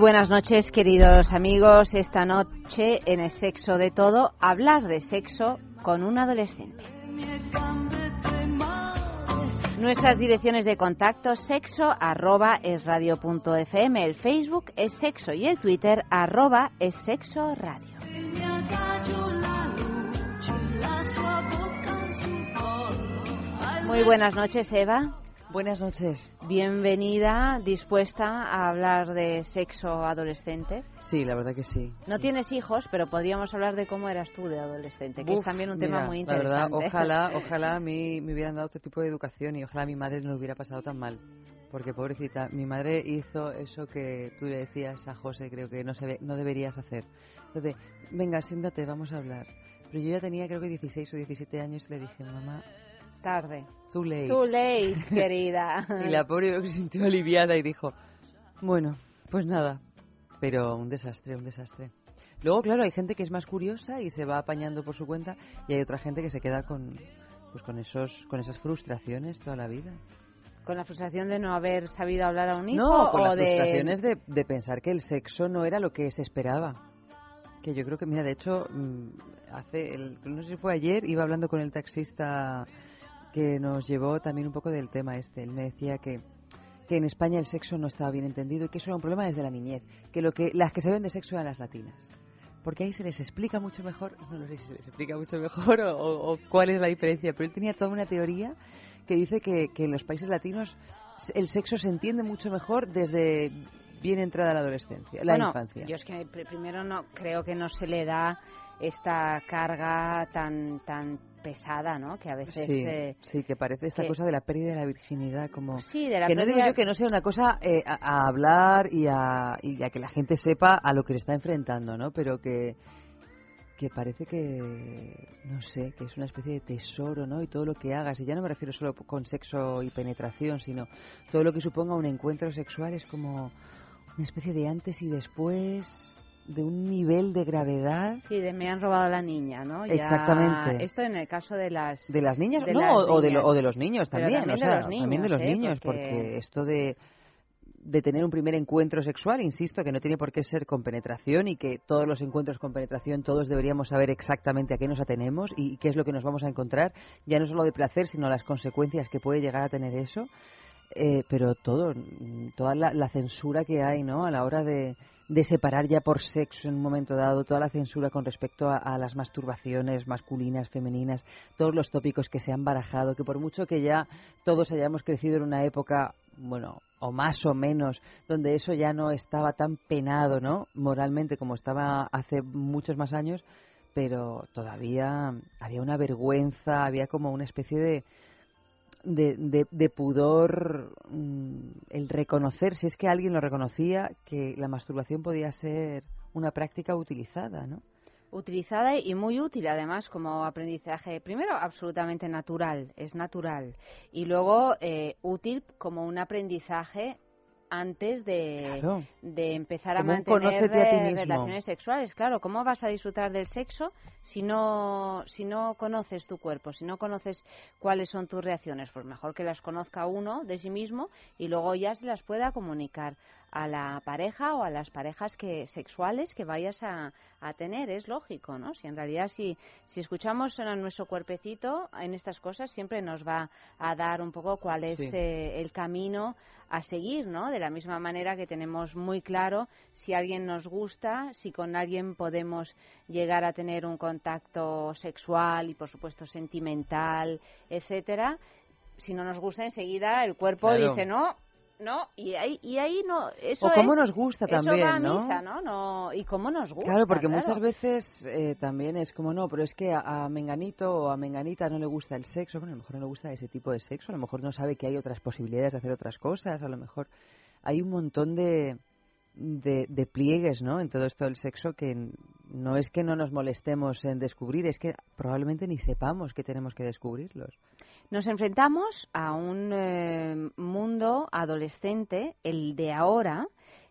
Buenas noches, queridos amigos. Esta noche en el sexo de todo, hablar de sexo con un adolescente. Nuestras direcciones de contacto sexo arroba es punto fm, el Facebook es sexo y el Twitter arroba es sexo radio. Muy buenas noches, Eva. Buenas noches. Bienvenida, dispuesta a hablar de sexo adolescente. Sí, la verdad que sí. No tienes hijos, pero podríamos hablar de cómo eras tú de adolescente, que es también un tema muy interesante. La verdad, ojalá, ojalá a mí me hubieran dado otro tipo de educación y ojalá a mi madre no lo hubiera pasado tan mal. Porque, pobrecita, mi madre hizo eso que tú le decías a José, creo que no, se no deberías hacer. Entonces, venga, siéntate, vamos a hablar. Pero yo ya tenía, creo que 16 o 17 años y le dije, mamá, Tarde. Too late. Too late, querida. y la pobre se sintió aliviada y dijo, bueno, pues nada. Pero un desastre, un desastre. Luego, claro, hay gente que es más curiosa y se va apañando por su cuenta y hay otra gente que se queda con, pues con, esos, con esas frustraciones toda la vida. ¿Con la frustración de no haber sabido hablar a un hijo? No, con o las de... frustraciones de, de pensar que el sexo no era lo que se esperaba. Que yo creo que, mira, de hecho, mm, hace, el, no sé si fue ayer, iba hablando con el taxista que nos llevó también un poco del tema este. Él me decía que, que en España el sexo no estaba bien entendido y que eso era un problema desde la niñez, que lo que las que se ven de sexo eran las latinas. Porque ahí se les explica mucho mejor, no sé si se les explica mucho mejor o, o, cuál es la diferencia, pero él tenía toda una teoría que dice que, que en los países latinos el sexo se entiende mucho mejor desde bien entrada la adolescencia, la bueno, infancia. Yo es que primero no creo que no se le da esta carga tan tan pesada, ¿no? Que a veces sí, eh, sí que parece esta que- cosa de la pérdida de la virginidad como sí, de la que no digo yo que no sea una cosa eh, a, a hablar y a, y a que la gente sepa a lo que se está enfrentando, ¿no? Pero que que parece que no sé, que es una especie de tesoro, ¿no? Y todo lo que hagas, y ya no me refiero solo con sexo y penetración, sino todo lo que suponga un encuentro sexual es como una especie de antes y después de un nivel de gravedad Sí, de me han robado a la niña, ¿no? Ya- Exactamente. Esto en el caso de las de las niñas, de no, las o, de lo- niñas. o de los niños también, también o de sea, los niños, también de los ¿eh? niños, Porque- porque esto de de tener un primer encuentro sexual, insisto, que no tiene por qué ser con penetración y que todos los encuentros con penetración todos deberíamos saber exactamente a qué nos atenemos y qué es lo que nos vamos a encontrar, ya no solo de placer, sino las consecuencias que puede llegar a tener eso. Eh, pero todo, toda la, la censura que hay, ¿no? A la hora de, de separar ya por sexo en un momento dado, toda la censura con respecto a, a las masturbaciones masculinas, femeninas, todos los tópicos que se han barajado, que por mucho que ya todos hayamos crecido en una época, bueno, o más o menos, donde eso ya no estaba tan penado, ¿no? Moralmente como estaba hace muchos más años, pero todavía había una vergüenza, había como una especie de, de, de- de pudor mm, el reconocer, si es que alguien lo reconocía, que la masturbación podía ser una práctica utilizada, ¿no? utilizada y muy útil además como aprendizaje primero absolutamente natural es natural y luego eh, útil como un aprendizaje antes de, Claro. de empezar a mantener a eh, relaciones sexuales claro cómo vas a disfrutar del sexo si no si no conoces tu cuerpo si no conoces cuáles son tus reacciones pues mejor que las conozca uno de sí mismo y luego ya se las pueda comunicar a la pareja o a las parejas que sexuales que vayas a, a tener es lógico no si en realidad si si escuchamos a nuestro cuerpecito en estas cosas siempre nos va a dar un poco cuál es Sí. eh, el camino a seguir no de la misma manera que tenemos muy claro si alguien nos gusta si con alguien podemos llegar a tener un contacto sexual y por supuesto sentimental etcétera si no nos gusta enseguida el cuerpo Claro. dice no ¿no? Y ahí, y ahí no, eso o cómo es- nos gusta eso también, va a ¿no? misa, ¿no? no y cómo nos gusta, Claro, porque claro. muchas veces eh, también es como, no, pero es que a, a Menganito o a Menganita no le gusta el sexo, bueno, a lo mejor no le gusta ese tipo de sexo, a lo mejor no sabe que hay otras posibilidades de hacer otras cosas, a lo mejor hay un montón de, de, de pliegues, ¿no? En todo esto del sexo que no es que no nos molestemos en descubrir, es que probablemente ni sepamos que tenemos que descubrirlos. Nos enfrentamos a un eh, mundo adolescente, el de ahora,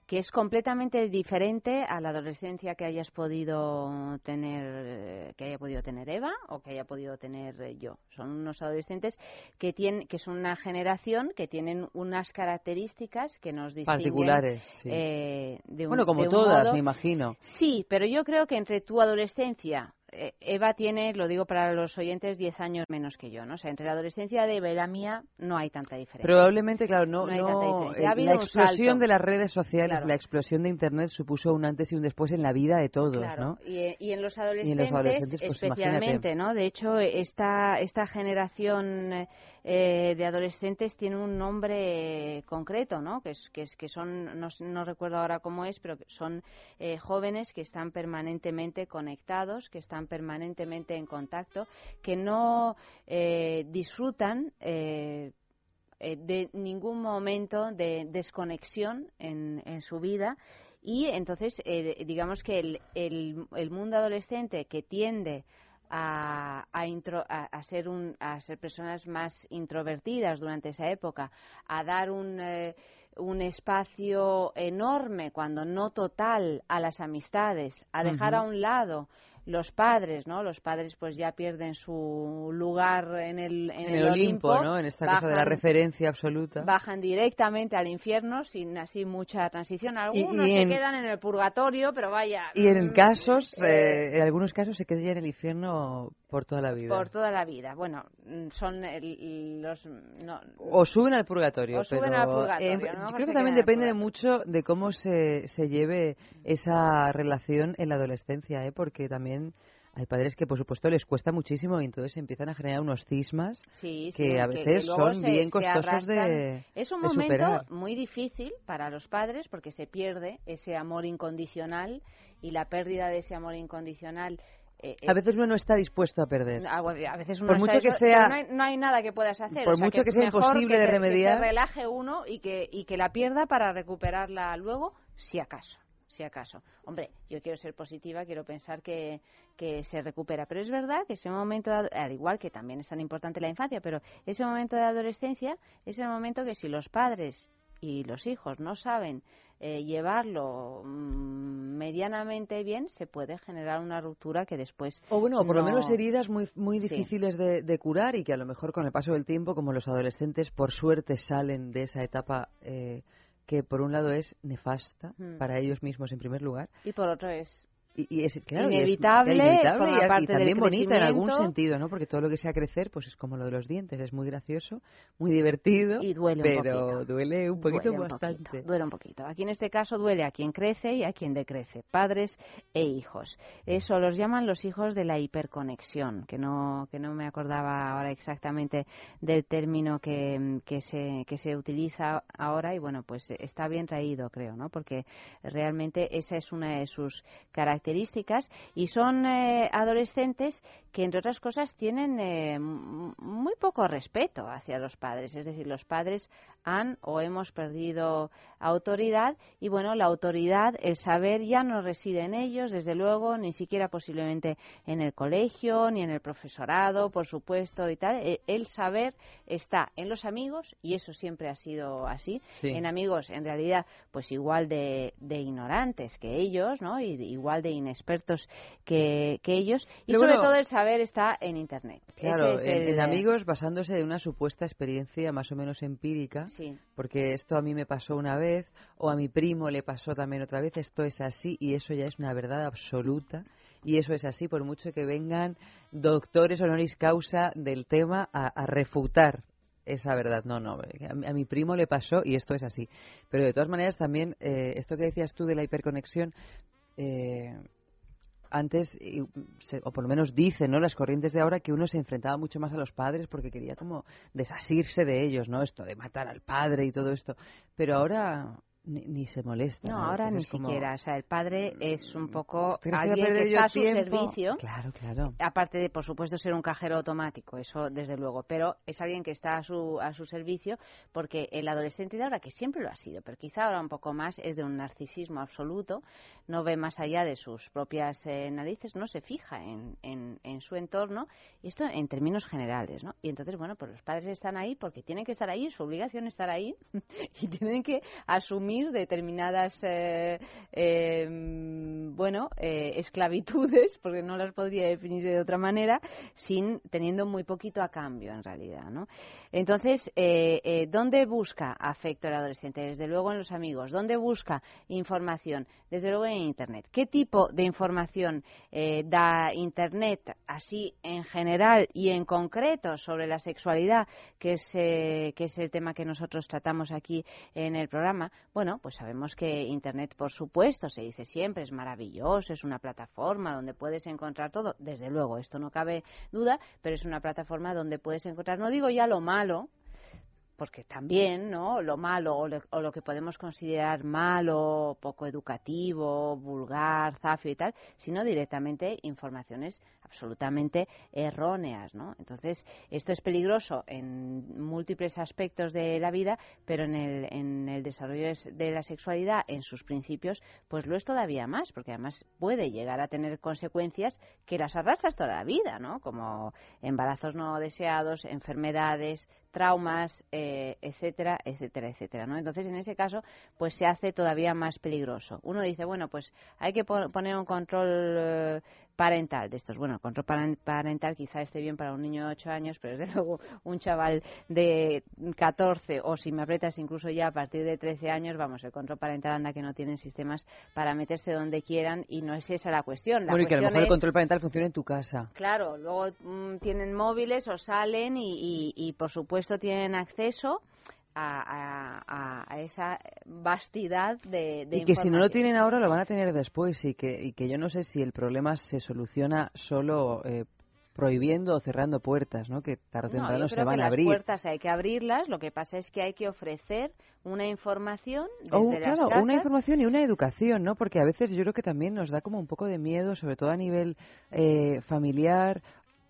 que es completamente diferente a la adolescencia que hayas podido tener, eh, que haya podido tener Eva o que haya podido tener eh, yo. Son unos adolescentes que tienen, que son una generación que tienen unas características que nos distinguen Particulares, sí. eh, de un, bueno, como de un todas, modo- me imagino. Sí, pero yo creo que entre tu adolescencia, Eva tiene, lo digo para los oyentes, 10 años menos que yo, ¿no? O sea, entre la adolescencia de Eva y la mía no hay tanta diferencia. Probablemente, claro, no, No hay tanta no, diferencia. Ha eh, la explosión de las redes sociales, Claro. la explosión de Internet supuso un antes y un después en la vida de todos, Claro, ¿no? y, eh, y en los Y adolescentes, en los adolescentes, pues, especialmente, ¿no? De hecho, esta, esta generación eh, de adolescentes tiene un nombre concreto, ¿no? Que, es, que, es, que son, no, no recuerdo ahora cómo es, pero son eh, jóvenes que están permanentemente conectados, que están permanentemente en contacto, que no eh, disfrutan. eh, eh, de ningún momento de desconexión en, en su vida y entonces eh, digamos que el, el, el mundo adolescente que tiende a, a, intro- a- a ser un, a ser personas más introvertidas durante esa época, a dar un, eh, un espacio enorme, cuando no total, a las amistades, a dejar a un lado los padres, ¿no? Los padres pues ya pierden su lugar en el, en En el Olimpo, ¿no? En esta cosa de la bajan- referencia absoluta. bajan directamente al infierno sin así mucha transición. Algunos y se en- quedan en el purgatorio, pero vaya. Y en mm, casos, eh, eh, en algunos casos se queda ya en el infierno por toda la vida. por toda la vida. Bueno, mm, son el- los no, O suben al purgatorio. O suben pero, al purgatorio, eh, ¿no? yo Que creo que también depende de purgatorio. mucho de cómo se, se lleve esa relación en la adolescencia, ¿eh? porque también hay padres que, por supuesto, les cuesta muchísimo y entonces empiezan a generar unos cismas Sí, sí, que a que- veces que son se- bien costosos de. Es un de momento superar. muy difícil para los padres porque se pierde ese amor incondicional y la pérdida de ese amor incondicional. eh, A veces uno no está dispuesto a perder. A a veces uno Por está mucho que eso, pero sea- no, hay, no hay nada que puedas hacer. por o sea, mucho que sea imposible que de remediar. Que se relaje uno y que, y que la pierda para recuperarla luego, si acaso. Si acaso. Hombre, yo quiero ser positiva, quiero pensar que, que se recupera. Pero es verdad que ese momento, de al igual que también es tan importante la infancia, pero ese momento de adolescencia es el momento que si los padres y los hijos no saben eh, llevarlo mm, medianamente bien, se puede generar una ruptura que después. O bueno, por lo no- menos heridas muy, muy Sí. difíciles de, de curar y que a lo mejor con el paso del tiempo, como los adolescentes, por suerte salen de esa etapa eh, que por un lado es nefasta Mm. para ellos mismos en primer lugar Y por otro es y, y es claro, es Inevitable, inevitable forma y, y parte del también bonita en algún sentido, ¿no? Porque todo lo que sea crecer, pues es como lo de los dientes, es muy gracioso, muy divertido, Y duele un pero poquito. duele un poquito Duele un bastante. poquito, duele un poquito. Aquí en este caso duele a quien crece y a quien decrece, padres e hijos. Eso los llaman los hijos de la hiperconexión, que no, que no me acordaba ahora exactamente del término que, que, se, que se utiliza ahora y bueno, pues está bien traído, creo, ¿no? Porque realmente esa es una de sus características y son eh, adolescentes que, entre otras cosas, tienen eh, muy poco respeto hacia los padres. Es decir, los padres han o hemos perdido autoridad y, bueno, la autoridad, el saber ya no reside en ellos, desde luego, ni siquiera posiblemente en el colegio, ni en el profesorado, por supuesto, y tal. E- El saber está en los amigos y eso siempre ha sido así. Sí. En amigos, en realidad, pues igual de, de ignorantes que ellos, ¿no? Y de- igual de inexpertos que, que ellos. Y Pero sobre bueno, todo el saber está en Internet. Claro, es en, el, en amigos basándose en una supuesta experiencia más o menos empírica, Porque esto a mí me pasó una vez o a mi primo le pasó también otra vez, esto es así y eso ya es una verdad absoluta y eso es así por mucho que vengan doctores honoris causa del tema a, refutar esa verdad. No, no, a, mi- a mi primo le pasó y esto es así. Pero de todas maneras también, eh, esto que decías tú de la hiperconexión, eh, antes, o por lo menos dicen, ¿no? Las corrientes de ahora que uno se enfrentaba mucho más a los padres porque quería como desasirse de ellos, ¿no? Esto de matar al padre y todo esto. Pero ahora ni, se molesta. No, ahora ni siquiera. O sea, el padre es un poco alguien que está a su servicio. Claro, claro. Aparte de, por supuesto, ser un cajero automático, eso desde luego. Pero es alguien que está a su, a su servicio porque el adolescente de ahora, que siempre lo ha sido, pero quizá ahora un poco más, es de un narcisismo absoluto, no ve más allá de sus propias eh, narices, no se fija en, en, en, su entorno, y esto en términos generales, ¿no? Y entonces, bueno, pues los padres están ahí porque tienen que estar ahí, es su obligación estar ahí, y tienen que asumir determinadas, eh, em, bueno, eh, esclavitudes, porque no las podría definir de otra manera, sin teniendo muy poquito a cambio, en realidad, ¿no? Entonces, eh, ¿dónde busca afecto el adolescente? Desde luego en los amigos. ¿Dónde busca información? Desde luego en Internet. ¿Qué tipo de información da Internet, así en general y en concreto sobre la sexualidad, que es, que es el tema que nosotros tratamos aquí en el programa? Bueno, bueno, pues sabemos que Internet, por supuesto, se dice siempre, es maravilloso, es una plataforma donde puedes encontrar todo. Desde luego, esto no cabe duda, pero es una plataforma donde puedes encontrar, no digo ya lo malo, porque también, ¿no? Lo malo o, lo que podemos considerar malo, poco educativo, vulgar, zafio y tal, sino directamente informaciones absolutamente erróneas, ¿no? Entonces, esto es peligroso en múltiples aspectos de la vida, pero en el, en el desarrollo de la sexualidad, en sus principios, pues lo es todavía más, porque además puede llegar a tener consecuencias que las arrasas toda la vida, ¿no? Como embarazos no deseados, enfermedades, traumas, eh, etcétera, etcétera, etcétera, ¿no? Entonces, en ese caso, pues se hace todavía más peligroso. Uno dice, bueno, pues hay que poner un control eh, parental de estos. Bueno, control parental quizá esté bien para un niño de 8 años, pero desde luego un chaval de 14 o si me apretas incluso ya a partir de 13 años, vamos, el control parental anda que no tienen sistemas para meterse donde quieran y no es esa la cuestión. La bueno, y que a lo mejor el control parental funciona en tu casa. Claro, luego mm, tienen móviles o salen y, y por supuesto tienen acceso a, esa vastidad de, y que si no lo tienen ahora lo van a tener después y que, y que yo no sé si el problema se soluciona solo eh, prohibiendo o cerrando puertas, ¿no? Que tarde o temprano se van a abrir. Las puertas hay que abrirlas, lo que pasa es que hay que ofrecer una información desde oh, claro, una información y una educación, ¿no? Porque a veces yo creo que también nos da como un poco de miedo, sobre todo a nivel eh, familiar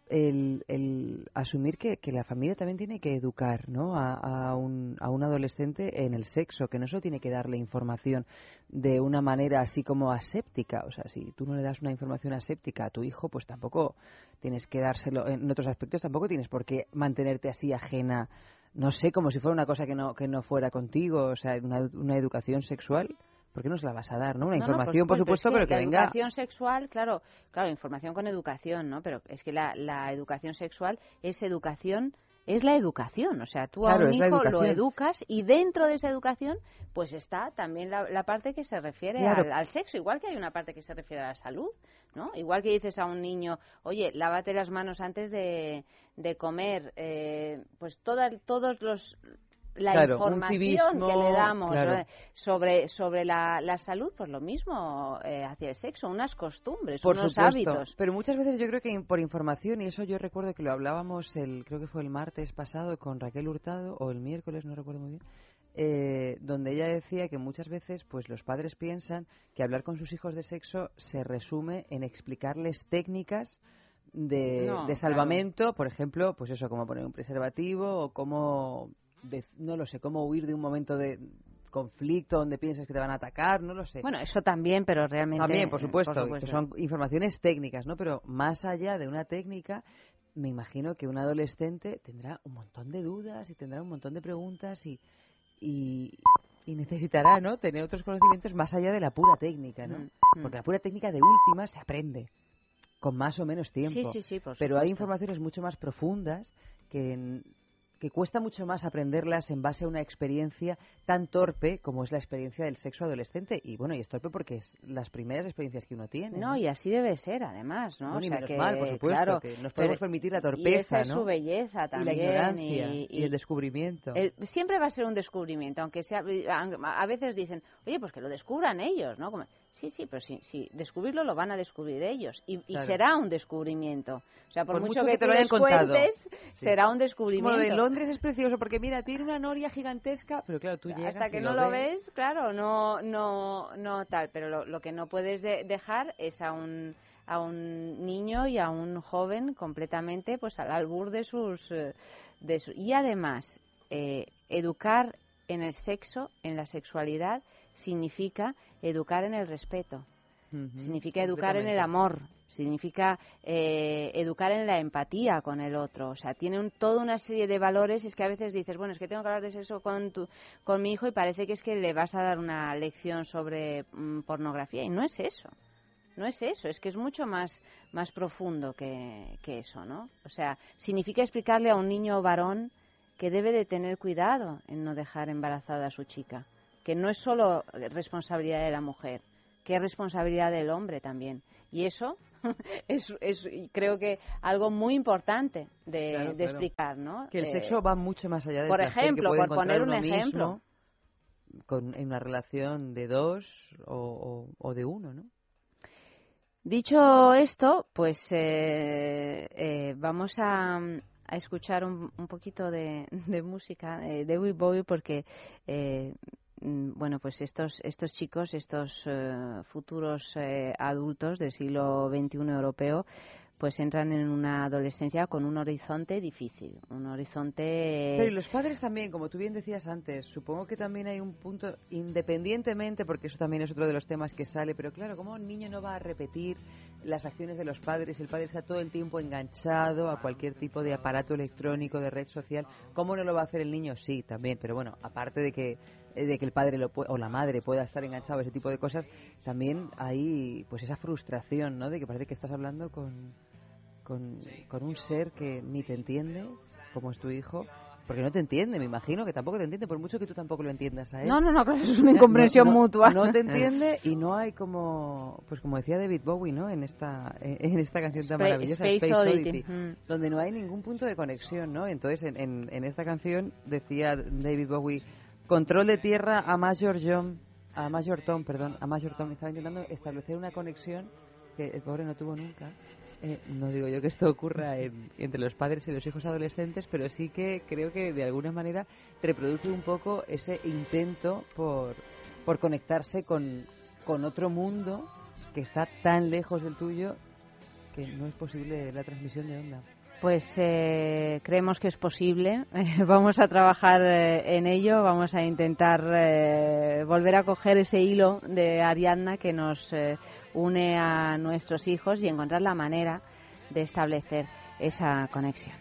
el, el asumir que, que, la familia también tiene que educar ¿no? a, a, un, a un adolescente en el sexo, que no solo tiene que darle información de una manera así como aséptica. O sea, si tú no le das una información aséptica a tu hijo, pues tampoco tienes que dárselo. En otros aspectos tampoco tienes por qué mantenerte así ajena, no sé, como si fuera una cosa que no, que no fuera contigo, o sea, una, una educación sexual. ¿Por qué no se la vas a dar, no? Una información, por supuesto, pero que la venga... Educación sexual, claro, claro, información con educación, ¿no? Pero es que la, la educación sexual es educación es la educación. O sea, tú a un hijo lo educas y dentro de esa educación, pues está también la, parte que se refiere al, sexo, igual que hay una parte que se refiere a la salud, ¿no? Igual que dices a un niño, oye, lávate las manos antes de, de comer, eh, pues todos los la información que le damos sobre, sobre la, la, salud, pues lo mismo eh, hacia el sexo, unas costumbres, unos hábitos. Pero muchas veces yo creo que por información, y eso yo recuerdo que lo hablábamos, el creo que fue el martes pasado con Raquel Hurtado, o el miércoles, no recuerdo muy bien, eh, donde ella decía que muchas veces pues los padres piensan que hablar con sus hijos de sexo se resume en explicarles técnicas de, de salvamento, por ejemplo, pues eso, cómo poner un preservativo o cómo no lo sé, cómo huir de un momento de conflicto donde piensas que te van a atacar, no lo sé. Bueno, eso también, pero realmente... También, por supuesto, que son informaciones técnicas, ¿no? Pero más allá de una técnica, me imagino que un adolescente tendrá un montón de dudas y tendrá un montón de preguntas y, y, necesitará, ¿no? Tener otros conocimientos más allá de la pura técnica, ¿no? Mm, mm. Porque la pura técnica de última se aprende con más o menos tiempo. Sí, sí, sí, pero hay informaciones mucho más profundas que que cuesta mucho más aprenderlas en base a una experiencia tan torpe como es la experiencia del sexo adolescente. Y bueno, y es torpe porque es las primeras experiencias que uno tiene. No, y así debe ser, además, ¿no? o sea que, mal, por supuesto, que nos podemos permitir la torpeza, y esa es su belleza también. Y la ignorancia y, el descubrimiento. siempre va a ser un descubrimiento, aunque sea, a veces dicen, oye, pues que lo descubran ellos, ¿no? Sí, sí, pero sí, sí, descubrirlo lo van a descubrir ellos y, será un descubrimiento. O sea, por, mucho, que, te lo hayan contado, será un descubrimiento. De Londres es precioso porque mira, tiene una noria gigantesca, pero claro, tú llegas Hasta que no lo ves. claro, no, no, no tal. Pero lo, que no puedes dejar es a un a un niño y a un joven completamente pues al albur de sus, eh, de y además eh, educar en el sexo, en la sexualidad significa educar en el respeto, significa educar en el amor, significa eh, educar en la empatía con el otro. O sea, tiene toda una serie de valores. Es que a veces dices, bueno, es que tengo que hablar de sexo con, tu, con mi hijo y parece que es que le vas a dar una lección sobre mm, pornografía. Y no es eso. No es eso, es que es mucho más, más profundo que, que eso, ¿no? O sea, significa explicarle a un niño varón que debe de tener cuidado en no dejar embarazada a su chica que no es solo responsabilidad de la mujer, que es responsabilidad del hombre también. Y eso es, creo que algo muy importante de, explicar, ¿no? Que el sexo va mucho más allá de Por ejemplo, por poner un ejemplo. Con, en una relación de dos o, de uno, ¿no? Dicho esto, pues eh, eh, vamos a, escuchar un, poquito de, música de David Bowie porque eh, bueno, pues estos, estos chicos, estos eh, futuros eh, adultos del siglo XXI europeo, pues entran en una adolescencia con un horizonte difícil, un horizonte... Pero los padres también, como tú bien decías antes, supongo que también hay un punto, independientemente, porque eso también es otro de los temas que sale, pero claro, como un niño no va a repetir las acciones de los padres, el padre está todo el tiempo enganchado a cualquier tipo de aparato electrónico, de red social, ¿cómo no lo va a hacer el niño? Sí, también, pero bueno, aparte de que de que el padre lo o la madre pueda estar enganchado a ese tipo de cosas, también hay pues esa frustración, ¿no? De que parece que estás hablando con con, un ser que ni te entiende, como es tu hijo, porque no te entiende, me imagino que tampoco te entiende, por mucho que tú tampoco lo entiendas a él. No, no, no, claro, es una incomprensión mutua. No te entiende y no hay como, pues como decía David Bowie, ¿no? En esta, en esta canción tan maravillosa, Space, Oddity, mm. donde no hay ningún punto de conexión, ¿no? Entonces, en, en, esta canción decía David Bowie, control de tierra a Major John, a Major Tom, perdón, a Major Tom, estaba intentando establecer una conexión que el pobre no tuvo nunca eh, no digo yo que esto ocurra entre los padres y los hijos adolescentes, pero sí que creo que de alguna manera reproduce un poco ese intento por, por conectarse con, con otro mundo que está tan lejos del tuyo que no es posible la transmisión de onda. Pues eh, creemos que es posible. vamos a trabajar eh, en ello. Vamos a intentar volver a coger ese hilo de Ariadna que nos une a nuestros hijos y encontrar la manera de establecer esa conexión.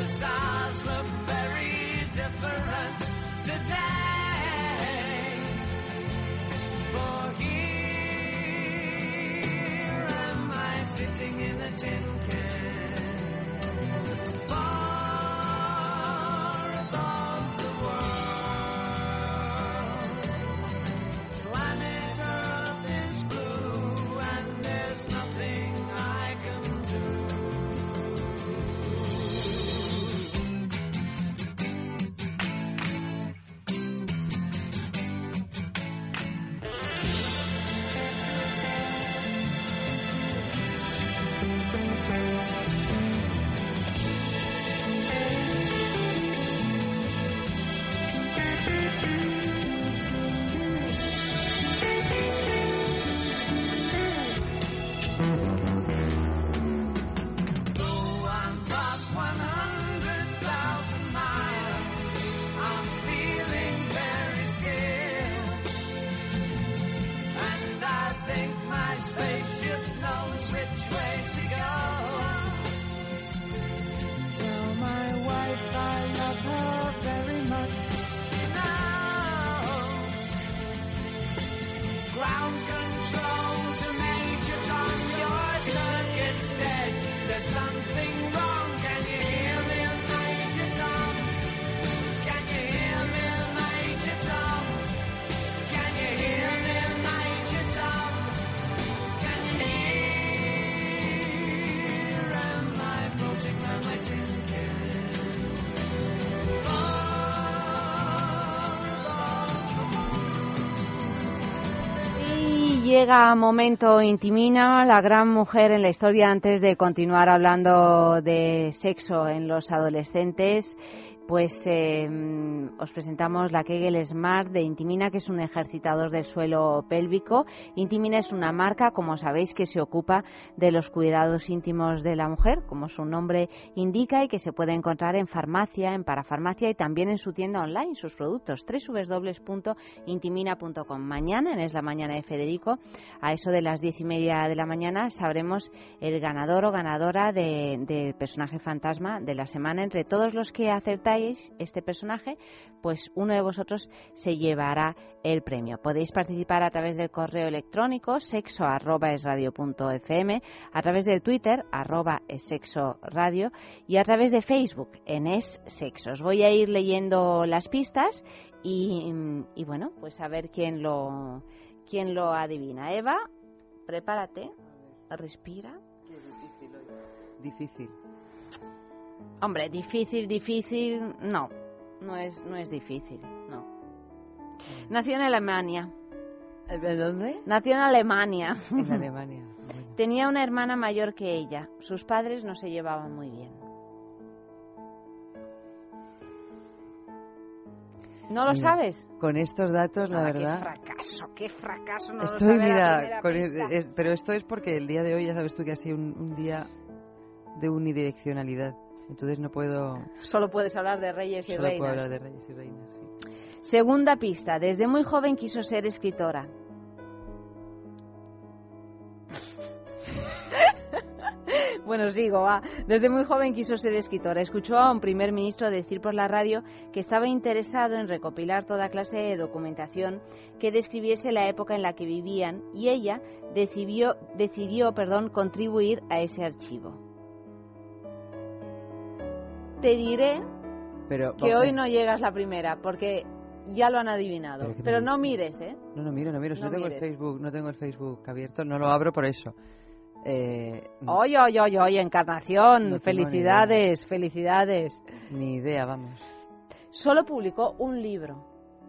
The stars look very different today. Sitting in a tin can. Llega momento intimina, la gran mujer en la historia antes de continuar hablando de sexo en los adolescentes pues eh, os presentamos la Kegel Smart de Intimina, que es un ejercitador del suelo pélvico. Intimina es una marca, como sabéis, que se ocupa de los cuidados íntimos de la mujer, como su nombre indica, y que se puede encontrar en farmacia, en parafarmacia y también en su tienda online, sus productos, www.intimina.com. Mañana, en Es la Mañana de Federico, a eso de las diez y media de la mañana, sabremos el ganador o ganadora del de personaje fantasma de la semana. Entre todos los que acertáis, este personaje, pues uno de vosotros se llevará el premio. Podéis participar a través del correo electrónico sexo a través del Twitter arroba radio y a través de Facebook en es sexo. Os voy a ir leyendo las pistas y, y bueno, pues a ver quién lo, quién lo adivina. Eva, prepárate, respira. Difícil. Hombre, difícil, difícil, no. No es, no es difícil, no. Nació en Alemania. ¿De dónde? Nació en Alemania. En Alemania. Tenía una hermana mayor que ella. Sus padres no se llevaban muy bien. ¿No lo sabes? Con estos datos, la Ah, verdad. Qué fracaso, qué fracaso. No lo Estoy, la mira, primera con pista. es- es- pero esto es porque el día de hoy ya sabes tú que ha sido un, un día de unidireccionalidad. Entonces no puedo. Solo puedes hablar de reyes y Solo reinas. puedo hablar de reyes y reinas. sí. Segunda pista. Desde muy joven quiso ser escritora. bueno, sigo, va. Desde muy joven quiso ser escritora. Escuchó a un primer ministro decir por la radio que estaba interesado en recopilar toda clase de documentación que describiese la época en la que vivían y ella decidió, decidió perdón, contribuir a ese archivo. Te diré Pero, que hoy no llegas la primera, porque ya lo han adivinado. Pero Pero, que me no mires, ¿eh? No, no miro, no miro. No No, tengo mires. el Facebook, no tengo el Facebook abierto. No lo abro por eso. Eh, Oye, oye, oye, oye, Encarnación, No felicidades, felicidades. Ni idea, vamos. Solo publicó un libro,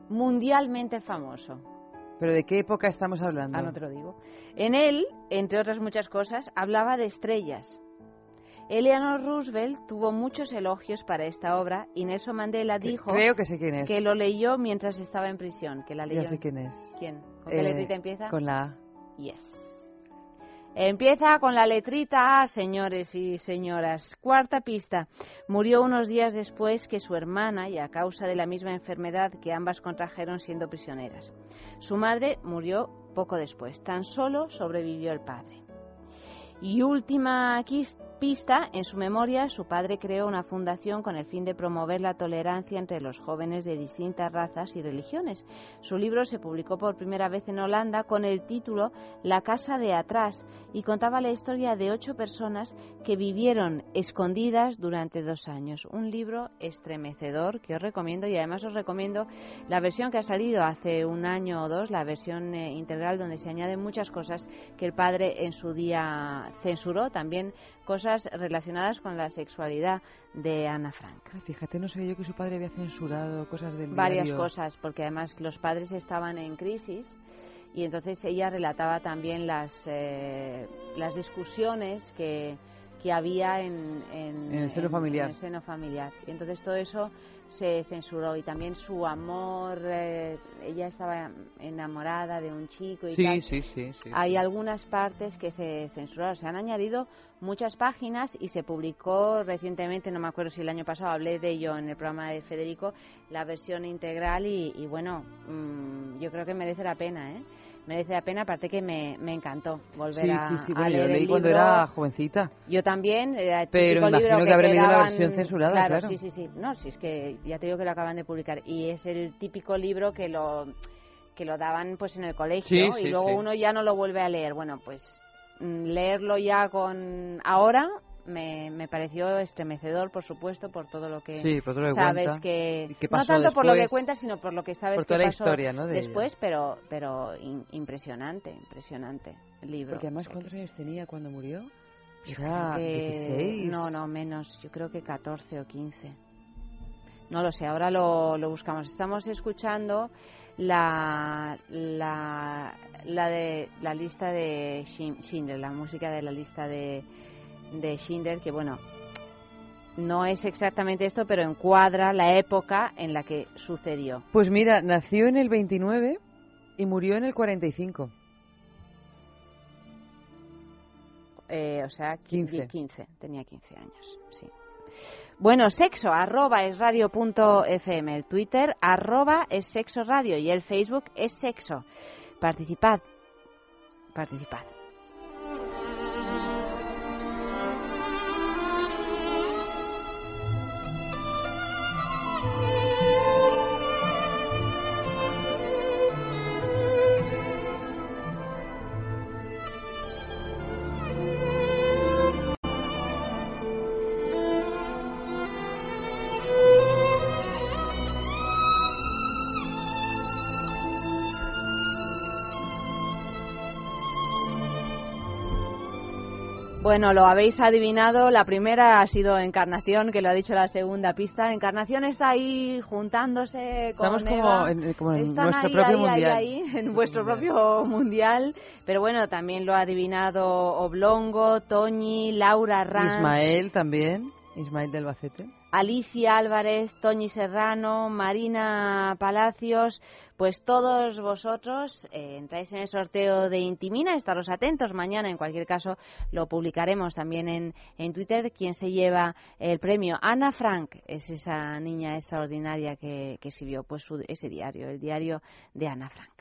mundialmente famoso. ¿Pero de qué época estamos hablando? Ah, no te lo digo. En él, entre otras muchas cosas, hablaba de estrellas. Eleanor Roosevelt tuvo muchos elogios para esta obra y Nelson Mandela dijo Creo que sé quién es. que lo leyó mientras estaba en prisión, que la leyó. Ya sé quién es. ¿Quién? ¿Con qué Eh, letrita empieza? Con la A. Yes. Empieza con la letrita A, señores y señoras. Cuarta pista. Murió unos días después que su hermana y a causa de la misma enfermedad que ambas contrajeron siendo prisioneras. Su madre murió poco después. Tan solo sobrevivió el padre. Y última pista, en su memoria, su padre creó una fundación con el fin de promover la tolerancia entre los jóvenes de distintas razas y religiones. Su libro se publicó por primera vez en Holanda con el título La casa de atrás y contaba la historia de ocho personas que vivieron escondidas durante dos años. Un libro estremecedor que os recomiendo y además os recomiendo la versión que ha salido hace un año o dos, la versión eh, integral donde se añaden muchas cosas que el padre en su día censuró, también cosas relacionadas con la sexualidad de Ana Frank. Ay, fíjate, no sabía yo que su padre había censurado cosas del Varias diario. cosas, porque además los padres estaban en crisis y entonces ella relataba también las, eh, las discusiones que, que había en, En el seno familiar. en el seno familiar. Y entonces todo eso se censuró y también su amor, eh, ella estaba enamorada de un chico y Sí, tal. sí, sí, sí. Hay algunas partes que se censuraron. Se han añadido muchas páginas y se publicó recientemente, no me acuerdo si el año pasado hablé de ello en el programa de Federico, la versión integral y, y bueno, mm, yo creo que merece la pena, ¿eh? Merece la pena, aparte que me, me encantó volver Sí, a, sí, sí, a bueno, yo leer lo leí el cuando era jovencita. Yo también, era el Pero imagino libro que habré te leído la versión censurada, claro. sí, sí, sí. No, si es que ya te digo que lo acaban de publicar. Y es el típico libro que lo que lo daban pues en el colegio Sí, y sí, luego sí. uno ya no lo vuelve a leer. Bueno, pues mm, leerlo ya con ahora me, me pareció estremecedor, por supuesto, por todo lo que Sí, por todo lo que sabes cuenta. que ¿Y qué no tanto por lo que cuentas, sino por lo que sabes Por que la pasó historia, ¿no? de ella. después, pero pero in- impresionante, impresionante el libro. Porque además, ¿cuántos años tenía cuando murió? ¿Era 16? No, no, menos. Yo creo que 14 o 15. No lo sé, ahora lo, lo buscamos. Estamos escuchando la, la, la, de, la lista de Schindler, la música de la lista de, de Schindler, que bueno, no es exactamente esto, pero encuadra la época en la que sucedió. Pues mira, nació en el 29 y murió en el 45. Eh, o sea, 15. 15. Tenía 15 años, sí. Bueno, sexo, arroba es radio punto fm, el Twitter, arroba es sexo radio y el Facebook es sexo. Participad, participad. Bueno, lo habéis adivinado. La primera ha sido Encarnación, que lo ha dicho la segunda pista. Encarnación está ahí juntándose Estamos con como Eva. en, como en Están nuestro ahí, propio ahí, mundial. ahí, ahí, en vuestro propio mundial. Pero bueno, también lo ha adivinado Oblongo, Toñi, Laura Ranz, Ismael también. Ismael del Bacete. Alicia Álvarez, Toñi Serrano, Marina Palacios, pues todos vosotros eh, entráis en el sorteo de Intimina, estaros atentos, mañana en cualquier caso lo publicaremos también en, en Twitter, quien se lleva el premio. Ana Frank es esa niña extraordinaria que, que pues su- ese diario, el diario de Ana Frank.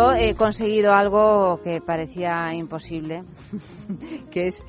Yo he conseguido algo que parecía imposible, que es,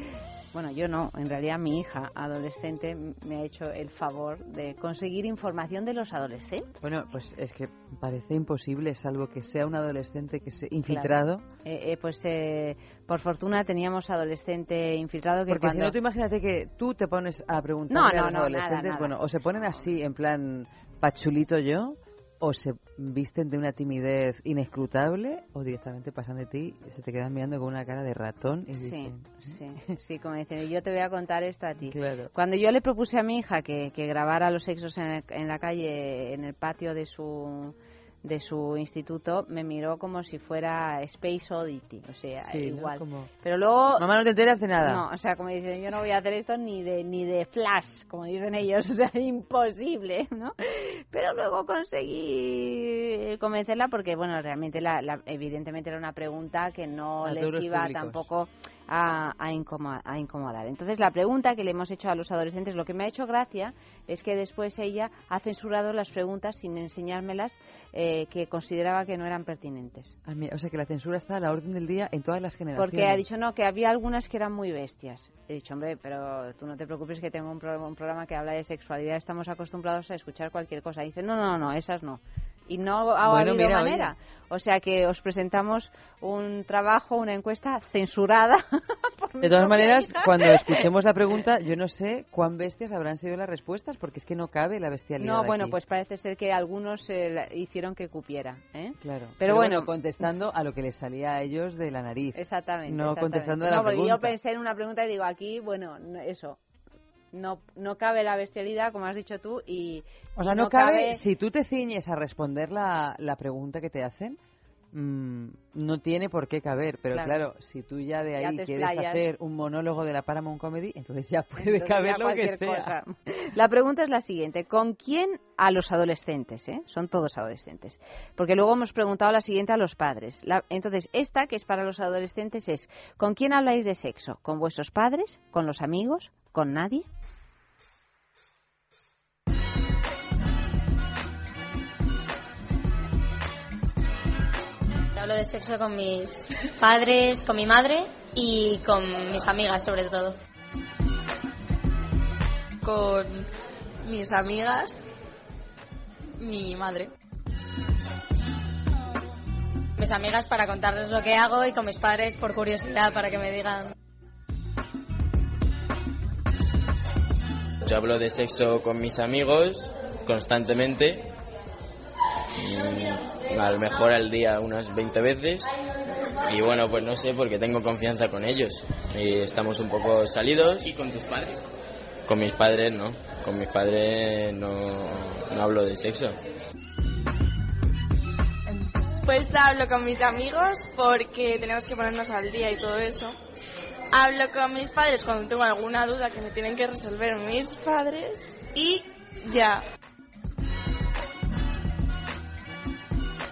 bueno, yo no, en realidad mi hija adolescente me ha hecho el favor de conseguir información de los adolescentes. Bueno, pues es que parece imposible, salvo que sea un adolescente que se infiltrado. Eh, eh, pues eh, por fortuna teníamos adolescente infiltrado que Porque si no, tú imagínate que tú te pones a preguntar No, a los no, adolescentes, nada, nada. bueno, o se ponen así, en plan pachulito yo, o se visten de una timidez inescrutable, o directamente pasan de ti y se te quedan mirando con una cara de ratón y Sí, dicen, sí, sí, como dicen, yo te voy a contar esto a ti. claro. Cuando yo le propuse a mi hija que, que grabara los sexos en, el- en la calle, en el patio de su de su instituto, me miró como si fuera Space Oddity, o sea, Sí, ¿no? igual. Como, Pero luego Mamá, no te enteras de nada. no, o sea, como dicen, yo no voy a hacer esto ni de ni de flash, como dicen ellos, o sea, imposible, ¿no? Pero luego conseguí convencerla porque, bueno, realmente, la, la- evidentemente era una pregunta que no A les iba públicos. tampoco a, a, incomo- a incomodar. Entonces, la pregunta que le hemos hecho a los adolescentes, lo que me ha hecho gracia es que después ella ha censurado las preguntas sin enseñármelas eh, que consideraba que no eran pertinentes. A mí- o sea que la censura está a la orden del día en todas las generaciones. Porque ha dicho, no, que había algunas que eran muy bestias. He dicho, hombre, pero tú no te preocupes que tengo un, pro- un programa que habla de sexualidad, estamos acostumbrados a escuchar cualquier cosa. dice, no, no, no, esas no. Y no ha Bueno, habido mira, manera. O sea que os presentamos un trabajo, una encuesta censurada. por De todas maneras, hija. cuando escuchemos la pregunta, yo no sé cuán bestias habrán sido las respuestas, porque es que no cabe la bestialidad. No, bueno, aquí. pues parece ser que algunos eh, hicieron que cupiera. ¿eh? Claro. Pero bueno. contestando a lo que les salía a ellos de la nariz. Exactamente. No exactamente. contestando a la no, pregunta. yo pensé en una pregunta y digo, aquí, bueno, no- eso. No, no cabe la bestialidad, como has dicho tú, y. O sea, no, cabe, si tú te ciñes a responder la, la pregunta que te hacen, mm, no tiene por qué caber. Pero Claro. claro, si tú ya de ahí quieres hacer un monólogo de la Paramount Comedy, entonces ya puede Entonces caber ya lo que sea. cosa. La pregunta es la siguiente: ¿con quién a los adolescentes? eh? Son todos adolescentes. Porque luego hemos preguntado la siguiente a los padres. La- entonces, esta, que es para los adolescentes, es: ¿con quién habláis de sexo? ¿Con vuestros padres? ¿Con los amigos? ¿Con nadie? Hablo de sexo con mis padres, con mi madre y con mis amigas sobre todo. con mis amigas, mi madre. Mis amigas para contarles lo que hago y con mis padres por curiosidad para que me digan. Yo hablo de sexo con mis amigos constantemente. A lo mejor al día unas 20 veces. Y bueno, pues no sé, porque tengo confianza con ellos. Y estamos un poco salidos. ¿Y con tus padres? Con mis padres no. Con mis padres no, no hablo de sexo. Pues hablo con mis amigos porque tenemos que ponernos al día y todo eso. Hablo con mis padres cuando tengo alguna duda que me tienen que resolver mis padres y ya.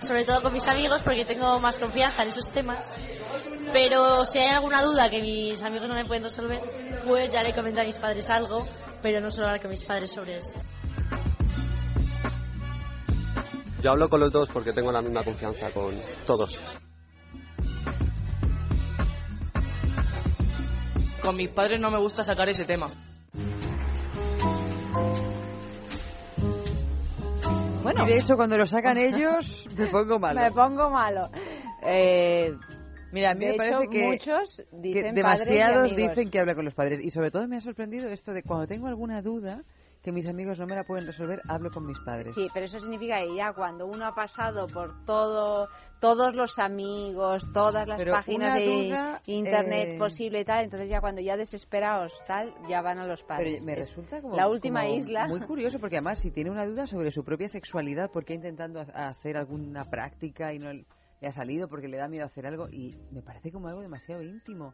Sobre todo con mis amigos porque tengo más confianza en esos temas. Pero si hay alguna duda que mis amigos no me pueden resolver, pues ya le comenté a mis padres algo, pero no solo hablar con mis padres sobre eso. Yo hablo con los dos porque tengo la misma confianza con todos. Con mis padres no me gusta sacar ese tema. Bueno, Y de hecho, cuando lo sacan ellos, me pongo malo. me pongo malo. Eh, Mira, a mí de me parece hecho, que, muchos que dicen demasiados y amigos. dicen que habla con los padres. Y sobre todo me ha sorprendido esto de cuando tengo alguna duda que mis amigos no me la pueden resolver, hablo con mis padres. Sí, pero eso significa que ya cuando uno ha pasado por todo, todos los amigos, todas las Pero páginas de duda, internet eh, posible y tal, entonces ya cuando ya desesperados tal, ya van a los padres. Pero me Es resulta como la última como isla. muy curioso porque además si tiene una duda sobre su propia sexualidad porque intentando ha- hacer alguna práctica y no le ha salido porque le da miedo hacer algo y me parece como algo demasiado íntimo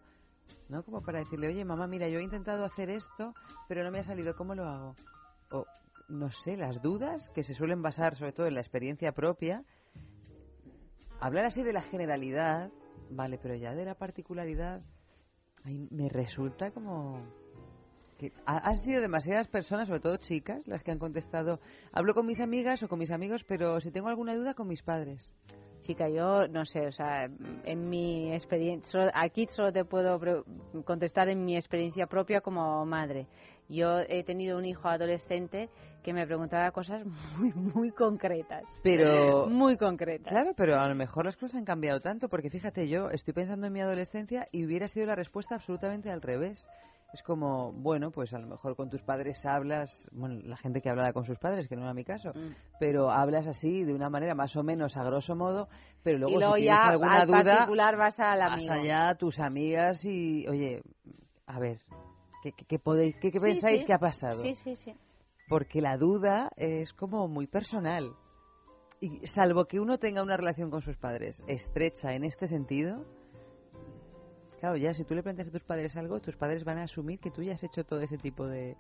no como para decirle oye mamá mira yo he intentado hacer esto pero no me ha salido cómo lo hago o no sé las dudas que se suelen basar sobre todo en la experiencia propia hablar así de la generalidad vale pero ya de la particularidad ay, me resulta como que ha- han sido demasiadas personas, sobre todo chicas, las que han contestado, hablo con mis amigas o con mis amigos, pero si tengo alguna duda, con mis padres. Chica, yo no sé, o sea, en mi experiencia, aquí solo te puedo contestar en mi experiencia propia como madre. Yo he tenido un hijo adolescente que me preguntaba cosas muy, muy concretas. Pero, Muy concretas. claro, pero a lo mejor las cosas han cambiado tanto, porque fíjate, yo estoy pensando en mi adolescencia y hubiera sido la respuesta absolutamente al revés. Es como, bueno, pues a lo mejor con tus padres hablas, bueno, la gente que hablaba con sus padres, que no era mi caso, Mm. pero hablas así de una manera más o menos a grosso modo, pero luego, y luego si tienes ya alguna al duda, particular vas al vas amigo. allá a tus amigas y, oye, a ver, ¿qué, qué, podéis, qué, qué Sí, pensáis sí. que ha pasado? Sí, sí, sí. Porque la duda es como muy personal. Y salvo que uno tenga una relación con sus padres estrecha en este sentido, claro, ya si tú le planteas a tus padres algo, tus padres van a asumir que tú ya has hecho todo ese tipo de,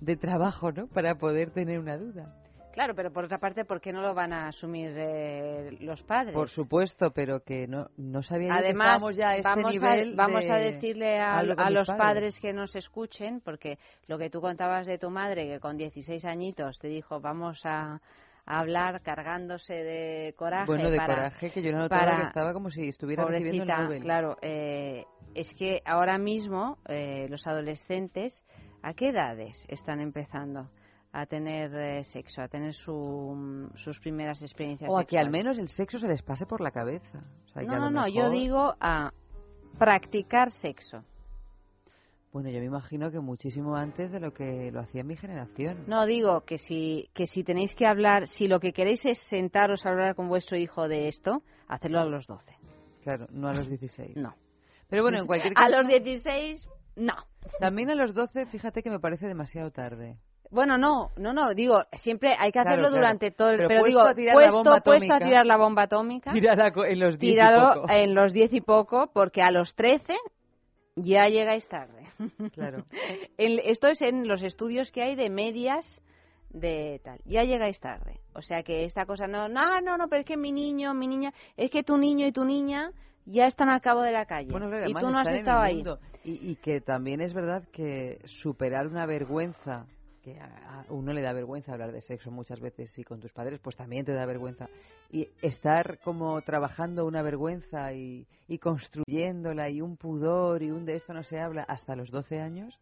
de trabajo, ¿no? Para poder tener una duda. Claro, pero por otra parte, ¿por qué no lo van a asumir eh, los padres? Por supuesto, pero que no, no sabía que Además, estábamos ya a este vamos, nivel a, vamos de- a decirle a, a los padres. padres que nos escuchen, porque lo que tú contabas de tu madre, que con 16 añitos te dijo, vamos a, hablar cargándose de coraje. Bueno, de para- coraje, que yo no notaba para- que estaba como si estuviera recibiendo el Nobel. claro. eh, es que ahora mismo eh, los adolescentes, ¿a qué edades están empezando a tener eh, sexo, a tener su, sus primeras experiencias O a que al menos el sexo se les pase por la cabeza. O sea, que a No, no, no, yo digo a practicar sexo. Bueno, yo me imagino que muchísimo antes de lo que lo hacía mi generación. No digo que si, que si tenéis que hablar, si lo que queréis es sentaros a hablar con vuestro hijo de esto, hacedlo a los 12. Claro, no a los 16. No. Pero bueno, en cualquier A caso... los 16, no. También a los 12, fíjate que me parece demasiado tarde. Bueno, no, no, no, digo, siempre hay que hacerlo claro. durante todo el... Pero Pero, digo, a puesto, puesto a tirar la bomba atómica, Tírala co- en los 10 y poco. en los 10 y poco, porque a los 13 ya llegáis tarde. Claro. El- esto es en los estudios que hay de medias de tal. Ya llegáis tarde. O sea que esta cosa no, no, no, no, pero es que mi niño, mi niña, es que tu niño y tu niña ya están al cabo de la calle. Bueno, claro, y tú no has estado ahí. Y, y que también es verdad que superar una vergüenza, que a uno le da vergüenza hablar de sexo muchas veces y con tus padres, pues también te da vergüenza. Y estar como trabajando una vergüenza y, y construyéndola y un pudor y un de esto no se habla hasta los 12 años,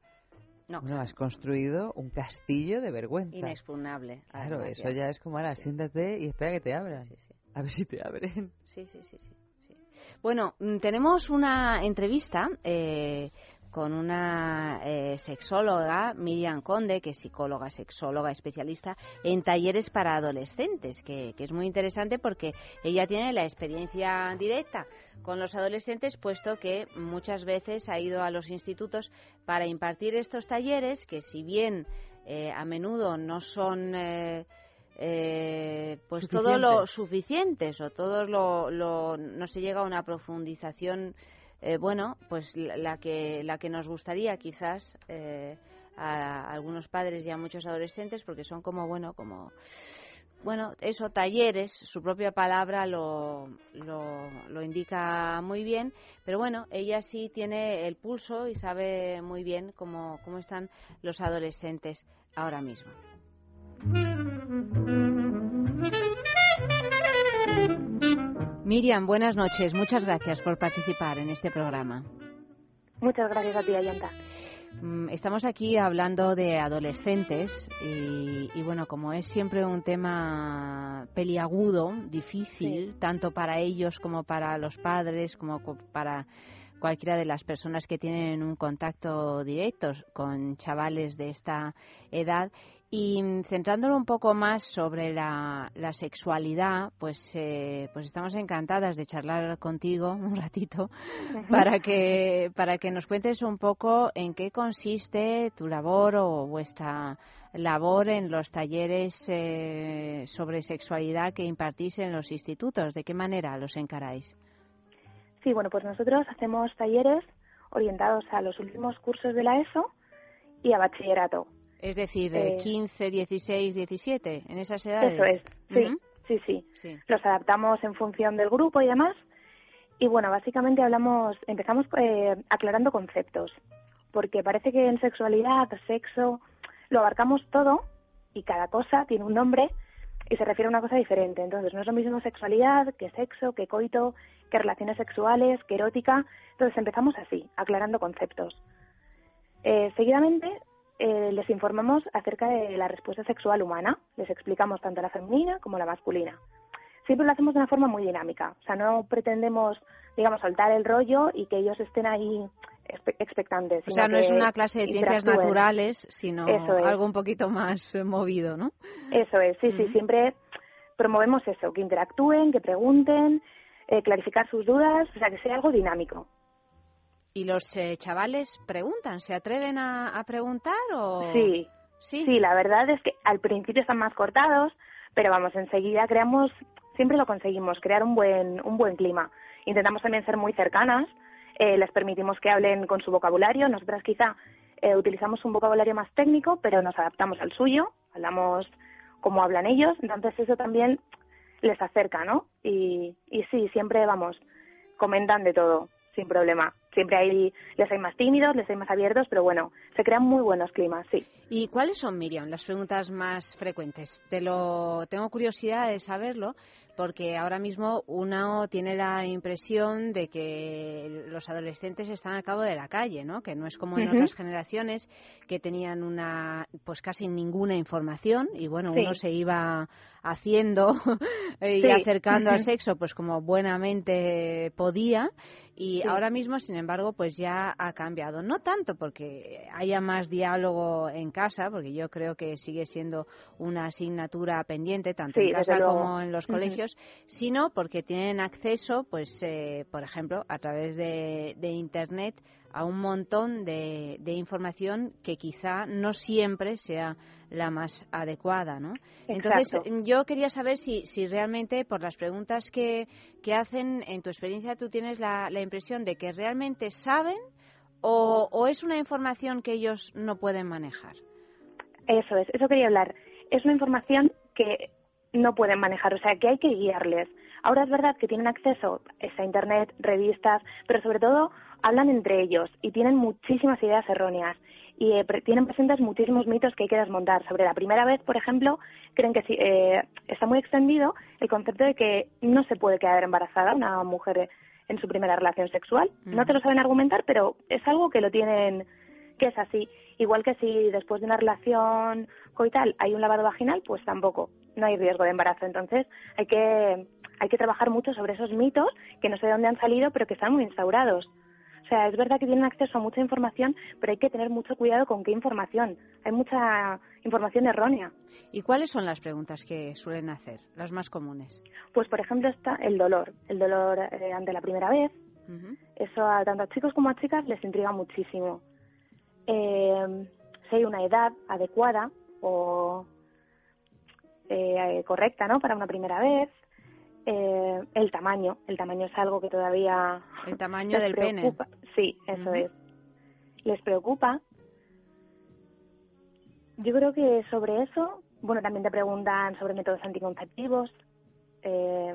No. bueno, has construido un castillo de vergüenza. Inexpugnable. Claro, además, eso ya es como, ahora, siéntate y espera que te abran. Sí, sí. A ver si te abren. Sí, sí, sí, sí. sí. Bueno, mm, tenemos una entrevista eh, con una eh, sexóloga, Miriam Conde, que es psicóloga, sexóloga, especialista en talleres para adolescentes, que, que es muy interesante porque ella tiene la experiencia directa con los adolescentes, puesto que muchas veces ha ido a los institutos para impartir estos talleres, que si bien eh, a menudo no son... eh, eh, pues todo lo suficientes. o todo lo, lo- no se llega a una profundización eh, bueno pues la, que la que nos gustaría quizás eh, a algunos padres y a muchos adolescentes porque son como bueno como bueno, eso, talleres, su propia palabra lo, lo, lo indica muy bien, pero bueno, ella sí tiene el pulso y sabe muy bien cómo, cómo están los adolescentes ahora mismo. Miriam, buenas noches. Muchas gracias por participar en este programa. Muchas gracias a ti, Ayanta. Mm, Estamos aquí hablando de adolescentes y, y, bueno, como es siempre un tema peliagudo, difícil, tanto para ellos como para los padres, como co- para cualquiera de las personas que tienen un contacto directo con chavales de esta edad. Y centrándolo un poco más sobre la, la sexualidad, pues, eh, pues estamos encantadas de charlar contigo un ratito para que para que nos cuentes un poco en qué consiste tu labor o vuestra labor en los talleres eh, sobre sexualidad que impartís en los institutos. ¿De qué manera los encaráis? Sí, bueno, pues nosotros hacemos talleres orientados a los últimos cursos de la ESO y a bachillerato. Es decir, de Eh, 15, 16, 17, en esas edades. Eso es, sí, sí, Sí. Los adaptamos en función del grupo y demás. Y bueno, básicamente hablamos, empezamos eh, aclarando conceptos, porque parece que en sexualidad, sexo, lo abarcamos todo y cada cosa tiene un nombre y se refiere a una cosa diferente. Entonces, no es lo mismo sexualidad que sexo, que coito, que relaciones sexuales, que erótica. Entonces, empezamos así, aclarando conceptos. Eh, seguidamente, eh, les informamos acerca de la respuesta sexual humana. Les explicamos tanto la femenina como la masculina. Siempre lo hacemos de una forma muy dinámica. O sea, no pretendemos, digamos, soltar el rollo y que ellos estén ahí expe- expectantes. O sea, no es una clase de ciencias naturales, sino es. algo un poquito más eh, movido, ¿no? Eso es, sí, sí, siempre promovemos eso, que interactúen, que pregunten, eh, clarificar sus dudas, o sea, que sea algo dinámico. ¿Y los eh, chavales preguntan? ¿Se atreven a, a preguntar o...? Sí, sí, la verdad es que al principio están más cortados, pero vamos, enseguida creamos, siempre lo conseguimos, crear un buen, un buen clima. Intentamos también ser muy cercanas, eh, les permitimos que hablen con su vocabulario, nosotras quizá eh, utilizamos un vocabulario más técnico, pero nos adaptamos al suyo, hablamos como hablan ellos, entonces eso también les acerca, ¿no? Y, y sí, siempre vamos, comentan de todo, sin problema. Siempre hay, les hay más tímidos, les hay más abiertos, pero bueno, se crean muy buenos climas, sí. ¿Y cuáles son, Miriam, las preguntas más frecuentes? Te lo, tengo curiosidad de saberlo, porque ahora mismo uno tiene la impresión de que los adolescentes están al cabo de la calle, ¿no? Que no es como en otras generaciones que tenían una, pues casi ninguna información y bueno, Sí. uno se iba haciendo y Sí. acercando al sexo pues como buenamente podía y Sí. ahora mismo sin embargo pues ya ha cambiado. No tanto porque haya más diálogo en casa porque yo creo que sigue siendo una asignatura pendiente tanto Sí, en casa como en los colegios sino porque tienen acceso pues eh, por ejemplo a través de, de internet a un montón de, de información que quizá no siempre sea la más adecuada, ¿no? Entonces, Exacto. yo quería saber si, si realmente, por las preguntas que, que hacen, en tu experiencia, tú tienes la, la impresión de que realmente saben o, o es una información que ellos no pueden manejar. Eso es, eso quería hablar. Es una información que no pueden manejar, o sea, que hay que guiarles. Ahora es verdad que tienen acceso a Internet, revistas, pero sobre todo hablan entre ellos y tienen muchísimas ideas erróneas y eh, tienen presentes muchísimos mitos que hay que desmontar. Sobre la primera vez, por ejemplo, creen que sí, eh, está muy extendido el concepto de que no se puede quedar embarazada una mujer en su primera relación sexual. No te lo saben argumentar, pero es algo que lo tienen que es así. Igual que si después de una relación coital hay un lavado vaginal, pues tampoco, no hay riesgo de embarazo. Entonces hay que, hay que trabajar mucho sobre esos mitos que no sé de dónde han salido, pero que están muy instaurados. O sea, es verdad que tienen acceso a mucha información, pero hay que tener mucho cuidado con qué información. Hay mucha información errónea. ¿Y cuáles son las preguntas que suelen hacer, las más comunes? Pues, por ejemplo, está el dolor. El dolor eh, ante la primera vez. Ujú. Eso a tanto a chicos como a chicas les intriga muchísimo. Eh, si hay una edad adecuada o eh, correcta, ¿no? Para una primera vez. Eh, el tamaño. El tamaño es algo que todavía El tamaño les del pene. preocupa. Sí, eso es. Les preocupa. Yo creo que sobre eso, bueno, también te preguntan sobre métodos anticonceptivos. Eh,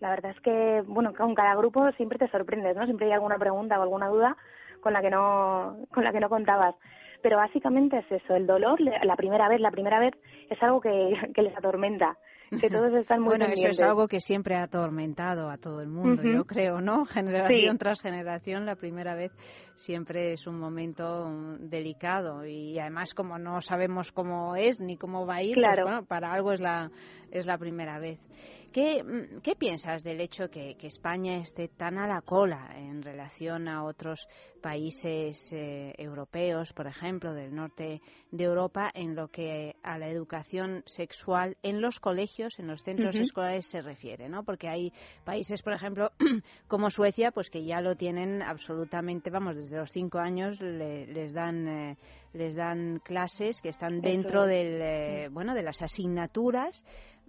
la verdad es que, bueno, con cada grupo siempre te sorprendes, ¿no? Siempre hay alguna pregunta o alguna duda con la que no, con la que no contabas. Pero básicamente es eso, el dolor, la primera vez, la primera vez es algo que, que les atormenta, que todos están muy bueno, eso es algo que siempre ha atormentado a todo el mundo, yo creo, ¿no? Generación Sí. tras generación, la primera vez siempre es un momento mm, delicado y además como no sabemos cómo es ni cómo va a ir, pues, bueno, para algo es la es la primera vez. ¿Qué, mm, qué piensas del hecho que, que España esté tan a la cola en relación a otros países eh, europeos, por ejemplo, del norte de Europa, en lo que a la educación sexual en los colegios, en los centros escolares se refiere, ¿no? Porque hay países, por ejemplo, como Suecia, pues que ya lo tienen absolutamente, vamos, desde los cinco años le- les dan eh, les dan clases que están dentro del eh, bueno de las asignaturas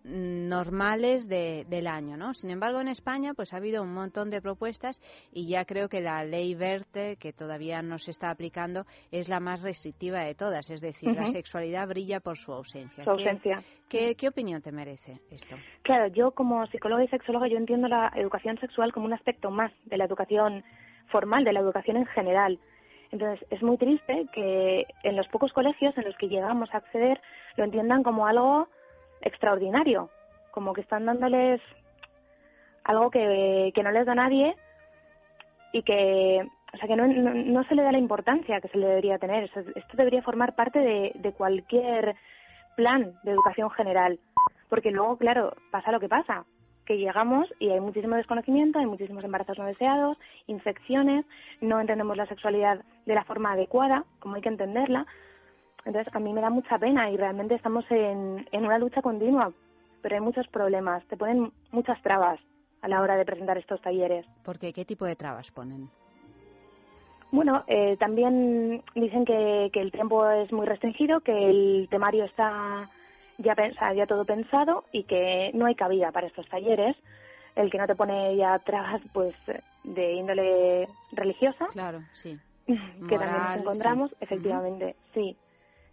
normales de- del año, ¿no? Sin embargo, en España, pues ha habido un montón de propuestas y ya creo que la ley Verte, que todavía no se está aplicando, es la más restrictiva de todas. Es decir, la sexualidad brilla por su ausencia. Su ¿Qué- ausencia. ¿Qué, qué opinión te merece esto? Claro, yo como psicóloga y sexóloga yo entiendo la educación sexual como un aspecto más de la educación formal, de la educación en general. Entonces, es muy triste que en los pocos colegios en los que llegamos a acceder lo entiendan como algo extraordinario, como que están dándoles algo que, que no les da nadie y que, o sea, que no, no, no se le da la importancia que se le debería tener. Esto debería formar parte de, de cualquier plan de educación general, porque luego, claro, pasa lo que pasa, que llegamos y hay muchísimo desconocimiento, hay muchísimos embarazos no deseados, infecciones, no entendemos la sexualidad de la forma adecuada, como hay que entenderla. Entonces, a mí me da mucha pena y realmente estamos en, en una lucha continua, pero hay muchos problemas, te ponen muchas trabas a la hora de presentar estos talleres. Porque ¿qué tipo de trabas ponen? Bueno, eh, también dicen que, que el tiempo es muy restringido, que el temario está ya, pensa- ya todo pensado y que no hay cabida para estos talleres. El que no te pone ya trabas pues de índole religiosa, Claro, sí. que también nos encontramos, sí. efectivamente, sí.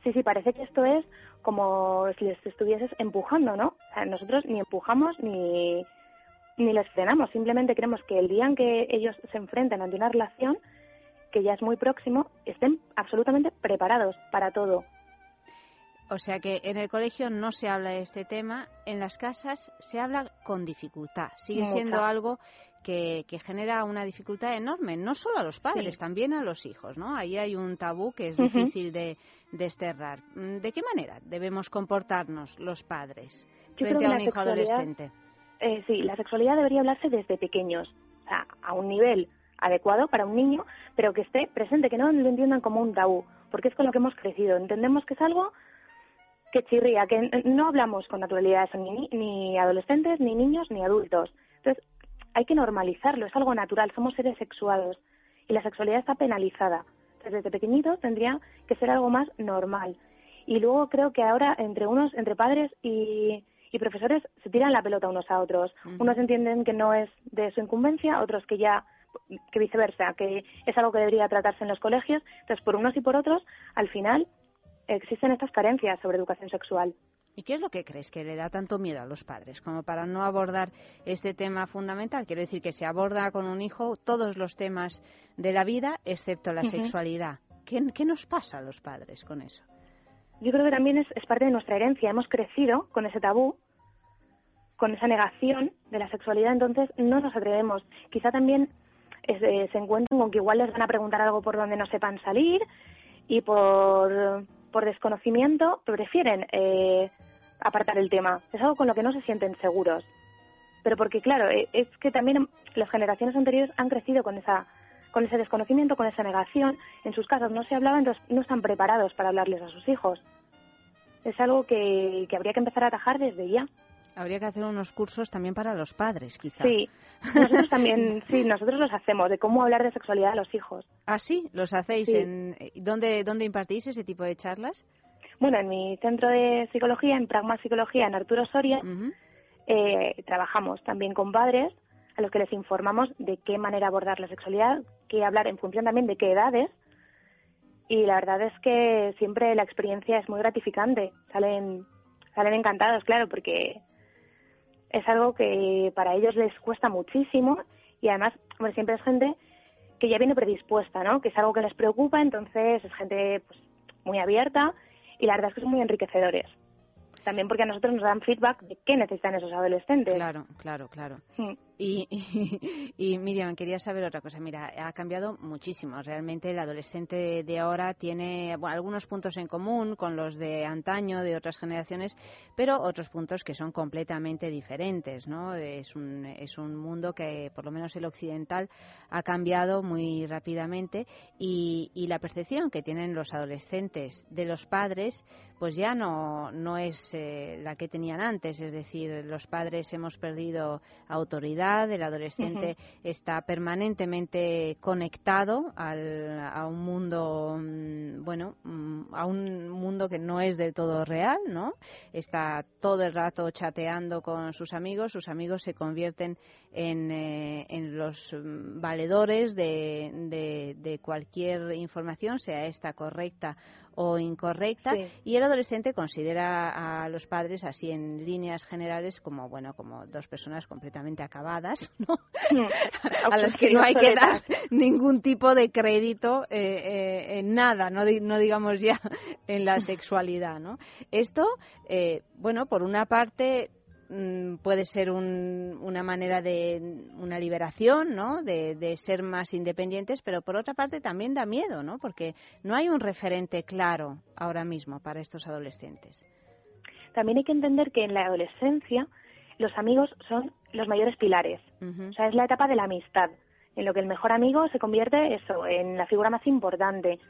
Sí, sí, parece que esto es como si les estuvieses empujando, ¿no? O sea, nosotros ni empujamos ni ni les frenamos, simplemente queremos que el día en que ellos se enfrenten ante una relación, que ya es muy próximo, estén absolutamente preparados para todo. O sea que en el colegio no se habla de este tema, en las casas se habla con dificultad. Sigue siendo algo que, genera una dificultad enorme, no solo a los padres, también a los hijos, ¿no? Ahí hay un tabú que es difícil de, desterrar. Mm, ¿De qué manera debemos comportarnos los padres frente a un hijo adolescente? Eh, sí, la sexualidad debería hablarse desde pequeños, a un nivel adecuado para un niño, pero que esté presente, que no lo entiendan como un tabú, porque es con lo que hemos crecido. Entendemos que es algo que chirría, que no hablamos con naturalidad ni, ni adolescentes, ni niños, ni adultos. Entonces, hay que normalizarlo, es algo natural, somos seres sexuados y la sexualidad está penalizada. Entonces, desde pequeñitos tendría que ser algo más normal. Y luego creo que ahora entre unos, entre padres y, y profesores, se tiran la pelota unos a otros. Unos entienden que no es de su incumbencia, otros que ya que viceversa, que es algo que debería tratarse en los colegios. Entonces, por unos y por otros, al final existen estas carencias sobre educación sexual. ¿Y qué es lo que crees que le da tanto miedo a los padres como para no abordar este tema fundamental? Quiero decir que se aborda con un hijo todos los temas de la vida excepto la sexualidad. ¿Qué, nos pasa a los padres con eso? Yo creo que también es, parte de nuestra herencia. Hemos crecido con ese tabú, con esa negación de la sexualidad, entonces no nos atrevemos. Quizá también eh, se encuentran con que igual les van a preguntar algo por donde no sepan salir y por por desconocimiento prefieren eh, apartar el tema. Es algo con lo que no se sienten seguros. Pero porque, claro, eh, es que también las generaciones anteriores han crecido con esa con ese desconocimiento, con esa negación. En sus casas no se hablaba, entonces no están preparados para hablarles a sus hijos. Es algo que, que habría que empezar a atajar desde ya. Habría que hacer unos cursos también para los padres, quizá. Sí, nosotros también, sí, nosotros los hacemos, de cómo hablar de sexualidad a los hijos. Ah, sí, los hacéis. En, ¿dónde, ¿Dónde impartís ese tipo de charlas? Bueno, en mi centro de psicología, en Pragma Psicología, en Arturo Soria, eh, trabajamos también con padres a los que les informamos de qué manera abordar la sexualidad, qué hablar en función también de qué edades. Y la verdad es que siempre la experiencia es muy gratificante. Salen, salen encantados, claro, porque es algo que para ellos les cuesta muchísimo y además, hombre, siempre es gente que ya viene predispuesta, ¿no? Que es algo que les preocupa, entonces es gente pues, muy abierta y la verdad es que son muy enriquecedores también porque a nosotros nos dan feedback de qué necesitan esos adolescentes. Claro, claro, claro. Y, Miriam, quería saber otra cosa. Mira, ha cambiado muchísimo. Realmente el adolescente de ahora tiene algunos puntos en común con los de antaño, de otras generaciones, pero otros puntos que son completamente diferentes, ¿no? Es un, es un mundo que, por lo menos el occidental, ha cambiado muy rápidamente y, y la percepción que tienen los adolescentes de los padres, pues ya no, no es eh, la que tenían antes, es decir, los padres hemos perdido autoridad, el adolescente está permanentemente conectado a un mundo, mm, bueno, mm, a un mundo que no es del todo real, ¿no? Está todo el rato chateando con sus amigos, sus amigos se convierten en, eh, en los mm, valedores de, de cualquier información, sea esta correcta o incorrecta y el adolescente considera a los padres así en líneas generales como bueno como dos personas completamente acabadas ¿no? a las que no hay que dar ningún tipo de crédito eh, eh, en nada no, no digamos ya en la sexualidad no esto eh, bueno por una parte Mm, puede ser una manera de una liberación, ¿no? De, ser más independientes, pero por otra parte también da miedo, ¿no? Porque no hay un referente claro ahora mismo para estos adolescentes. También hay que entender que en la adolescencia los amigos son los mayores pilares. O sea, es la etapa de la amistad, en lo que el mejor amigo se convierte eso, en la figura más importante.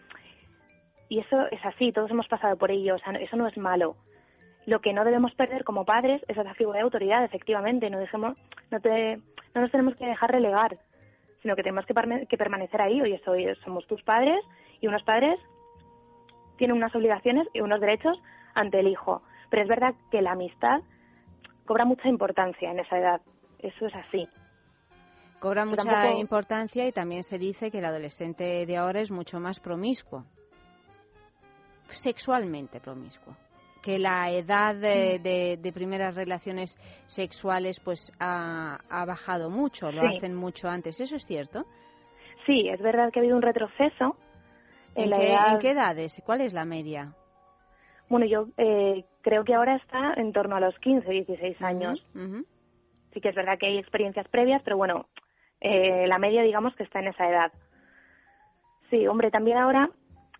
Y eso es así, todos hemos pasado por ello, o sea, eso no es malo. Lo que no debemos perder como padres es esa figura de autoridad, efectivamente. No, dejemos, no, te, no nos tenemos que dejar relegar, sino que tenemos que, que permanecer ahí. Oye, soy, somos tus padres y unos padres tienen unas obligaciones y unos derechos ante el hijo. Pero es verdad que la amistad cobra mucha importancia en esa edad. Eso es así. Cobra mucha importancia y también se dice que el adolescente de ahora es mucho más promiscuo. Sexualmente promiscuo. Que la edad de, de, primeras relaciones sexuales pues ha, ha bajado mucho, lo hacen mucho antes. ¿Eso es cierto? Sí, es verdad que ha habido un retroceso. ¿En, qué, ¿en qué edades? ¿Cuál es la media? Bueno, yo eh, creo que ahora está en torno a los 15, 16 años. Sí que es verdad que hay experiencias previas, pero bueno, eh, la media digamos que está en esa edad. Sí, hombre, también ahora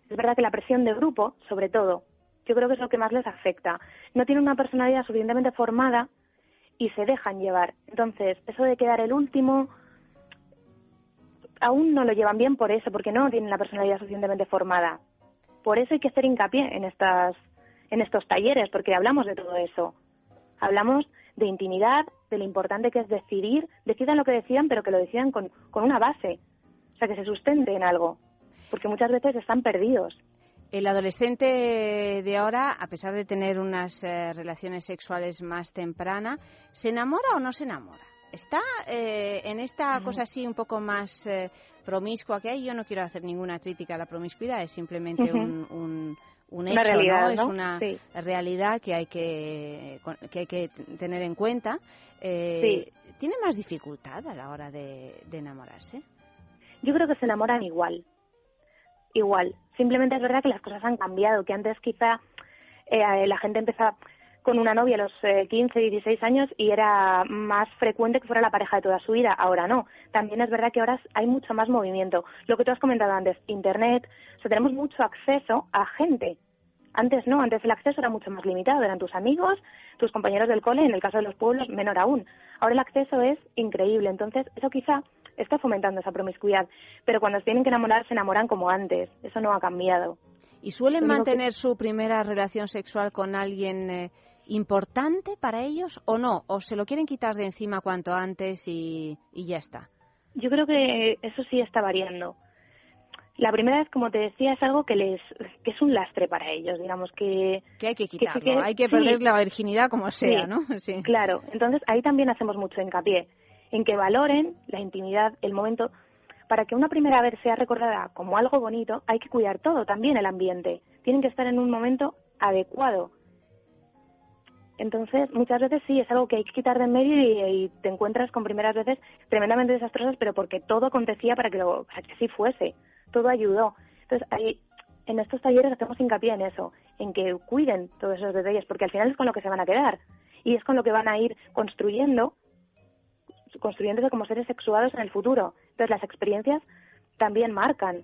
es verdad que la presión de grupo, sobre todo, yo creo que es lo que más les afecta. No tienen una personalidad suficientemente formada y se dejan llevar. Entonces, eso de quedar el último, aún no lo llevan bien por eso, porque no tienen la personalidad suficientemente formada. Por eso hay que hacer hincapié en estas en estos talleres, porque hablamos de todo eso. Hablamos de intimidad, de lo importante que es decidir, decidan lo que decidan, pero que lo decidan con, con una base, o sea, que se sustente en algo, porque muchas veces están perdidos. El adolescente de ahora, a pesar de tener unas eh, relaciones sexuales más tempranas, ¿se enamora o no se enamora? ¿Está eh, en esta mm. cosa así un poco más eh, promiscua que hay? Yo no quiero hacer ninguna crítica a la promiscuidad, es simplemente un un hecho, realidad, Es una realidad que hay que, que hay que tener en cuenta. Eh, ¿Tiene más dificultad a la hora de, enamorarse? Yo creo que se enamoran igual. Igual. Simplemente es verdad que las cosas han cambiado, que antes quizá eh, la gente empezaba con una novia a los 15, eh, 16 años y era más frecuente que fuera la pareja de toda su vida. Ahora no. También es verdad que ahora hay mucho más movimiento. Lo que tú has comentado antes, Internet, o sea, tenemos mucho acceso a gente. Antes no, antes el acceso era mucho más limitado, eran tus amigos, tus compañeros del cole, en el caso de los pueblos, menor aún. Ahora el acceso es increíble, entonces eso quizá está fomentando esa promiscuidad, pero cuando se tienen que enamorar se enamoran como antes, eso no ha cambiado. ¿Y suelen mantener su primera relación sexual con alguien eh, importante para ellos o no? ¿O se lo quieren quitar de encima cuanto antes y, ya está? Yo creo que eso sí está variando. La primera vez, como te decía, es algo que les que es un lastre para ellos, digamos que que hay que quitarlo, hay que perder la virginidad como sea, ¿no? Sí. Claro, entonces ahí también hacemos mucho hincapié en que valoren la intimidad, el momento para que una primera vez sea recordada como algo bonito, hay que cuidar todo, también el ambiente. Tienen que estar en un momento adecuado entonces, muchas veces sí, es algo que hay que quitar de en medio y, te encuentras con primeras veces tremendamente desastrosas, pero porque todo acontecía para que, lo, que así fuese, todo ayudó. Entonces, ahí, en estos talleres hacemos hincapié en eso, en que cuiden todos esos detalles, porque al final es con lo que se van a quedar y es con lo que van a ir construyendo, construyéndose como seres sexuados en el futuro. Entonces, las experiencias también marcan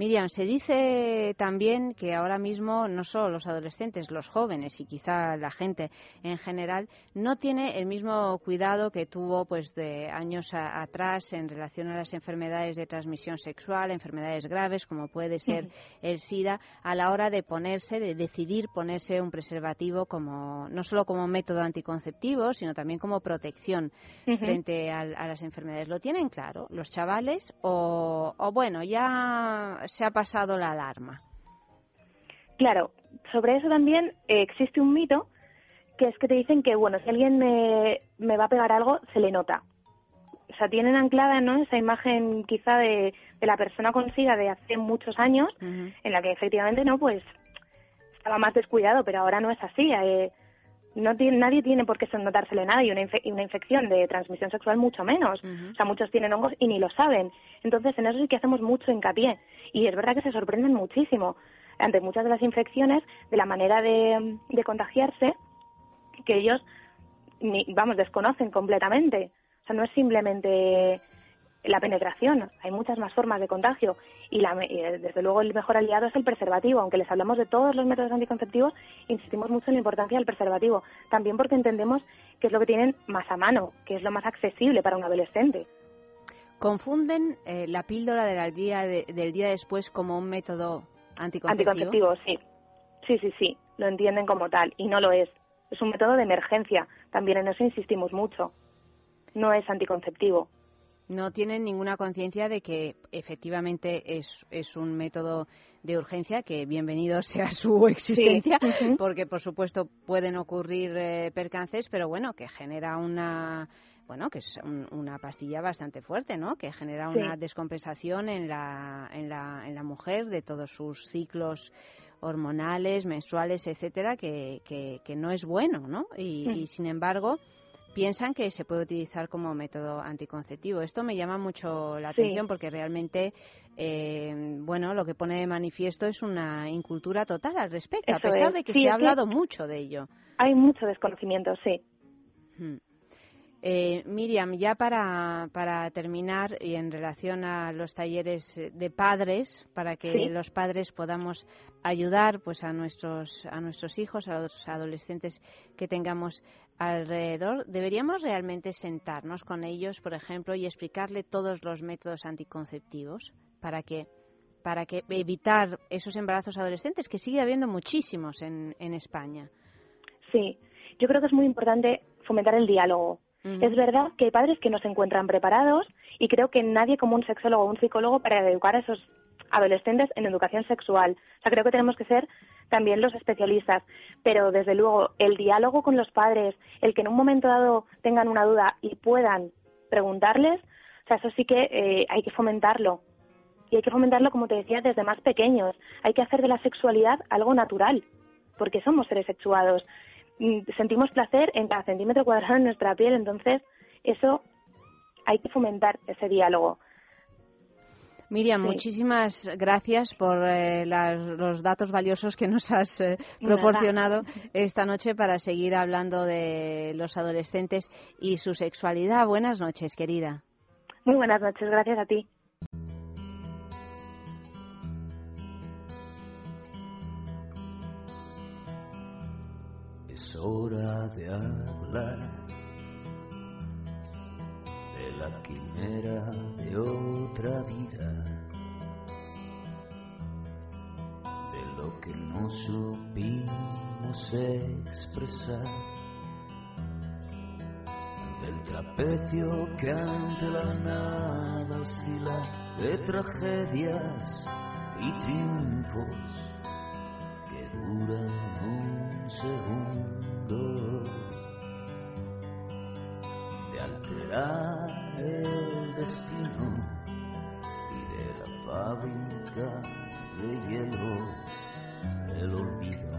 Miriam, se dice también que ahora mismo no solo los adolescentes, los jóvenes y quizá la gente en general no tiene el mismo cuidado que tuvo pues de años atrás en relación a las enfermedades de transmisión sexual, enfermedades graves como puede ser el SIDA, a la hora de ponerse, de decidir ponerse un preservativo como no solo como método anticonceptivo, sino también como protección frente a, las enfermedades. ¿Lo tienen claro los chavales o bueno ya se ha pasado la alarma. Claro, sobre eso también eh, existe un mito que es que te dicen que, bueno, si alguien me, me va a pegar algo, se le nota. O sea, tienen anclada ¿no? esa imagen quizá de, de la persona consiga de hace muchos años, en la que efectivamente no, pues estaba más descuidado, pero ahora no es así. Eh, no tiene, nadie tiene por qué notársele nada y una, una infección de transmisión sexual mucho menos. O sea, muchos tienen hongos y ni lo saben. Entonces, en eso sí que hacemos mucho hincapié. Y es verdad que se sorprenden muchísimo ante muchas de las infecciones de la manera de, de contagiarse que ellos, ni, vamos, desconocen completamente. O sea, no es simplemente la penetración. Hay muchas más formas de contagio y, la, eh, desde luego el mejor aliado es el preservativo. Aunque les hablamos de todos los métodos anticonceptivos, insistimos mucho en la importancia del preservativo. También porque entendemos que es lo que tienen más a mano, que es lo más accesible para un adolescente. ¿Confunden eh, la píldora del día, del día después como un método anticonceptivo? Anticonceptivo, sí. Sí, sí, sí. Lo entienden como tal y no lo es. Es un método de emergencia. También en eso insistimos mucho. No es anticonceptivo no tienen ninguna conciencia de que efectivamente es, es un método de urgencia, que bienvenido sea su existencia, porque por supuesto pueden ocurrir eh, percances, pero bueno, que genera una bueno, que es una pastilla bastante fuerte, ¿no? Que genera una descompensación en la, en, la, en la mujer de todos sus ciclos hormonales, menstruales, etcétera, que, que, no es bueno, ¿no? Y, sin embargo, piensan que se puede utilizar como método anticonceptivo. Esto me llama mucho la atención porque realmente, eh, bueno, lo que pone de manifiesto es una incultura total al respecto, a pesar de que se ha hablado mucho de ello. Hay mucho desconocimiento, sí. Eh, Miriam, ya para, para terminar y en relación a los talleres de padres, para que los padres podamos ayudar pues a nuestros a nuestros hijos, a los adolescentes que tengamos alrededor, deberíamos realmente sentarnos con ellos, por ejemplo, y explicarle todos los métodos anticonceptivos para que para que evitar esos embarazos adolescentes que sigue habiendo muchísimos en, en España. Sí, yo creo que es muy importante fomentar el diálogo es verdad que hay padres que no se encuentran preparados y creo que nadie como un sexólogo o un psicólogo para educar a esos adolescentes en educación sexual. O sea, creo que tenemos que ser también los especialistas. Pero, desde luego, el diálogo con los padres, el que en un momento dado tengan una duda y puedan preguntarles, o sea, eso sí que eh, hay que fomentarlo. Y hay que fomentarlo, como te decía, desde más pequeños. Hay que hacer de la sexualidad algo natural, porque somos seres sexuados sentimos placer en cada centímetro cuadrado de nuestra piel, entonces eso hay que fomentar ese diálogo. Miriam, muchísimas gracias por eh, los datos valiosos que nos has eh, proporcionado esta noche para seguir hablando de los adolescentes y su sexualidad. Buenas noches, querida. Muy buenas noches, gracias a ti. Hora de hablar de la quimera de otra vida, de lo que no supimos expresar, del trapecio que ante la nada oscila, de tragedias y triunfos que duran un segundo de alterar el destino y de la fábrica de hielo el olvido.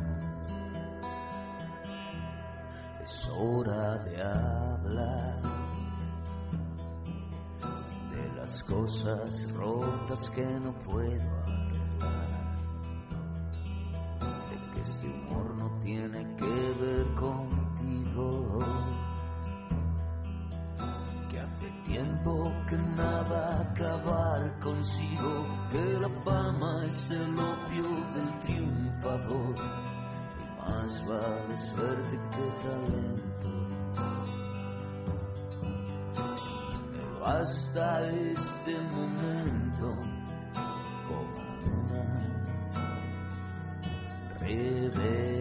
Es hora de hablar de las cosas rotas que no puedo arreglar, de que este humor no tiene que ver contigo. Que hace tiempo que nada acabar consigo, que la fama es el opio del triunfador. Más vale suerte que talento. Pero hasta este momento, como una revelación.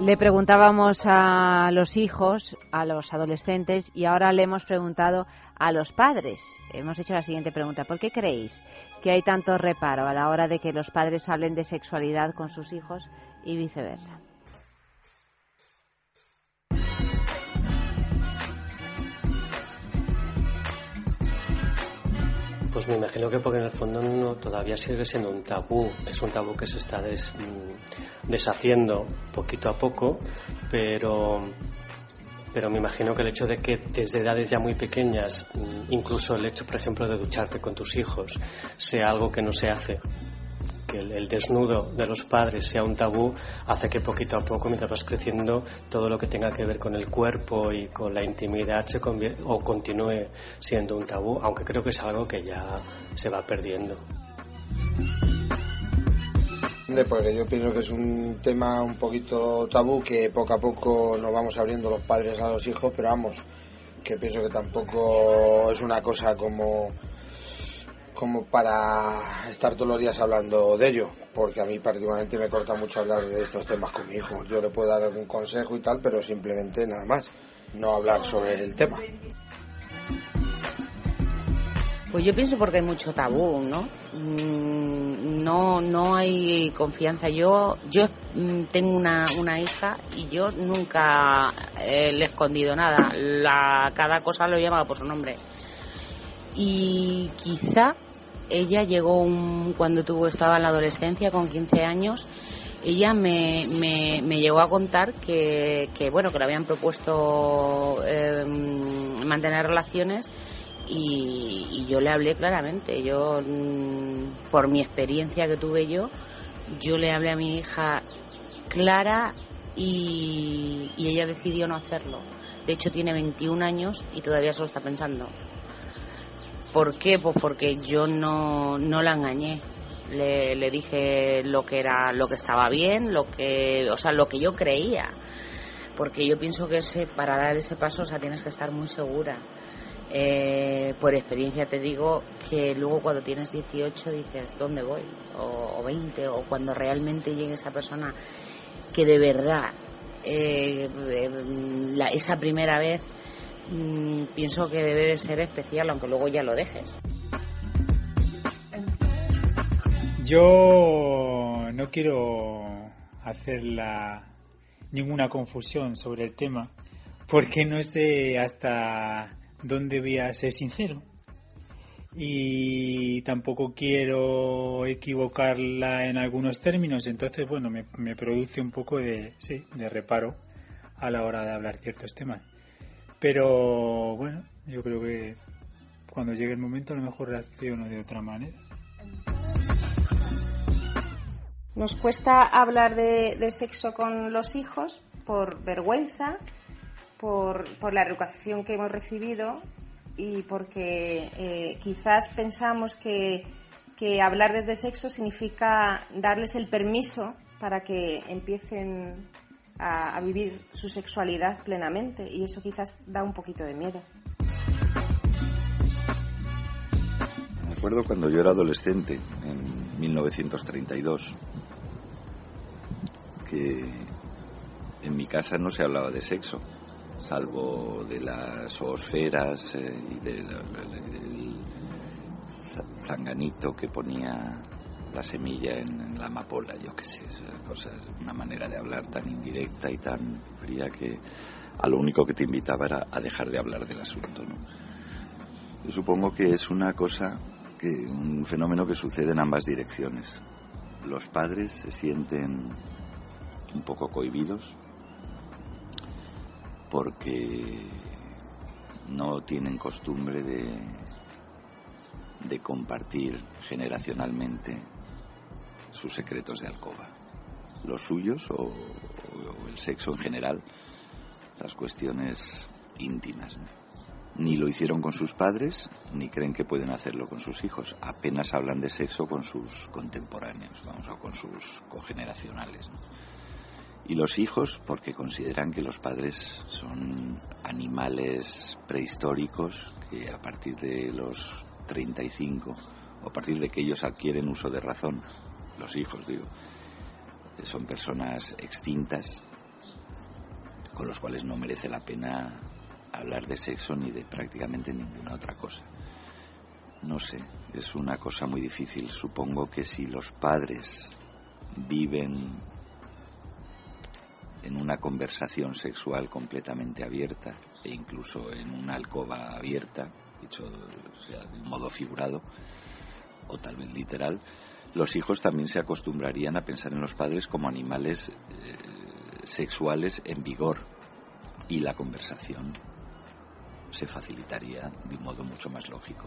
Le preguntábamos a los hijos, a los adolescentes y ahora le hemos preguntado a los padres. Hemos hecho la siguiente pregunta. ¿Por qué creéis que hay tanto reparo a la hora de que los padres hablen de sexualidad con sus hijos y viceversa? Pues me imagino que porque en el fondo no, todavía sigue siendo un tabú, es un tabú que se está mm, deshaciendo poquito a poco, pero, pero me imagino que el hecho de que desde edades ya muy pequeñas, mm, incluso el hecho, por ejemplo, de ducharte con tus hijos, sea algo que no se hace que el, desnudo de los padres sea un tabú hace que poquito a poco, mientras vas creciendo, todo lo que tenga que ver con el cuerpo y con la intimidad se o continúe siendo un tabú, aunque creo que es algo que ya se va perdiendo. Porque yo pienso que es un tema un poquito tabú que poco a poco nos vamos abriendo los padres a los hijos, pero vamos, que pienso que tampoco es una cosa como como para estar todos los días hablando de ello, porque a mí particularmente me corta mucho hablar de estos temas con mi hijo. Yo le puedo dar algún consejo y tal, pero simplemente nada más, no hablar sobre el tema. Pues yo pienso porque hay mucho tabú, ¿no? Mm, no, no hay confianza. Yo, yo mm, tengo una, una hija y yo nunca le he escondido nada. La, cada cosa lo he llamado por su nombre. Y quizá ella llegó cuando tuvo, estaba en la adolescencia con 15 años ella me, me, llegó a contar que, bueno que le habían propuesto em, mantener relaciones y, yo le hablé claramente. Yo mm, por mi experiencia que tuve yo yo le hablé a mi hija clara y, y ella decidió no hacerlo. De hecho tiene 21 años y todavía solo está pensando ¿Por qué? Pues porque yo no, no la engañé. Le, le, dije lo que era lo que estaba bien, lo que, o sea, lo que yo creía. Porque yo pienso que ese, para dar ese paso, o sea, tienes que estar muy segura. Eh, por experiencia te digo que luego cuando tienes 18 dices, ¿dónde voy? O, 20, o cuando realmente llegue esa persona que de verdad eh, esa primera vez Mm, pienso que debe de ser especial, aunque luego ya lo dejes. Yo no quiero hacer ninguna confusión sobre el tema, porque no sé hasta dónde voy a ser sincero. Y tampoco quiero equivocarla en algunos términos, entonces, bueno, me, me produce un poco de, sí, de reparo a la hora de hablar ciertos temas. Pero bueno, yo creo que cuando llegue el momento a lo mejor reacciono de otra manera. Nos cuesta hablar de, sexo con los hijos por vergüenza, por, la educación que hemos recibido y porque eh, quizás pensamos que, que hablar desde sexo significa darles el permiso para que empiecen a, vivir su sexualidad plenamente y eso quizás da un poquito de miedo. Me acuerdo cuando yo era adolescente, en 1932, que en mi casa no se hablaba de sexo, salvo de las osferas eh, y del zanganito que ponía la semilla en, la amapola, yo qué sé, cosas, una manera de hablar tan indirecta y tan fría que a lo único que te invitaba era a dejar de hablar del asunto, ¿no? Yo supongo que es una cosa, que un fenómeno que sucede en ambas direcciones. Los padres se sienten un poco cohibidos porque no tienen costumbre de, de compartir generacionalmente sus secretos de alcoba, los suyos o, el sexo en general, las cuestiones íntimas. Ni lo hicieron con sus padres, ni creen que pueden hacerlo con sus hijos. Apenas hablan de sexo con sus contemporáneos, vamos, o con sus cogeneracionales. Y los hijos, porque consideran que los padres son animales prehistóricos que a partir de los 35 o a partir de que ellos adquieren uso de razón, los hijos, digo, son personas extintas con los cuales no merece la pena hablar de sexo ni de prácticamente ninguna otra cosa. No sé, es una cosa muy difícil. Supongo que si los padres viven en una conversación sexual completamente abierta e incluso en una alcoba abierta, dicho sea, de un modo figurado o tal vez literal, los hijos también se acostumbrarían a pensar en los padres como animales eh, sexuales en vigor y la conversación se facilitaría de un modo mucho más lógico.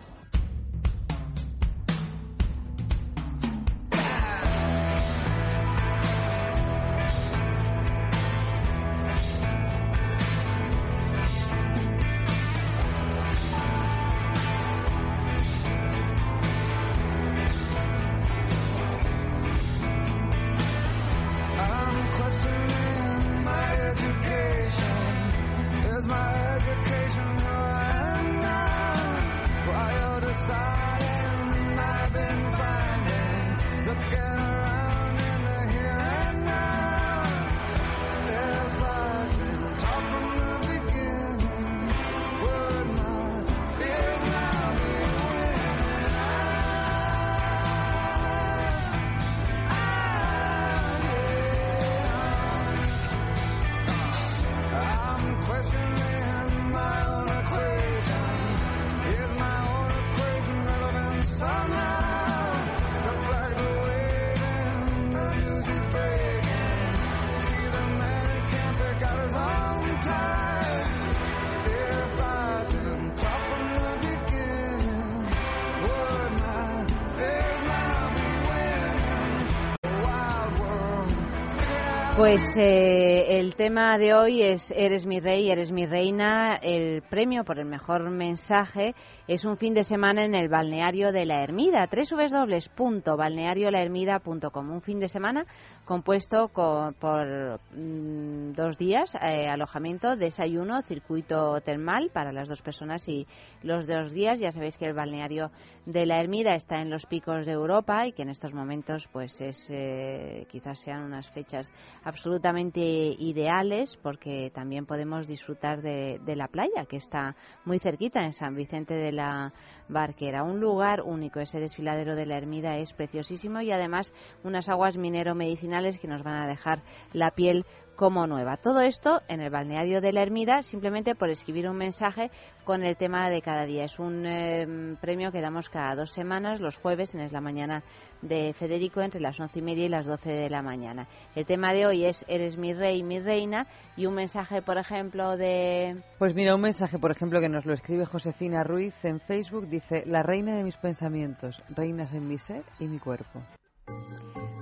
Tema de hoy es Eres mi rey, eres mi reina. El premio por el mejor mensaje es un fin de semana en el balneario de la Ermida, www.balneariolahermida.com. Un fin de semana compuesto co- por mm, dos días, eh, alojamiento, desayuno, circuito termal para las dos personas y los dos días. Ya sabéis que el balneario de la Ermida está en los picos de Europa y que en estos momentos pues es eh, quizás sean unas fechas absolutamente ideales porque también podemos disfrutar de, de la playa que está muy cerquita en San Vicente de la Barquera. Un lugar único, ese desfiladero de la Ermida es preciosísimo y además unas aguas minero-medicinales que nos van a dejar la piel como nueva. Todo esto en el balneario de la Ermida simplemente por escribir un mensaje con el tema de cada día. Es un eh, premio que damos cada dos semanas, los jueves, en Es la Mañana de Federico, entre las once y media y las doce de la mañana. El tema de hoy es Eres mi rey, mi reina, y un mensaje, por ejemplo, de... Pues mira, un mensaje, por ejemplo, que nos lo escribe Josefina Ruiz en Facebook, dice, la reina de mis pensamientos, reinas en mi ser y mi cuerpo.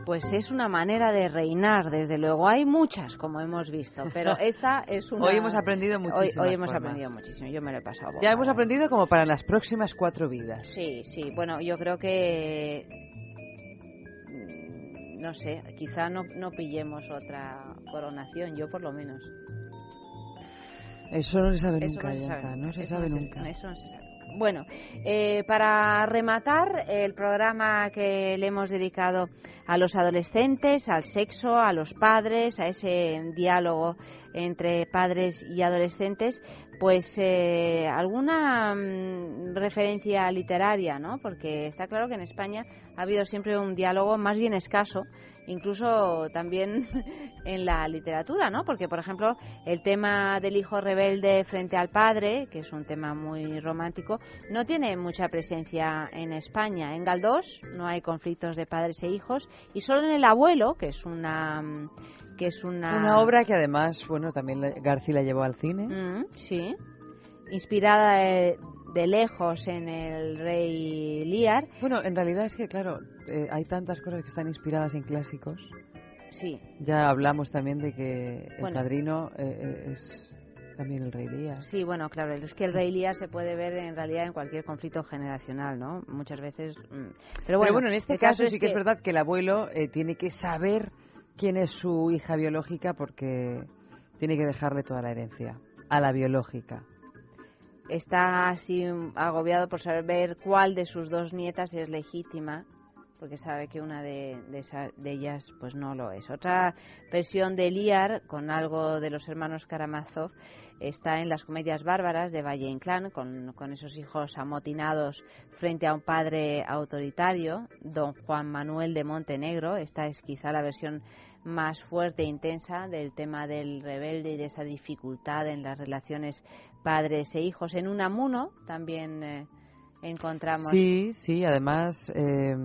Pues es una manera de reinar, desde luego. Hay muchas, como hemos visto, pero esta es una... Hoy hemos aprendido Hoy, muchísimas hoy hemos formas. aprendido muchísimo, yo me lo he pasado. Ya hemos aprendido como para las próximas cuatro vidas. Sí, sí. Bueno, yo creo que mm, no sé, quizá no, no pillemos otra coronación, yo por lo menos. Eso no se sabe Eso nunca, no se Yanta, sabe, no se sabe no se- nunca. eso no se sabe. Bueno, eh, para rematar el programa que le hemos dedicado a los adolescentes, al sexo, a los padres, a ese diálogo entre padres y adolescentes, pues eh, alguna mm, referencia literaria, ¿no? Porque está claro que en España ha habido siempre un diálogo más bien escaso, incluso también en la literatura, ¿no? Porque, por ejemplo, el tema del hijo rebelde frente al padre, que es un tema muy romántico, no tiene mucha presencia en España. En Galdós no hay conflictos de padres e hijos y solo en el abuelo, que es una mm, que es una, Una obra que además, bueno, también García la llevó al cine. Mm, sí, inspirada de, lejos en el rey Lear. Bueno, en realidad es que, claro, eh, hay tantas cosas que están inspiradas en clásicos. Sí. Ya hablamos también de que el Bueno. padrino eh, eh, es también el rey Lear. Sí, bueno, claro, es que el rey Lear se puede ver en realidad en cualquier conflicto generacional, ¿no? Muchas veces. mm. Pero bueno, en este caso, caso sí que, es verdad que el abuelo eh, tiene que saber quién es su hija biológica porque tiene que dejarle toda la herencia a la biológica. Está así agobiado por saber cuál de sus dos nietas es legítima porque sabe que una de, de, esa- de ellas pues no lo es. Otra versión de Liar con algo de los hermanos Karamazov está en las comedias bárbaras de Valle Inclán con, con esos hijos amotinados frente a un padre autoritario, don Juan Manuel de Montenegro. Esta es quizá la versión más fuerte e intensa del tema del rebelde y de esa dificultad en las relaciones padres e hijos. En Unamuno también eh, encontramos Sí, sí, además eh,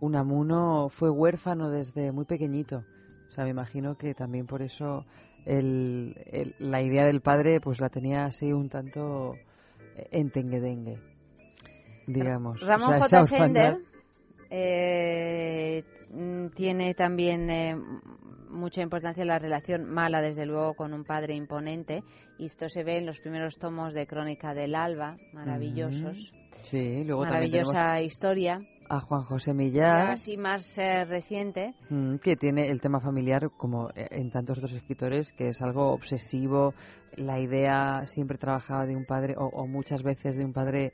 Unamuno fue huérfano desde muy pequeñito. O sea, me imagino que también por eso el, el- la idea del padre pues la tenía así un tanto eh, entenguedengue, digamos. O Ramón sea, J. Sender eh, tiene también eh, mucha importancia la relación mala, desde luego, con un padre imponente. Y esto se ve en los primeros tomos de Crónica del Alba, maravillosos. Sí, luego también Maravillosa historia. a Juan José Millás. así más eh, reciente. Mm, que tiene el tema familiar como eh, en tantos otros escritores que es algo obsesivo la idea siempre trabajaba de un padre o, o muchas veces de un padre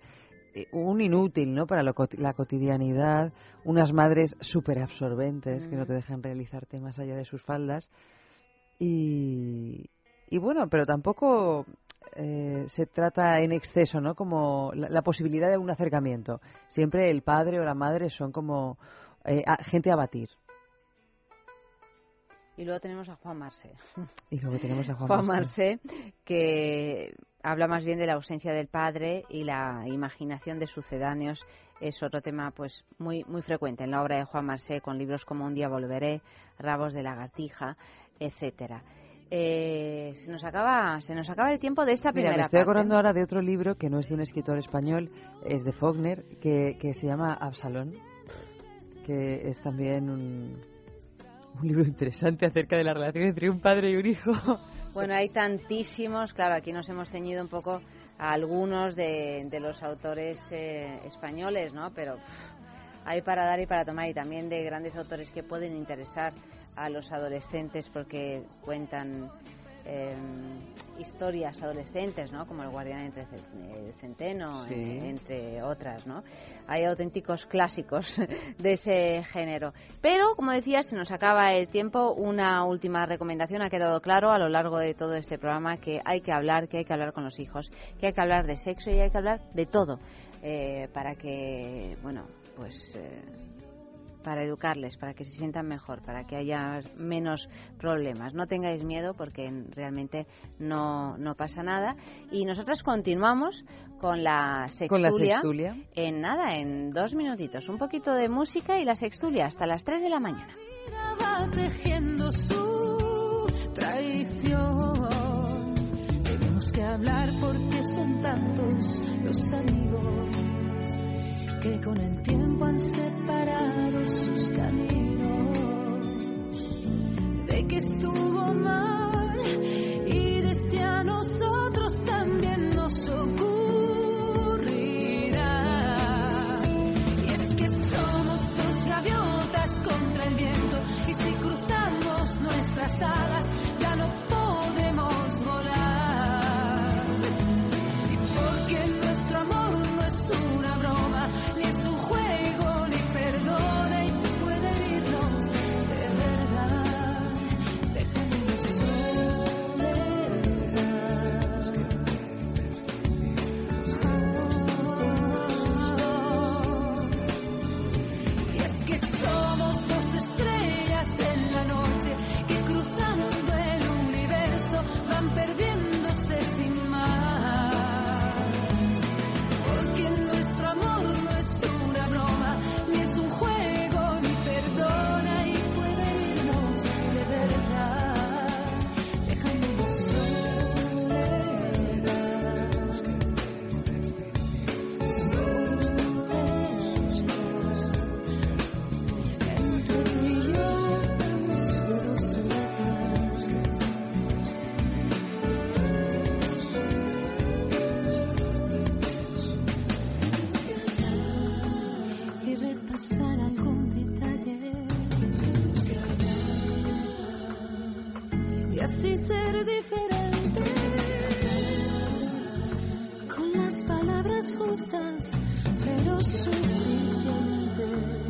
un inútil no para lo la cotidianidad unas madres súper absorbentes que no te dejan realizarte más allá de sus faldas y y bueno pero tampoco eh, se trata en exceso, ¿no? Como la, la posibilidad de un acercamiento. Siempre el padre o la madre son como eh, a- gente a batir. Y luego tenemos a Juan Marsé. Y luego tenemos a Juan, Juan que habla más bien de la ausencia del padre y la imaginación de sucedáneos es otro tema pues muy muy frecuente en la obra de Juan Marsé con libros como Un día volveré, Rabos de lagartija, etcétera. Eh, se nos acaba se nos acaba el tiempo de esta Mira, primera me estoy parte. acordando ahora de otro libro que no es de un escritor español, es de Faulkner, que, que se llama Absalón, que es también un, un libro interesante acerca de la relación entre un padre y un hijo. Bueno, hay tantísimos, claro, aquí nos hemos ceñido un poco a algunos de, los autores eh, españoles, ¿no? Pero hay para dar y para tomar y también de grandes autores que pueden interesar a los adolescentes porque cuentan eh, historias adolescentes, ¿no? Como El guardián entre el centeno, Sí. entre otras, ¿no? Hay auténticos clásicos de ese género. Pero, como decía, se nos acaba el tiempo. Una última recomendación ha quedado claro a lo largo de todo este programa que hay que hablar, que hay que hablar con los hijos, que hay que hablar de sexo y hay que hablar de todo eh, para que, bueno, pues eh, para educarles, para que se sientan mejor, para que haya menos problemas. No tengáis miedo porque realmente no, no pasa nada. Y nosotras continuamos con la Con la sextulia. sextulia. En nada, en dos minutitos. Un poquito de música y la sextulia hasta las 3 de la mañana. va tejiendo su traición. Tenemos que hablar porque son tantos los amigos que con el tiempo han separado sus caminos. De que estuvo mal y de si a nosotros también nos ocurrirá. Y es que somos dos gaviotas contra el viento y si cruzamos nuestras alas ya no podemos volar. Broma, ni es ser diferentes. Con las palabras justas pero suficientes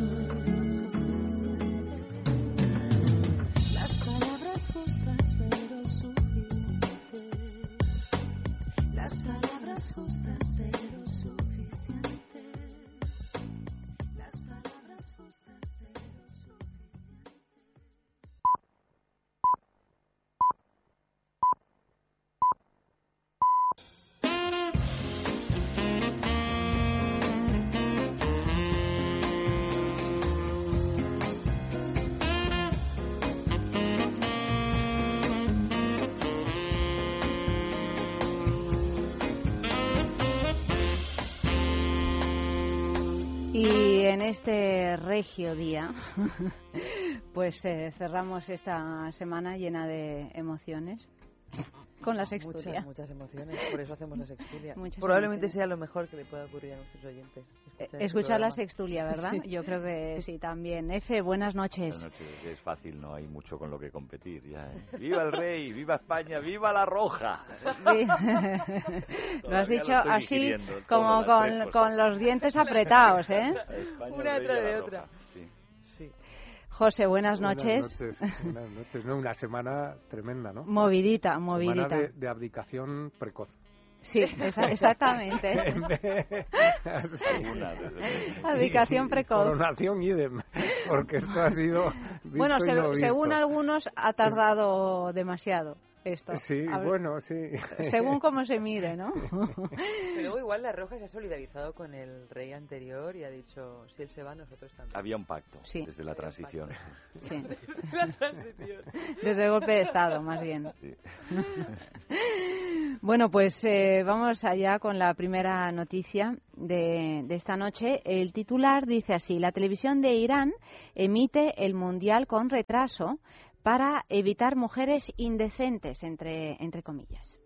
este regio día, pues eh, cerramos esta semana llena de emociones con la sextulia. Muchas, muchas emociones, por eso hacemos la sextulia. Muchas Probablemente emociones. sea lo mejor que le pueda ocurrir a nuestros oyentes. Eh, este Escuchar la sextulia, ¿verdad? Sí. Yo creo que sí, también. Efe, buenas noches. Buenas noches. Es fácil, no hay mucho con lo que competir. Ya, ¿eh? ¡Viva el rey! ¡Viva España! ¡Viva la roja! Sí. lo has dicho lo así, como las tres con, con los dientes apretados, ¿eh? España, Una detrás de otra. Sí. José, buenas noches. Buenas noches. Buenas noches. No, una semana tremenda, ¿no? Movidita, movidita. Semana de, de abdicación precoz. Sí, esa- exactamente. Abdicación precoz. Coronación idem, porque esto ha sido Bueno, se- según algunos ha tardado demasiado esto. Sí, bueno, sí. Según cómo se mire, ¿no? Pero luego igual la Roja se ha solidarizado con el rey anterior y ha dicho, si él se va, nosotros también. Había un pacto Sí. desde la transición. Sí. La transición. Desde el golpe de Estado, más bien. Sí. Bueno, pues eh, vamos allá con la primera noticia de, de esta noche. El titular dice así, la televisión de Irán emite el Mundial con retraso para evitar mujeres indecentes, entre, entre comillas.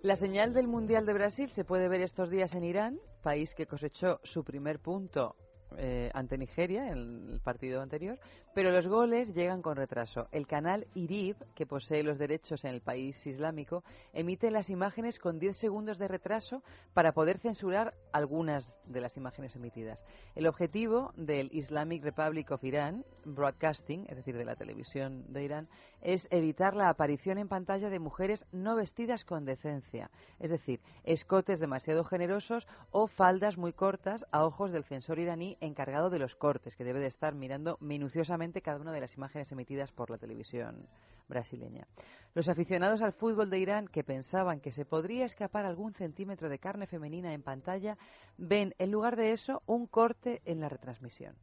La señal del Mundial de Brasil se puede ver estos días en Irán, país que cosechó su primer punto eh, ante Nigeria en el partido anterior, pero los goles llegan con retraso. El canal IRIB, que posee los derechos en el país islámico, emite las imágenes con 10 segundos de retraso para poder censurar algunas de las imágenes emitidas. El objetivo del Islamic Republic of Iran Broadcasting, es decir, de la televisión de Irán, es evitar la aparición en pantalla de mujeres no vestidas con decencia, es decir, escotes demasiado generosos o faldas muy cortas a ojos del censor iraní encargado de los cortes, que debe de estar mirando minuciosamente cada una de las imágenes emitidas por la televisión brasileña. Los aficionados al fútbol de Irán que pensaban que se podría escapar algún centímetro de carne femenina en pantalla, ven en lugar de eso un corte en la retransmisión.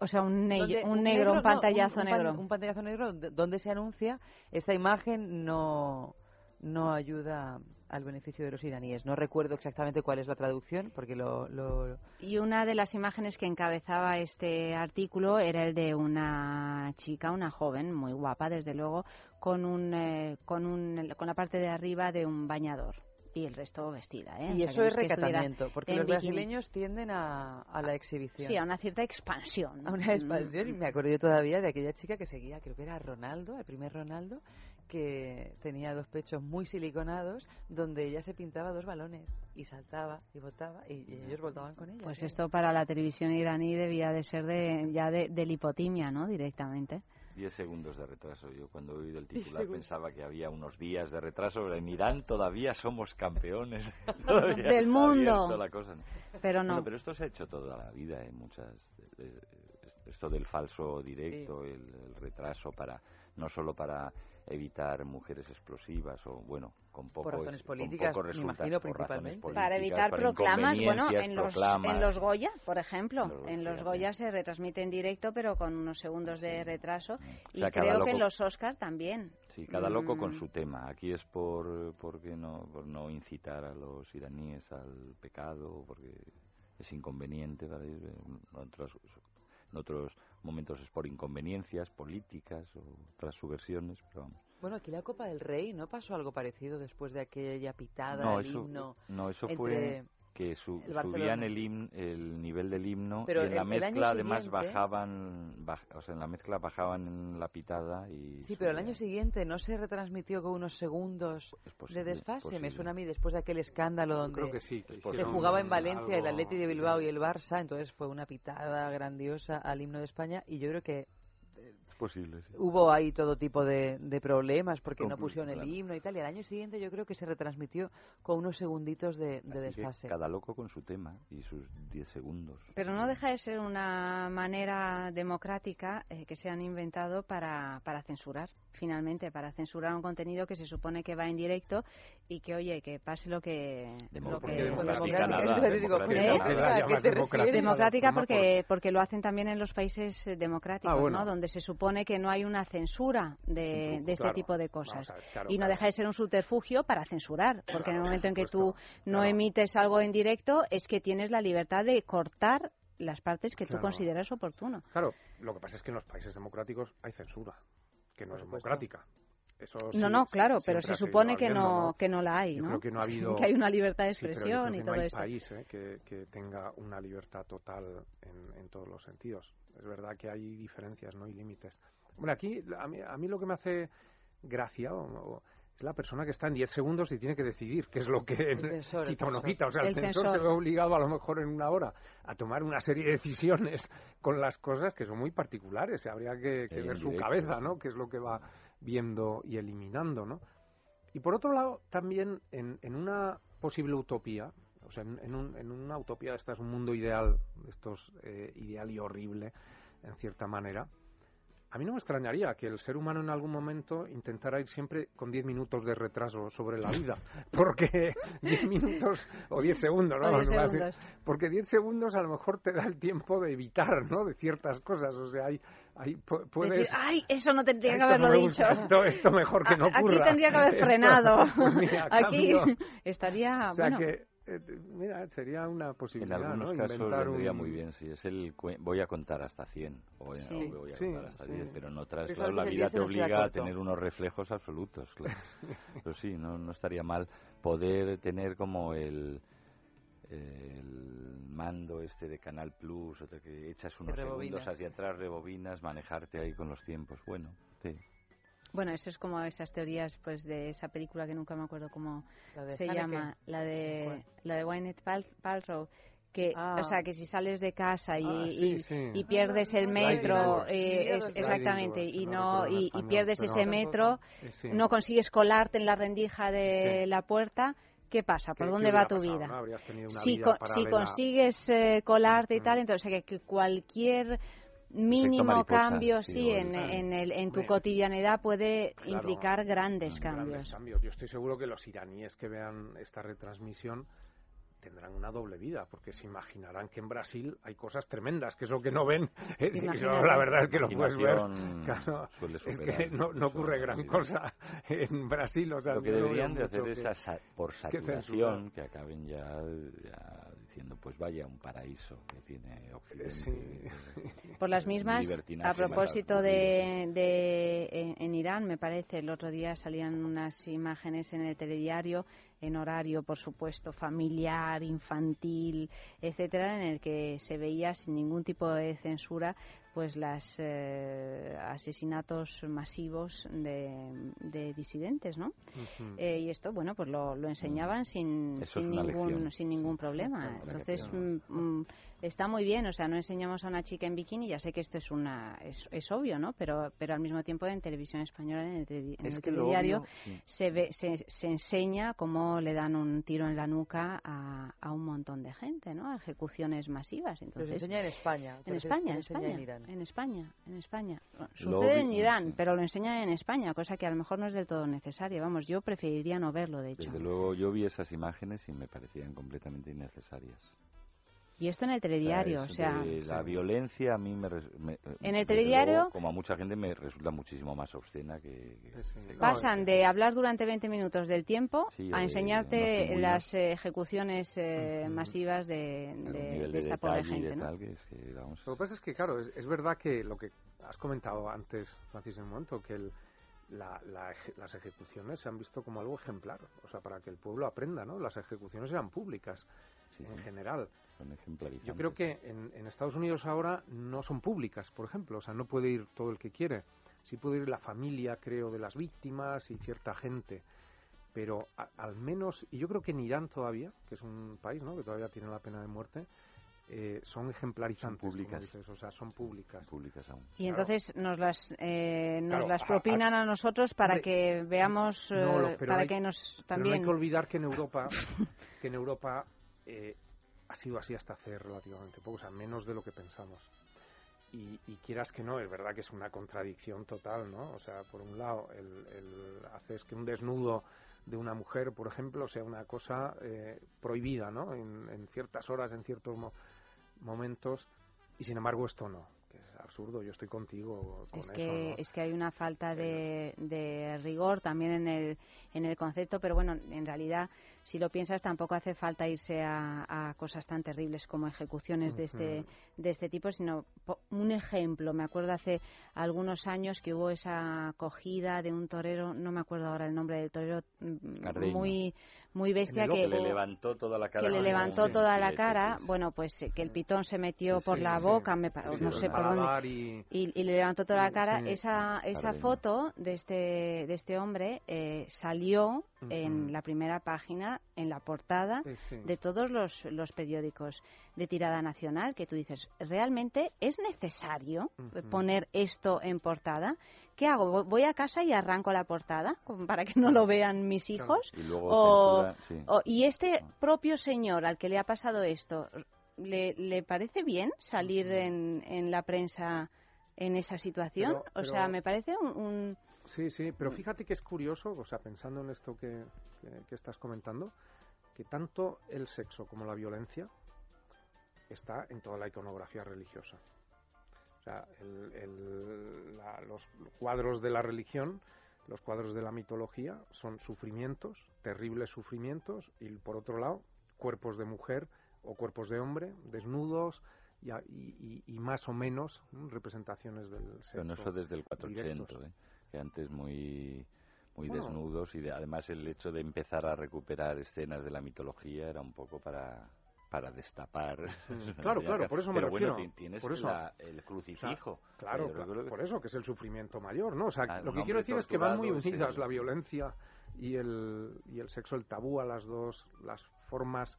O sea, un, ne- Donde- un negro, un pantallazo un negro. Un pantallazo negro donde- donde se anuncia esta imagen no, no ayuda al beneficio de los iraníes. No recuerdo exactamente cuál es la traducción porque lo, lo- Y una de las imágenes que encabezaba este artículo era el de una chica, una joven, muy guapa, desde luego, con, un, eh, con, un, con la parte de arriba de un bañador y el resto vestida. ¿eh? O y sea, eso es recatamiento porque los bikini. brasileños tienden a, a la exhibición. Sí, a una cierta expansión. a una expansión y me acuerdo yo todavía de aquella chica que seguía, creo que era Ronaldo, el primer Ronaldo, que tenía dos pechos muy siliconados donde ella se pintaba dos balones y saltaba y botaba y, y ellos voltaban con ella. Pues ¿sí? esto para la televisión iraní debía de ser de, ya de, de lipotimia, ¿no? Directamente. 10 segundos de retraso. Yo cuando he oído el titular pensaba que había unos días de retraso, pero en Irán todavía somos campeones Todavía Del mundo. abierto la cosa. Pero no. Bueno, pero esto se ha hecho toda la vida en muchas... eh, eh, Esto del falso directo, el, el retraso para no solo para evitar mujeres explosivas o bueno con poco razones es- con políticas, poco me resulta- imagino, por razones principalmente. Para políticas, evitar para proclamas, bueno, en los, proclamas. en los Goya, por ejemplo, Los- en los Goya se retransmite en directo, pero con unos segundos de retraso, y sea, creo que en los Oscars también. Sí, cada loco con Mm. su tema. Aquí es por, porque no, por no incitar a los iraníes al pecado, porque es inconveniente para ellos. En otros, en otros momentos es por inconveniencias políticas o otras subversiones, pero vamos. Bueno, aquí la Copa del Rey no pasó algo parecido después de aquella pitada No, del eso, himno. no, eso entre fue que su- el subían el, himn- el nivel del himno Pero y en la el- mezcla además bajaban, baj- o sea, en la mezcla bajaban la pitada y Sí, pero el año siguiente no se retransmitió con unos segundos de desfase. Me suena a mí después de aquel escandalo donde creo que sí, que se jugaba en Valencia el Atleti de Bilbao y el Barça, entonces fue una pitada grandiosa al himno de España y yo creo que Es posible, sí. hubo ahí todo tipo de, de problemas porque no Compl- pusieron el claro. himno y tal. Y al año siguiente yo creo que se retransmitió con unos segunditos de, de Así que desfase. cada loco con su tema y sus 10 segundos. Pero no deja de ser una manera democrática eh, que se han inventado para, para censurar, finalmente, para censurar un contenido que se supone que va en directo y que, oye, que pase lo que... lo Porque que democrática porque, porque lo hacen también en los países democráticos, Ah, bueno. ¿no? Donde se supone que no hay una censura de, de este claro. tipo de cosas. Ver, claro, y no claro. deja de ser un subterfugio para censurar, porque en el momento en que tú no claro. emites algo en directo es que tienes la libertad de cortar las partes que tú consideras oportuno. Claro, lo que pasa es que en los países democráticos hay censura, que no Por es supuesto. democrática. Eso no, sí- no, claro, pero se supone que no, que no la hay, Yo ¿no? creo que no ha habido... que hay una libertad de expresión y todo no hay esto. país eh, que, que tenga una libertad total en, en todos los sentidos. Es verdad que hay diferencias, no hay límites. Bueno, aquí a mí, a mí lo que me hace gracia o- o es la persona que está en 10 segundos y tiene que decidir qué es lo que quita o no quita. O sea, el, El censor, censor. se ve obligado a lo mejor en una hora a tomar una serie de decisiones con las cosas que son muy particulares. Habría que, ver su directo, cabeza, ¿no? Qué es lo que va viendo y eliminando, ¿no? Y por otro lado, también en, en una posible utopía, o sea, en, en un- en una utopía, esta es un mundo ideal, estos eh, ideal y horrible, en cierta manera, a mí no me extrañaría que el ser humano en algún momento intentara ir siempre con 10 minutos de retraso sobre la vida, porque 10 minutos o 10 segundos, ¿no? O 10 Más- segundos. Porque 10 segundos a lo mejor te da el tiempo de evitar, ¿no? De ciertas cosas, o sea, hay, pu- puedes... Decir, ay, eso no tendría que Esto haberlo no dicho. Esto, esto mejor que no ocurra. Aquí tendría que haber Esto- frenado. pues mira, Aquí cambio. estaría, O sea bueno, que, eh, mira, sería una En posibilidad, algunos ¿no? casos Inventar vendría un- muy bien si es el voy a contar hasta 100 o voy, Sí. voy a Sí, contar hasta sí. 10, pero en otras, claro, la vida te obliga a tener unos reflejos absolutos, claro. pero sí, no, no estaría mal poder tener como el el mando este de Canal Plus, o de que echas unos rebobinas. segundos hacia atrás, rebobinas, manejarte ahí con los tiempos. Bueno, sí. bueno, eso es como esas teorías pues de esa película que nunca me acuerdo cómo se Haneke. llama, la de ¿Cuál? la de Gwyneth Pal- Paltrow que Ah. o sea que si sales de casa y, Ah, sí, y- sí. y pierdes el metro eh, es- exactamente y no y, pierdes ese metro no consigues colarte en la rendija de Sí. la puerta ¿Qué pasa? ¿Por ¿Qué- dónde qué va tu pasado, vida? no? Una si, vida con- si consigues eh, colarte y tal, entonces que, que cualquier mínimo cambio sí, en, el- en, el, en tu cotidianidad puede claro, implicar grandes Grandes cambios. Yo estoy seguro que los iraníes que vean esta retransmisión tendrán una doble vida, porque se imaginarán que en Brasil hay cosas tremendas, que es lo que no ven. Eh, sí, la verdad es que lo puedes ver. Claro, es que no, no ocurre gran cosa en Brasil. O sea, Lo que deberían de hacer es que- sa- por que saturación que acaben ya, ya diciendo pues vaya un paraíso que tiene Occidente. Por las mismas, a propósito de, de en, en Irán, me parece, el otro día salían unas imágenes en el telediario, en horario, por supuesto, familiar, infantil, etcétera, en el que se veía sin ningún tipo de censura pues las eh, asesinatos masivos de, de disidentes, ¿no? Eh, y esto, bueno, pues lo, lo enseñaban sin, es sin una ningún lección. sin ningún problema. Entonces mm, mm, está muy bien, o sea, no enseñamos a una chica en bikini. Ya sé que esto es una es, es obvio, ¿no? Pero pero al mismo tiempo en televisión española, en el, en Es el telediario, obvio, sí. se ve se, se enseña cómo le dan un tiro en la nuca a, a un montón de gente, ¿no? A ejecuciones masivas. Se Entonces enseña en España. en España, en enseña España, en Irán. en España, en España. Sucede en Irán, pero lo enseñan en España, cosa que a lo mejor no es del todo necesaria. Vamos, yo preferiría no verlo, de hecho. Desde luego yo vi esas imágenes y me parecían completamente innecesarias. Y esto en el telediario, o sea, de la violencia a mí me, me- En el telediario- luego, como a mucha gente me resulta muchísimo más obscena que, pasan de hablar durante 20 minutos del tiempo a de enseñarte las eh, ejecuciones eh, masivas de, de- nivel de de esta pobre detalle y gente, de ¿no? tal que es que, vamos, Lo que pasa es que, claro, es, es verdad que lo que has comentado antes, Francis, en un momento, que el- la- las ejecuciones se han visto como algo ejemplar, o sea, para que el pueblo aprenda, ¿no? Las ejecuciones eran públicas, en general. son ejemplarizantes. Yo creo que en, en Estados Unidos ahora no son públicas, por ejemplo, o sea, no puede ir todo el que quiere. Sí puede ir la familia, creo, de las víctimas y cierta gente. Pero a- al menos, y yo creo que en Irán todavía, que es un país ¿no? que todavía tiene la pena de muerte, eh, son ejemplarizantes, públicas. dices, o sea, son públicas. Públicas aún. Y entonces nos las eh, nos Claro, las a- a- propinan a, nosotros para Hombre, que veamos, No, lo- eh, pero para hay- que nos pero no hay también que olvidar que en Europa, que en Europa eh, ha sido así hasta hace relativamente poco, o sea, menos de lo que pensamos. Y, y quieras que no, es verdad que es una contradicción total, ¿no? O sea, por un lado, el, el haces que un desnudo de una mujer, por ejemplo, sea una cosa eh, prohibida, ¿no? En, en ciertas horas, en ciertos mo- momentos, y sin embargo esto no, que es absurdo. Yo estoy contigo con es eso, que ¿no? es que hay una falta de, de rigor también en el en el concepto, pero bueno, en realidad, si lo piensas, tampoco hace falta irse a, a cosas tan terribles como ejecuciones de este, de este tipo, sino po- un ejemplo. Me acuerdo hace algunos años que hubo esa acogida de un torero, no me acuerdo ahora el nombre del torero, mm, muy, muy bestia que que, le levantó toda la cara. que le con levantó el toda la filete, cara, sí. bueno, pues eh, que el pitón se metió por Sí, la sí. boca, me no sé por dónde, y- y, y le levantó toda la cara. Sí, esa esa foto de este de este hombre eh, salió en la primera página, en la portada Sí, sí. de todos los, los periódicos de tirada nacional, que tú dices, ¿realmente es necesario poner esto en portada? ¿Qué hago? ¿Voy a casa y arranco la portada para que no lo vean mis hijos? Y luego O- censura, sí. o- y este propio señor al que le ha pasado esto, ¿le, le parece bien salir en, en la prensa en esa situación? Pero- o sea, me parece un... un- Sí, sí, pero fíjate que es curioso, o sea, pensando en esto que, que- que estás comentando, que tanto el sexo como la violencia está en toda la iconografía religiosa. Sea, el- el- la- los cuadros de la religión, los cuadros de la mitología son sufrimientos, terribles sufrimientos, y por otro lado, cuerpos de mujer o cuerpos de hombre, desnudos y, y- y- más o menos ¿no? representaciones del sexo. Pero no eso desde el 400, directos. ¿eh? que antes muy muy Bueno. desnudos y de- además el hecho de empezar a recuperar escenas de la mitología era un poco para para destapar. Claro, claro, por eso me Pero refiero. bueno, ti- tienes por eso. la- el crucifijo. O sea, claro, claro, que- por eso que es el sufrimiento mayor, ¿no? O sea, Ah, lo que quiero decir es que van muy unidas sí. la violencia y el, y el sexo, el tabú a las dos, las formas.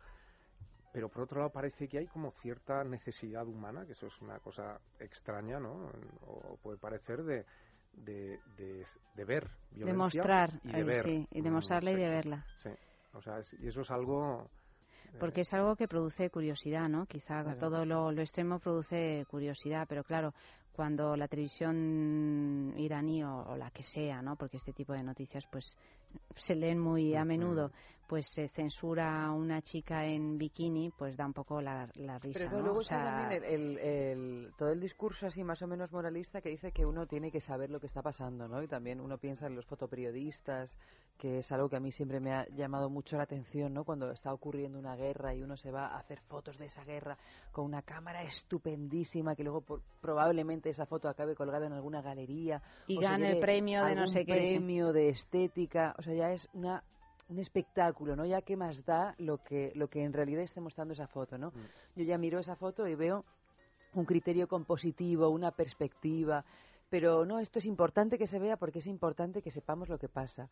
Pero por otro lado parece que hay como cierta necesidad humana, que eso es una cosa extraña, ¿no? O puede parecer de, de, de, de ver violencia Demostrar, y de ver sí, y mm, demostrarla y de verla. Sí, o sea, es- y eso es algo... Porque es algo que produce curiosidad, ¿no? Quizá Claro. todo lo, lo extremo produce curiosidad, pero claro, cuando la televisión iraní o, o la que sea, ¿no? Porque este tipo de noticias, pues, se leen muy a menudo, pues se censura a una chica en bikini, pues da un poco la, la risa, Pero ¿no? luego O está sea, también el, el- el- todo el discurso así más o menos moralista que dice que uno tiene que saber lo que está pasando, ¿no? Y también uno piensa en los fotoperiodistas, que es algo que a mí siempre me ha llamado mucho la atención, ¿no? Cuando está ocurriendo una guerra y uno se va a hacer fotos de esa guerra con una cámara estupendísima que luego por- probablemente esa foto acabe colgada en alguna galería Y gane el premio de no sé qué, premio de estética, o sea, ya es una un espectáculo, ¿no? Ya qué más da lo que lo que en realidad esté mostrando esa foto, ¿no? Yo ya miro esa foto y veo un criterio compositivo, una perspectiva, pero no, esto es importante que se vea porque es importante que sepamos lo que pasa.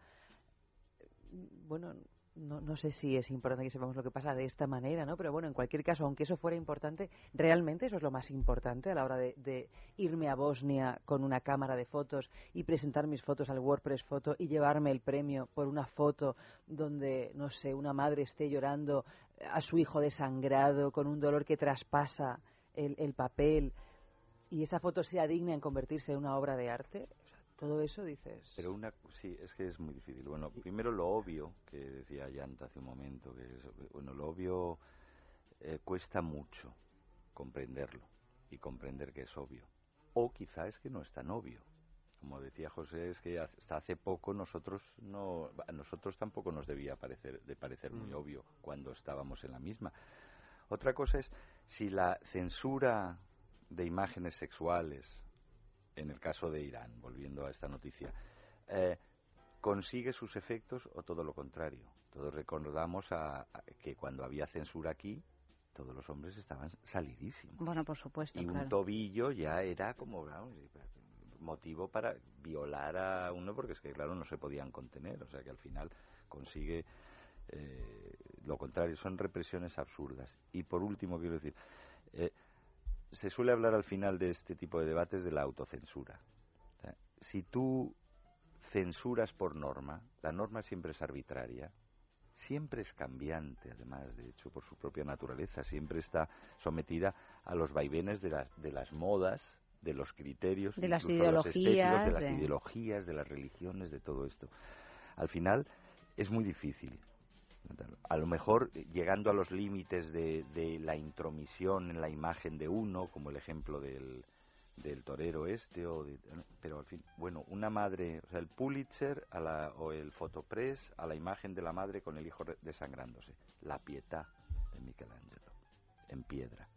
Bueno, no, no sé si es importante que sepamos lo que pasa de esta manera, ¿no? Pero bueno, en cualquier caso, aunque eso fuera importante, realmente eso es lo más importante a la hora de, irme a Bosnia con una cámara de fotos y presentar mis fotos al WordPress Foto y llevarme el premio por una foto donde, no sé, una madre esté llorando a su hijo desangrado con un dolor que traspasa el, el papel y esa foto sea digna en convertirse en una obra de arte. Todo eso dices. Pero una, sí, es que es muy difícil. Bueno, primero lo obvio, que decía Yanta hace un momento, que es, bueno, lo obvio eh, cuesta mucho comprenderlo y comprender que es obvio. O quizá es que no es tan obvio. Como decía José, es que hasta hace poco nosotros no, a nosotros tampoco nos debía parecer, de parecer muy Mm. obvio cuando estábamos en la misma. Otra cosa es si la censura de imágenes sexuales, en el caso de Irán, volviendo a esta noticia, eh, consigue sus efectos o todo lo contrario. Todos recordamos a- a que cuando había censura aquí, todos los hombres estaban salidísimos. Bueno, por supuesto, Y un claro. tobillo ya era como vamos, motivo para violar a uno porque es que claro no se podían contener o sea que al final consigue eh, lo contrario son represiones absurdas y por último quiero decir eh, se suele hablar al final de este tipo de debates de la autocensura O sea, si tú censuras por norma la norma siempre es arbitraria siempre es cambiante, además, de hecho, por su propia naturaleza, siempre está sometida a los vaivenes de las, de las modas, de los criterios, De las ideologías, de las de- ideologías, de las religiones, de todo esto. Al final es muy difícil. A lo mejor llegando a los límites de, de la intromisión en la imagen de uno, como el ejemplo del, del torero este o de, pero al fin bueno una madre o sea el Pulitzer a la, o el fotopress a la imagen de la madre con el hijo desangrándose. La pietà de Michelangelo en piedra.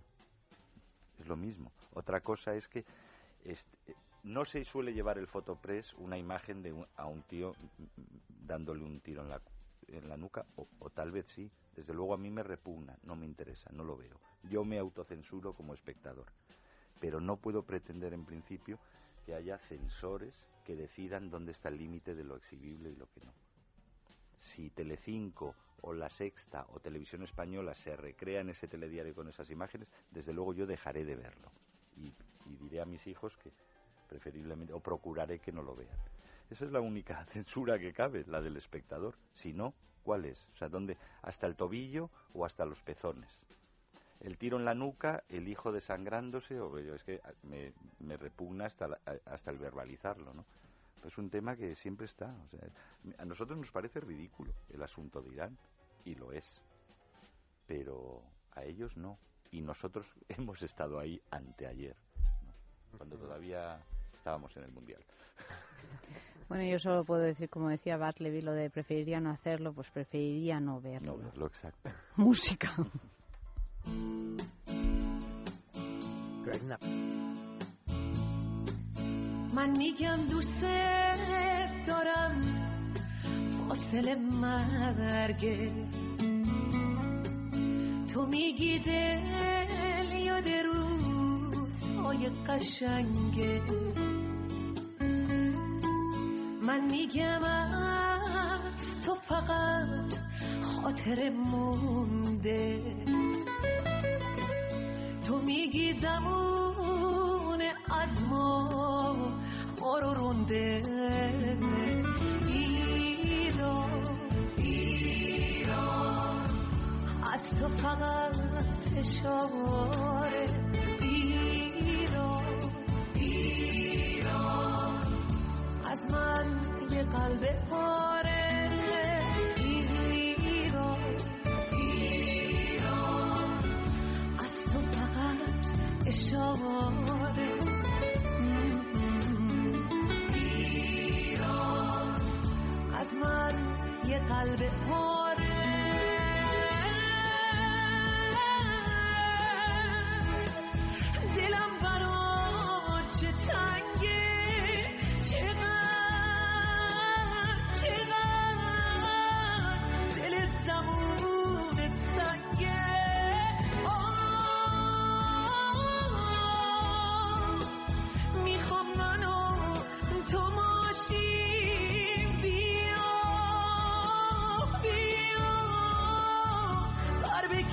Es lo mismo. Otra cosa es que este, no se suele llevar el fotopress una imagen de un- a un tío dándole un tiro en la en la nuca o, o tal vez sí desde luego a mí me repugna no me interesa no lo veo yo me autocensuro como espectador pero no puedo pretender en principio que haya censores que decidan dónde está el límite de lo exhibible y lo que no. Si Telecinco o La Sexta o Televisión Española se recrea en ese telediario con esas imágenes, desde luego yo dejaré de verlo y diré a mis hijos que preferiblemente o procuraré que no lo vean. Esa es la única censura que cabe, la del espectador. Si no, ¿cuál es? O sea, ¿dónde? ¿Hasta el tobillo o hasta los pezones? el tiro en la nuca, el hijo desangrándose, o yo, es que me, me repugna hasta, la- hasta el verbalizarlo, ¿no? Es un tema que siempre está. O sea, a nosotros nos parece ridículo el asunto de Irán, y lo es. Pero a ellos no. Y nosotros hemos estado ahí anteayer, ¿no? cuando todavía estábamos en el Mundial. Bueno, yo solo puedo decir, como decía Bartleby, lo de preferiría no hacerlo, pues preferiría no verlo. No verlo exacto. Música. من میگم دوست دارم فاصله مرگه تو میگی دل یاد روزهای قشنگه من میگم از تو فقط خاطر مونده. تو میگی زمان از ما ما رو رونده از تو فقط اشاره. از من یه قلب پاره. ایران ایران از تو فقط اشاره. ایران از من یه قلب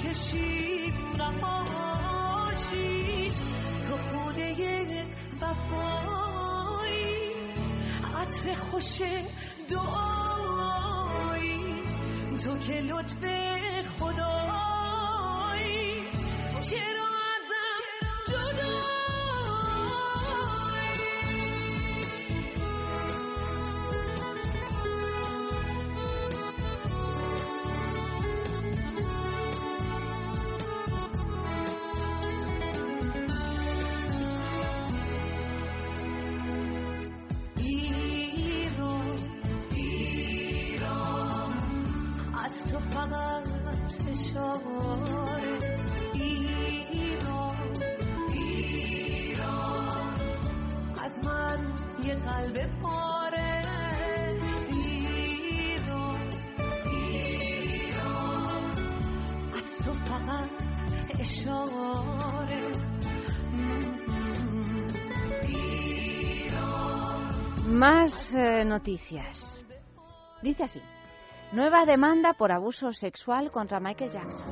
بر بکشیم نقاشی تو خونه وفایی. عطر خوش دعایی. تو که لطف Más eh, noticias. Dice así. Nueva demanda por abuso sexual contra Michael Jackson.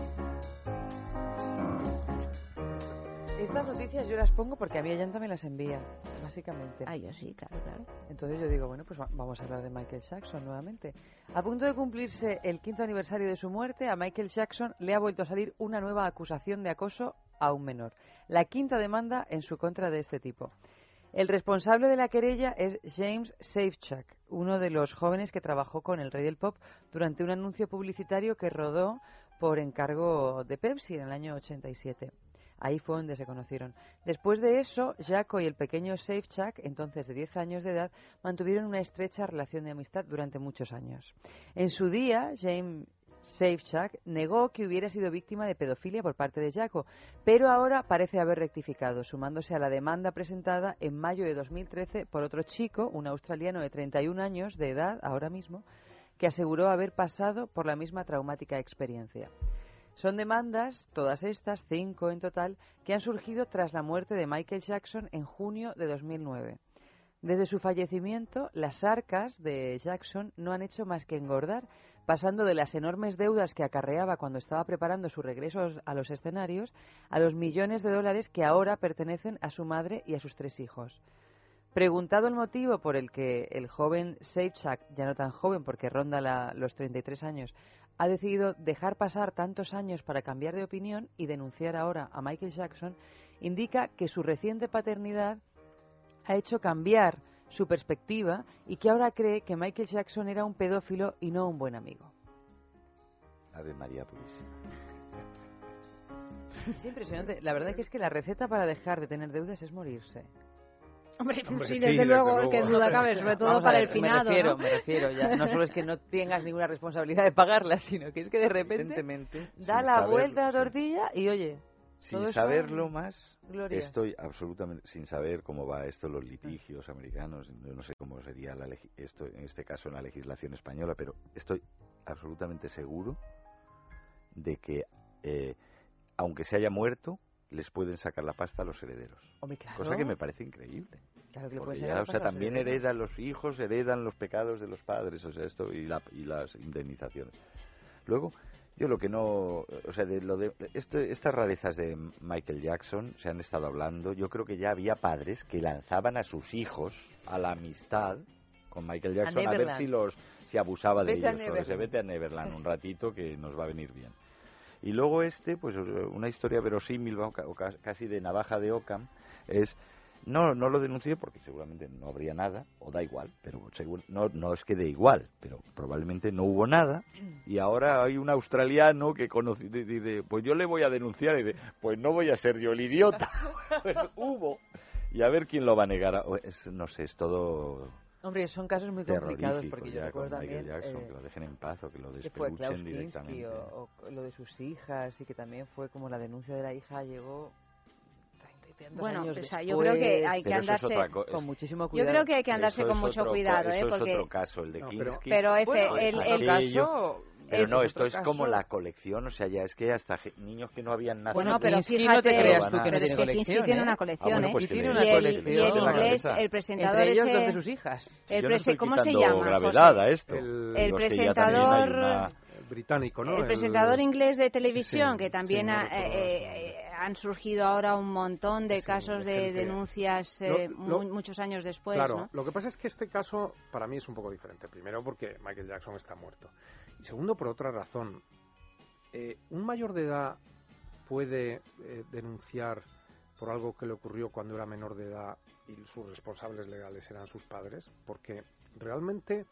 Estas noticias yo las pongo porque a mí Ayanta me las envía, básicamente. Ah, yo sí, claro, claro. Entonces yo digo, bueno, pues va- vamos a hablar de Michael Jackson nuevamente. A punto de cumplirse el quinto aniversario de su muerte, a Michael Jackson le ha vuelto a salir una nueva acusación de acoso a un menor. La quinta demanda en su contra de este tipo. El responsable de la querella es James Safechuck, uno de los jóvenes que trabajó con el rey del pop durante un anuncio publicitario que rodó por encargo de Pepsi en el año 87. Ahí fue donde se conocieron. Después de eso, Jaco y el pequeño Safechak, entonces de 10 años de edad, mantuvieron una estrecha relación de amistad durante muchos años. En su día, James Safechak negó que hubiera sido víctima de pedofilia por parte de Jaco, pero ahora parece haber rectificado, sumándose a la demanda presentada en mayo de 2013 por otro chico, un australiano de 31 años de edad, ahora mismo, que aseguró haber pasado por la misma traumática experiencia. Son demandas, todas estas, cinco en total, que han surgido tras la muerte de Michael Jackson en junio de 2009. Desde su fallecimiento, las arcas de Jackson no han hecho más que engordar, pasando de las enormes deudas que acarreaba cuando estaba preparando su regreso a los escenarios a los millones de dólares que ahora pertenecen a su madre y a sus tres hijos. Preguntado el motivo por el que el joven Seychak, ya no tan joven porque ronda la, los 33 años, ha decidido dejar pasar tantos años para cambiar de opinión y denunciar ahora a Michael Jackson, indica que su reciente paternidad ha hecho cambiar su perspectiva y que ahora cree que Michael Jackson era un pedófilo y no un buen amigo. Ave María Purísima. Es impresionante. La verdad que es que la receta para dejar de tener deudas es morirse. Hombre, Hombre, sí, sí, desde, desde luego, luego. que duda cabe, sobre todo Vamos para ver, el finado, Me refiero, ¿no? me refiero. Ya, no solo es que no tengas ninguna responsabilidad de pagarlas, sino que es que de repente da la saberlo, vuelta a la sí. tortilla y oye. Sin saberlo más, Gloria. estoy absolutamente sin saber cómo va esto los litigios americanos. No sé cómo sería la esto en este caso en la legislación española, pero estoy absolutamente seguro de que eh, aunque se haya muerto, les pueden sacar la pasta a los herederos. Hombre, claro. Cosa que me parece increíble. Claro que Porque ya, o sea, los también heredan los hijos, heredan los pecados de los padres, o sea, esto y, la- y las indemnizaciones. Luego, yo lo que no, o sea, de lo de esto, estas rarezas de Michael Jackson se han estado hablando. Yo creo que ya había padres que lanzaban a sus hijos a la amistad con Michael Jackson a, ver si los si abusaba de Vete ellos. O se vete a Neverland un ratito que nos va a venir bien. Y luego este, pues una historia verosímil, o ca- o ca- casi de navaja de Ockham, es no no lo denuncié porque seguramente no habría nada o da igual, pero seguro no no es que dé igual, pero probablemente no hubo nada y ahora hay un australiano que conoce dice, pues yo le voy a denunciar y dice, pues no voy a ser yo el idiota. pues hubo y a ver quién lo va a negar. Es- no sé, es todo Hombre, son casos muy complicados porque yo recuerdo también Jackson, eh, que lo dejen en paz o que lo despeluchen directamente. o, o lo de sus hijas y que también fue como la denuncia de la hija llegó Bueno, años o sea, yo después, creo que hay que es andarse con muchísimo Yo cuidado. creo que hay que andarse Eso con es mucho otro- cuidado, ¿eh? Porque es otro caso, el de No, pero- Bueno, el, el- caso- Pero no, esto es como la colección, o sea, ya es que hasta ge- niños que no habían nacido. Bueno, pero Kinski fíjate, no te creas tú que no pero es tiene que colección, Kinski tiene ¿eh? una Ah, colección, bueno, ¿eh? pues Y que tiene una y el, colección. y el en inglés, el presentador Entre ellos ese- dos de sus hijas. el Yo no prese- estoy ¿cómo se llama? gravedad José? a esto. El- presentador- británico, ¿no? El presentador inglés de televisión, Sí, que también sí, no ha- recuerdo eh, los eh, han surgido ahora un montón de Sí, casos de de denuncias eh, lo- mu- muchos años después, claro, ¿no? lo que pasa es que este caso para mí es un poco diferente. Primero porque Michael Jackson está muerto. Y segundo por otra razón. Eh, un mayor de edad puede eh, denunciar por algo que le ocurrió cuando era menor de edad y sus responsables legales eran sus padres, porque realmente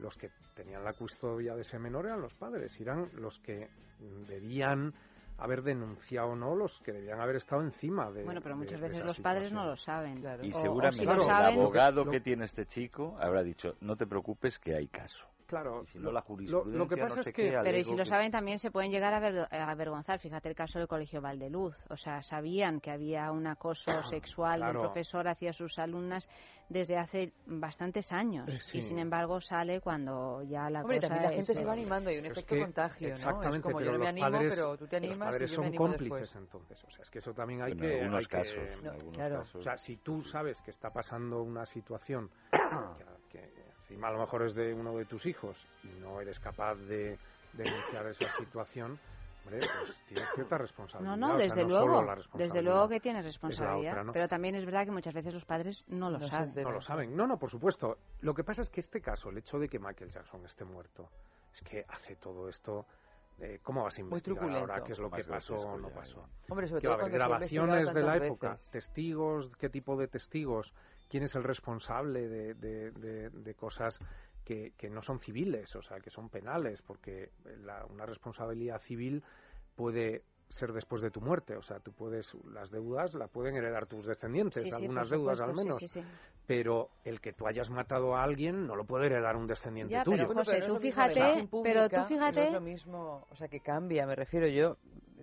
los que tenían la custodia de ese menor eran los padres, eran los que mm, debían haber denunciado o no, los que debían haber estado encima de Bueno, pero muchas de veces los padres no lo saben. Claro. Y O- o seguramente si el saben, abogado Lo- que tiene este chico habrá dicho, no te preocupes que hay caso. Claro, Y si no, la lo, jurisprudencia lo que no pasa sé es que Pero y si lo que- saben también se pueden llegar a, aver- a avergonzar. Fíjate el caso del Colegio Valdeluz. O sea, sabían que había un acoso sexual del claro. profesor hacia sus alumnas desde hace bastantes años. Eh, sí. Y sin embargo sale cuando ya la Hombre, cosa también la gente es, se eh, va animando, hay un Es efecto que- contagio, ¿no? Es Exactamente, como yo pero no me los animo, padres, pero tú te los animas padres y yo son me animo cómplices después. entonces. O sea, es que eso también hay en que... algunos hay que- casos, en no, algunos claro. casos. O sea, si tú sabes que está pasando una situación que, que encima a lo mejor es de uno de tus hijos y no eres capaz de denunciar esa situación, hombre, pues tienes cierta No, responsabilidad. no, o sea, desde no solo luego. la Desde luego que tienes responsabilidad. otra, ¿no? Pero también es verdad que muchas veces los padres no lo No saben. No lo saben. No, no, por supuesto. Lo que pasa es que este caso, el hecho de que Michael Jackson esté muerto, es que hace todo esto. eh, ¿Cómo vas a investigar ahora qué es lo que pasó o no pasó? Hombre, sobre todo haber grabaciones de la época, veces. testigos, qué tipo de testigos, quién es el responsable de, de- de- de cosas que, que no son civiles, o sea, que son penales, porque la- una responsabilidad civil puede ser después de tu muerte. O sea, tú puedes, las deudas la pueden heredar tus descendientes, Sí, algunas deudas al menos. sí, sí, sí. Pero el que tú hayas matado a alguien no lo puede heredar un descendiente Ya, tuyo. pero José, tú fíjate, pero tú fíjate- no es lo mismo, o sea, que cambia, me refiero yo.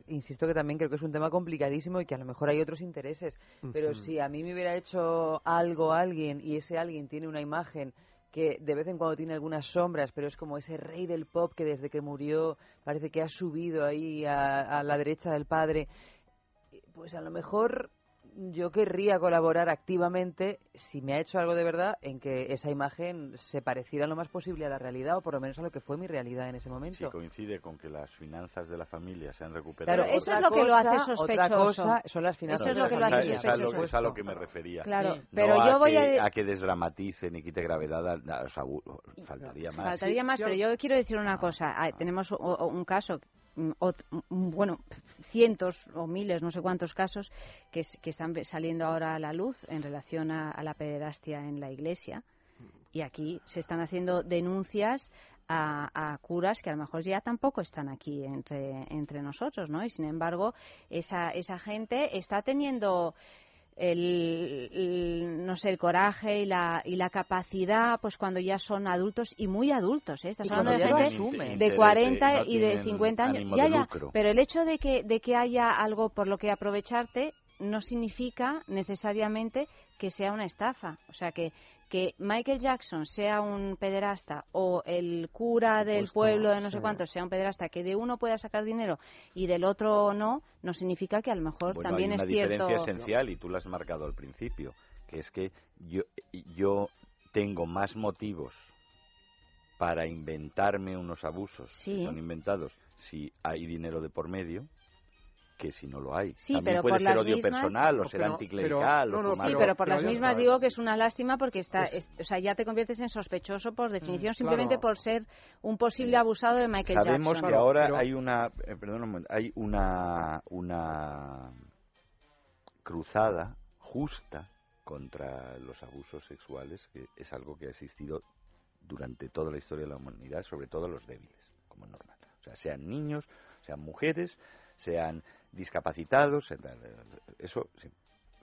Insisto que también creo que es un tema complicadísimo y que a lo mejor hay otros intereses. Pero si a mí me hubiera hecho algo alguien y ese alguien tiene una imagen que de vez en cuando tiene algunas sombras, pero es como ese rey del pop que desde que murió parece que ha subido ahí a, a la derecha del padre, pues a lo mejor yo querría colaborar activamente, si me ha hecho algo de verdad, en que esa imagen se pareciera lo más posible a la realidad o por lo menos a lo que fue mi realidad en ese Si momento. coincide con que las finanzas de la familia se han recuperado. Claro, eso es lo que lo hace cosa- sospechoso. Otra cosa son las finanzas Eso es de lo la que lo hace esa es lo- sospechoso. es a lo que me refería. Claro, No pero a yo voy que, a... que desdramatice ni quite gravedad a, a Faltaría más. Faltaría más, pero yo quiero decir una cosa. Ah, tenemos o- o- un caso, bueno, cientos o miles, no sé cuántos casos, que, que están saliendo ahora a la luz en relación a, a la pederastia en la Iglesia. Y aquí se están haciendo denuncias a, a curas que a lo mejor ya tampoco están aquí entre, entre nosotros, ¿no? Y sin embargo, esa, esa gente está teniendo el, el, no sé el coraje y la y la capacidad pues cuando ya son adultos y muy adultos ¿eh? estás hablando de gente de Interés, 40 no y de tienen 50 años. ya ya. pero el hecho de que de que haya algo por lo que aprovecharte no significa necesariamente que sea una estafa. O sea que que Michael Jackson sea un pederasta o el cura del pueblo de no sé sí. cuántos sea un pederasta que de uno pueda sacar dinero y del otro no no significa que a lo mejor Bueno, también hay una es cierto diferencia esencial y tú la has marcado al principio, que es que yo, yo tengo más motivos para inventarme unos abusos Sí. que son inventados si hay dinero de por medio que si no lo hay. Sí, También pero puede por ser las odio mismas- personal o ser pero- anticlerical. pero- o no, no, fumar- Sí, pero- pero por pero las mismas está. digo que es una lástima porque está, Es- es- o sea, ya te conviertes en sospechoso por definición Mm, simplemente claro. por ser un posible abusado de Michael Sabemos Jackson. que ahora Pero- hay una, eh, perdón un momento, hay una, una cruzada justa contra los abusos sexuales, que es algo que ha existido durante toda la historia de la humanidad, sobre todo los débiles, como es normal. O sea, sean niños, sean mujeres, sean discapacitados, eso,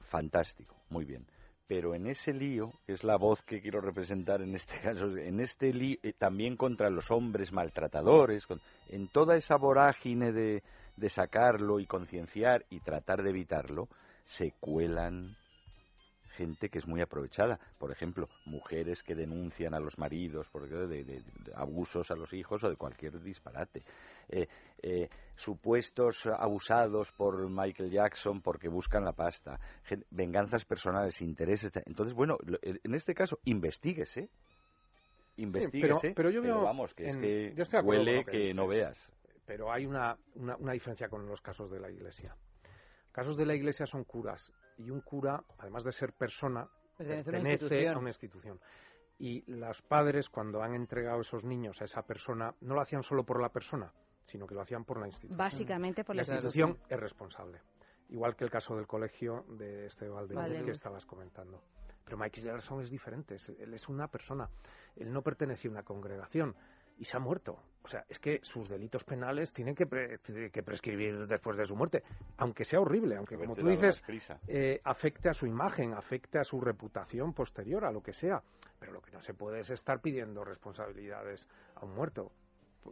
fantástico, muy bien. Pero en ese lío, es la voz que quiero representar en este caso, en este lío, eh, también contra los hombres maltratadores, con- en toda esa vorágine de, de sacarlo y concienciar y tratar de evitarlo, se cuelan gente que es muy aprovechada. Por ejemplo, mujeres que denuncian a los maridos por de, de- de abusos a los hijos o de cualquier disparate. Eh, eh, supuestos abusados por Michael Jackson porque buscan la pasta. Gen- venganzas personales, intereses. Entonces, bueno, lo- en este caso, investiguese. Investíguese, pero yo veo vamos, que es en- que acuerdo huele que que no veas. pero hay una, una, una diferencia con los casos de la Iglesia. Casos de la Iglesia son curas y un cura, además de ser persona, Pertenece a una pertenece institución. a una institución. Y los padres, cuando han entregado esos niños a esa persona, no lo hacían solo por la persona, sino que lo hacían por la institución. Básicamente por la la institución es responsable. Igual que el caso del colegio de este Valdemus Valdemus. que estabas comentando. Pero Michael Jackson es diferente, es- él es una persona, él no pertenece a una congregación y se ha muerto. O sea, es que sus delitos penales tienen que, pre- que prescribir después de su muerte, aunque sea horrible, aunque como tú dices, eh, afecte a su imagen, afecte a su reputación posterior, a lo que sea. Pero lo que no se puede es estar pidiendo responsabilidades a un muerto.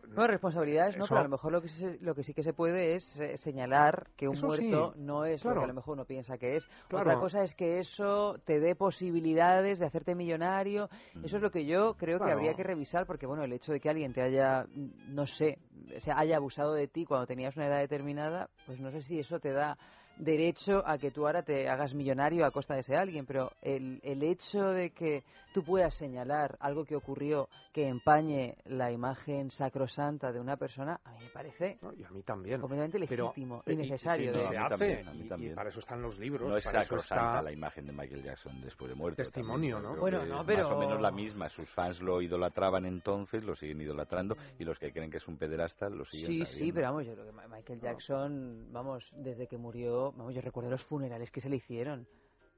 No, responsabilidades no, Eso- pero a lo mejor lo que, sí, lo que sí que se puede es eh, señalar que un muerto sí, no es lo que a lo mejor uno piensa que es. Claro. Otra cosa es que eso te dé posibilidades de hacerte millonario. Eso es lo que yo creo que habría que revisar, porque bueno, el hecho de que alguien te haya, mm, no sé, se haya abusado de ti cuando tenías una edad determinada, pues no sé si eso te da derecho a que tú ahora te hagas millonario a costa de ese alguien, pero el, el hecho de que tú puedas señalar algo que ocurrió que empañe la imagen sacrosanta de una persona, a mí me parece No, y a mí también. completamente legítimo y- y necesario. y de- se a mí hace, también, a mí y- y para eso están los libros, No es para eso sacrosanta está- la imagen de Michael Jackson después de muerto. Testimonio, también, ¿no? Bueno, no, pero- Más o menos la misma. Sus fans lo idolatraban entonces, lo siguen idolatrando, y los que creen que es un pederasta lo siguen Sí, sabiendo. sí, pero vamos, yo creo que Michael Jackson, vamos, desde que murió, vamos, yo recuerdo los funerales que se le hicieron.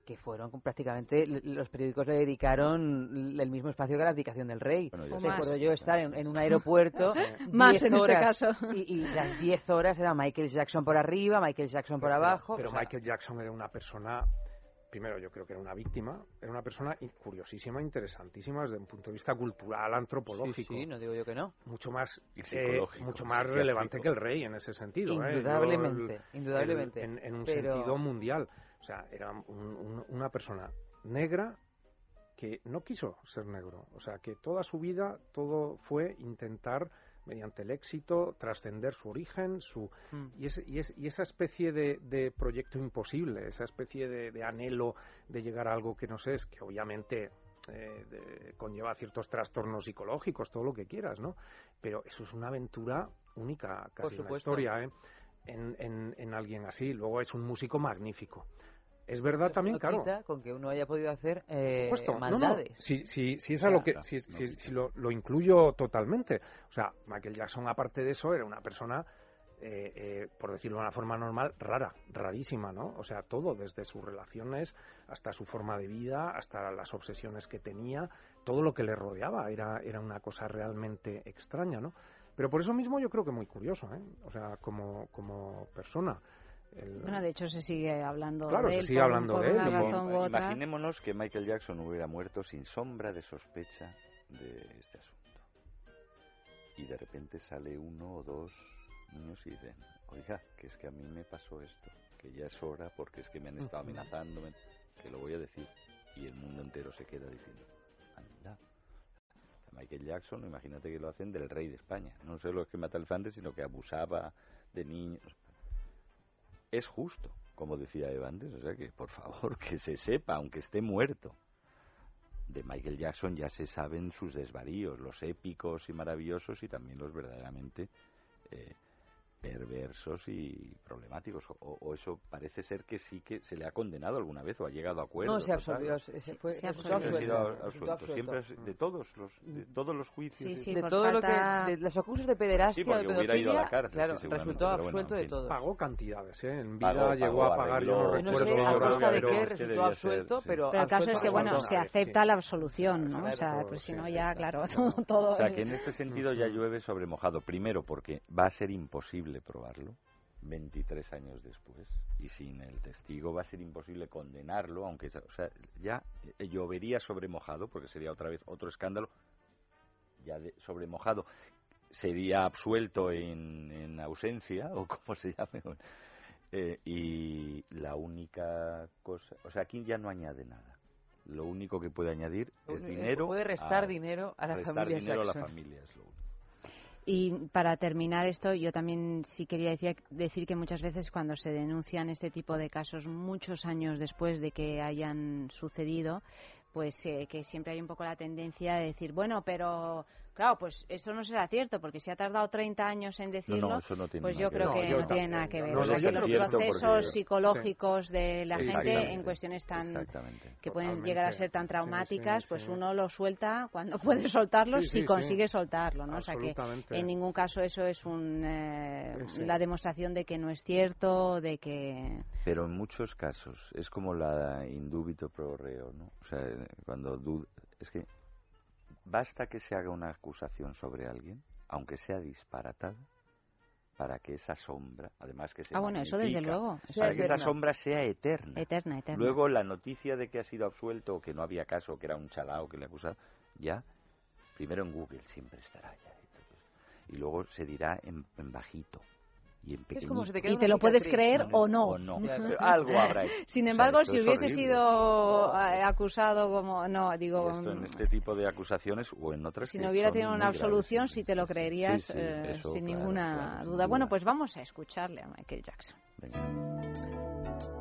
que fueron con- prácticamente los periódicos le dedicaron el mismo espacio que a la abdicación del rey. ya Recuerdo yo estar en, en un aeropuerto Más 10 en este caso. y, y las 10 horas era Michael Jackson por arriba, Michael Jackson por abajo. Pero o sea, Michael Jackson era una persona, primero yo creo que era una víctima, era una persona curiosísima, interesantísima desde un punto de vista cultural, antropológico. Sí, sí, no digo yo que no. Mucho más, eh, mucho más relevante que el rey en ese sentido. ¿eh? Yo, Indudablemente, el- indudablemente. el- en, en un Pero- sentido mundial. O sea, era un- un- una persona negra que no quiso ser negro. O sea, que toda su vida todo fue intentar mediante el éxito trascender su origen, su Mm. y, ese- y, es- y esa especie de, de proyecto imposible, esa especie de, de anhelo de llegar a algo que no sé, es que obviamente eh, de- conlleva ciertos trastornos psicológicos, todo lo que quieras, ¿no? Pero eso es una aventura única, casi supuesto. historia, ¿eh? En, en- en alguien así. Luego es un músico magnífico. Es verdad también, claro. con que uno haya podido hacer eh, Por supuesto. No, no, maldades. Si, si, si es a lo que, si, si- si lo, lo incluyo totalmente. O sea, Michael Jackson, aparte de eso, era una persona, eh, eh, por decirlo de una forma normal, rara, rarísima, ¿no? O sea, todo, desde sus relaciones hasta su forma de vida, hasta las obsesiones que tenía, todo lo que le rodeaba era, era una cosa realmente extraña, ¿no? Pero por eso mismo yo creo que muy curioso, ¿eh? O sea, como, como persona. El- Bueno, de hecho se sigue hablando Claro, de se él sigue por, hablando por de él una y- razón u otra. Imaginémonos que Michael Jackson hubiera muerto sin sombra de sospecha de este asunto. Y de repente sale uno o dos niños y dicen, oiga, que es que a mí me pasó esto, que ya es hora porque es que me han estado Ujú. amenazando, me- que lo voy a decir. Y el mundo entero se queda diciendo, anda. Michael Jackson, imagínate que lo hacen del rey de España. No solo es que mata elefantes, sino que abusaba de niños. Es justo, como decía Evandes, o sea que por favor que se sepa, aunque esté muerto. De Michael Jackson ya se saben sus desvaríos, los épicos y maravillosos y también los verdaderamente eh, perversos y problemáticos. O, o eso parece ser que sí que se le ha condenado alguna vez o ha llegado a acuerdos. No, se absolvió, se- se fue- se Siempre ha sido absuelto. Siempre de todos los de todos los juicios. Sí, de- sí, de por todo lo que de los acusos de pederastia Sí, de hubiera ido a la pedofilia, cárcel, claro sí, resultó bueno, absuelto de fin. todo Pagó cantidades, ¿eh? En vida Pagó, llegó pagó, a pagar, no arregló. Yo no recuerdo sé a costa de pero- qué resultó absuelto, ser, pero Pero el caso es que, bueno, se acepta la absolución, ¿no? O sea, pues si no ya, claro. todo... todo O sea, que en este sentido ya llueve sobre mojado. Primero, porque va a ser imposible probarlo 23 años después. Y sin el testigo va a ser imposible condenarlo, aunque o sea, ya eh, llovería sobre mojado, porque sería otra vez otro escándalo. Ya de, sobre mojado sería absuelto en, en ausencia, o como se llame. Eh, y la única cosa, o sea, aquí ya no añade nada. Lo único que puede añadir es dinero. puede restar dinero a la restar familia dinero a la familia, es lo único. Y para terminar esto, yo también sí quería decir, que muchas veces cuando se denuncian este tipo de casos muchos años después de que hayan sucedido, pues eh, que siempre hay un poco la tendencia de decir, bueno, pero claro, pues eso no será cierto, porque si ha tardado 30 años en decirlo, eso no tiene pues yo creo que No, tiene nada que ver. O sea, que los procesos porque- psicológicos de la gente en cuestiones tan que pueden Totalmente. llegar a ser tan Sí, sí, traumáticas, sí. pues uno lo suelta cuando puede soltarlo Sí, si consigue sí. soltarlo, ¿no? O sea que en ningún caso eso es un, eh, la demostración de que no es cierto, de que Pero en muchos casos es como la indubito pro reo, ¿no? O sea, cuando dud- es que basta que se haga una acusación sobre alguien, aunque sea disparatada, para que esa sombra, además que se Ah, bueno, eso desde luego. Eso para es que esa sombra sea eterna. eterna, eterna. Luego la noticia de que ha sido absuelto o que no había caso, que era un chalao que le acusaba, ya, primero en Google siempre estará ya. Y luego se dirá en, en bajito y en Es como si te y lo puedes creer o no. O no. Ya, Pero algo habrá hecho. Sin O sea, embargo, si es hubiese horrible. sido eh, acusado como no, digo, esto en mm, este tipo de acusaciones o en otras si no hubiera tenido una absolución, sí, si te lo sí. creerías Sí, sí, eh, eso, sin claro, ninguna claro, duda. Bueno, pues vamos a escucharle a Michael Jackson. Venga.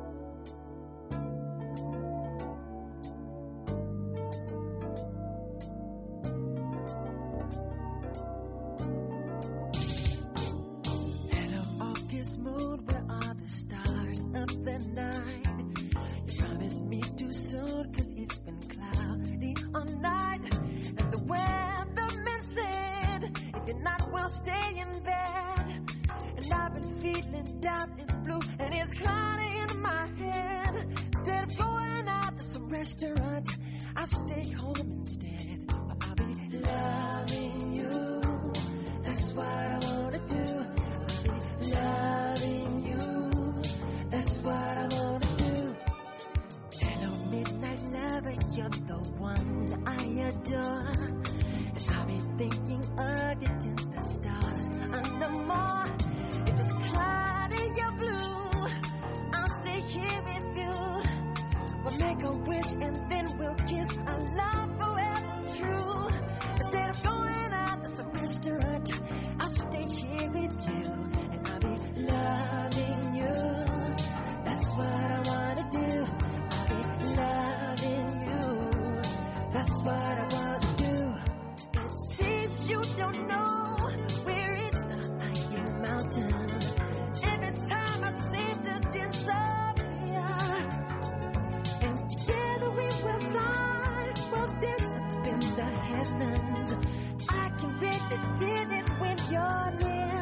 Not stay in bed. And I've been feeling down and blue, and it's cloudy in my head. Instead of going out. To some restaurant. I'll stay home instead. I'll be loving you. That's what I wanna do. I'll be loving you. That's what I wanna do. Hello, midnight lover, you're the one I adore. And I'll be thinking of and then we'll kiss. Our love forever true. Instead of going out to some restaurant, I'll stay here with you and I'll be loving you. That's what I wanna do. I'll be loving you. That's what I wanna do. It seems you don't know heavens. I can really feel it when you're near.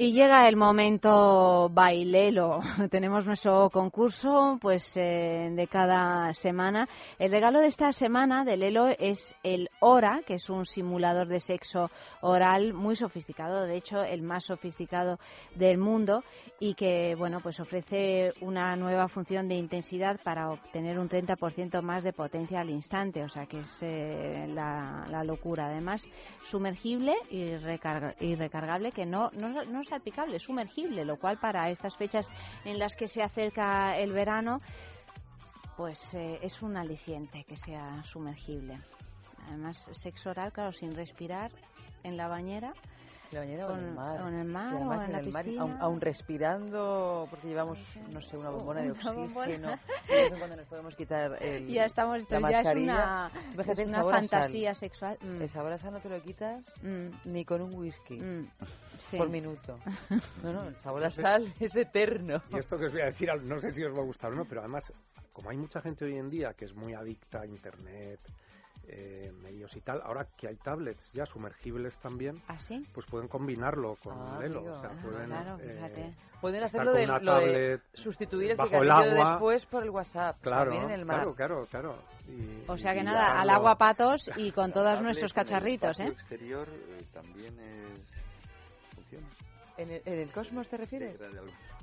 Y llega el momento bailelo. Tenemos nuestro concurso pues eh, de cada semana. El regalo de esta semana de Lelo es el Hora, que es un simulador de sexo oral muy sofisticado, de hecho el más sofisticado del mundo y que bueno, pues ofrece una nueva función de intensidad para obtener un 30% más de potencia al instante, o sea que es eh, la, locura. Además, sumergible y, recarga- y recargable que no, no, no es salpicable, es sumergible, lo cual para estas fechas en las que se acerca el verano, pues eh, es un aliciente que sea sumergible. Además, sexo oral, claro, sin respirar en la bañera. La bañera o en el mar. o en el mar, o en, la el mar, piscina. aun, aun respirando, porque llevamos, no sé, una bombona de Una oxígeno. bombona. y de vez en cuando nos podemos quitar el, Ya estamos, la ya es una- es una fantasía sexual. Mm. El sabor a sal no te lo quitas ni con un whisky sí. por minuto. No, no, el sabor a sal es eterno. Y esto que os voy a decir, no sé si os va a gustar o no, pero además, como hay mucha gente hoy en día que es muy adicta a Internet, eh, medios y tal, ahora que hay tablets ya sumergibles también, ¿Ah, sí? pues pueden combinarlo con Ah, Lelo. amigo. O sea, Ah, pueden, claro, eh. Pueden hacerlo de, lo de sustituir el bajo el agua. después por el WhatsApp. Claro, en el mar. claro, claro, claro. Y- O sea que nada, al agua patos y con todos nuestros en el cacharritos, espacio ¿eh? exterior eh, también es... funciona. ¿En el, en el cosmos te refieres?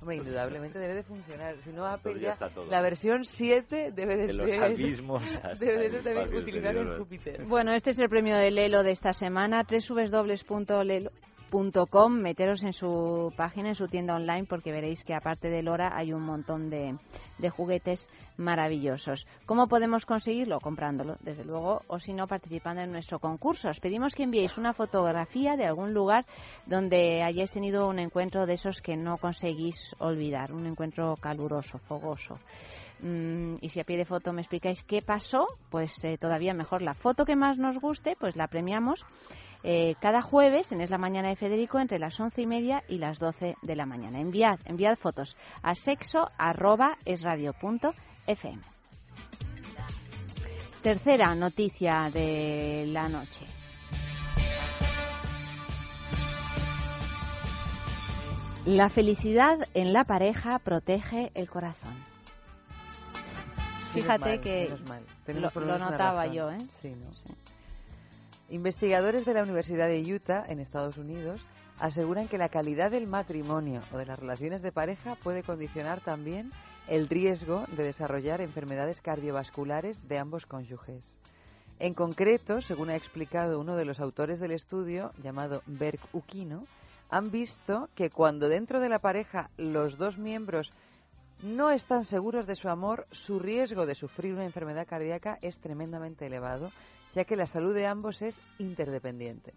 Hombre, indudablemente debe de funcionar. Si no, Apple ya ya, está todo. la versión 7 debe de los ser... abismos hasta debe de el ser utilizar en. Júpiter. Bueno, este es el premio de Lelo de esta semana, www.lelo.com. Meteros en su página, en su tienda online, porque veréis que aparte de Lora hay un montón de, de juguetes maravillosos. ¿Cómo podemos conseguirlo? Comprándolo, desde luego, o si no, participando en nuestro concurso. Os pedimos que enviéis una fotografía de algún lugar donde hayáis tenido un encuentro de esos que no conseguís olvidar, un encuentro caluroso, fogoso. Mm, y si a pie de foto me explicáis qué pasó, pues eh, todavía mejor. La foto que más nos guste, pues la premiamos eh, cada jueves en Es la Mañana de Federico entre las once y media y las doce de la mañana. Enviad, enviad fotos a sexo arroba esradio.fm. Tercera noticia de la noche. La felicidad en la pareja protege el corazón. Fíjate mal, que mal. lo, notaba yo, ¿eh? Sí, ¿no? Investigadores de la Universidad de Utah, en Estados Unidos, aseguran que la calidad del matrimonio o de las relaciones de pareja puede condicionar también el riesgo de desarrollar enfermedades cardiovasculares de ambos cónyuges. En concreto, según ha explicado uno de los autores del estudio, llamado Berg Ukino, han visto que cuando dentro de la pareja los dos miembros no están seguros de su amor, su riesgo de sufrir una enfermedad cardíaca es tremendamente elevado, ya que la salud de ambos es interdependiente.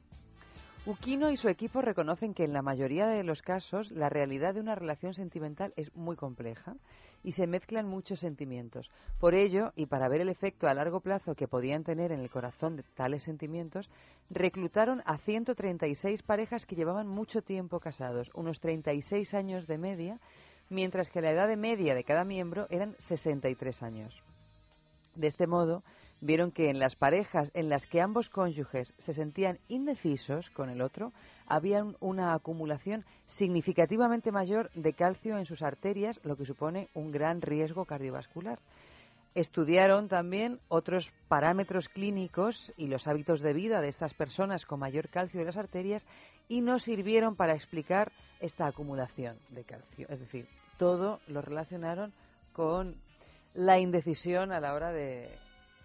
Ukino y su equipo reconocen que en la mayoría de los casos la realidad de una relación sentimental es muy compleja y se mezclan muchos sentimientos. Por ello, y para ver el efecto a largo plazo que podían tener en el corazón de tales sentimientos, reclutaron a 136 parejas que llevaban mucho tiempo casados, unos 36 años de media, mientras que la edad media de cada miembro eran 63 años. De este modo, vieron que en las parejas en las que ambos cónyuges se sentían indecisos con el otro, había una acumulación significativamente mayor de calcio en sus arterias, lo que supone un gran riesgo cardiovascular. Estudiaron también otros parámetros clínicos y los hábitos de vida de estas personas con mayor calcio en las arterias y nos sirvieron para explicar esta acumulación de calcio. Es decir, todo lo relacionaron con la indecisión a la hora de,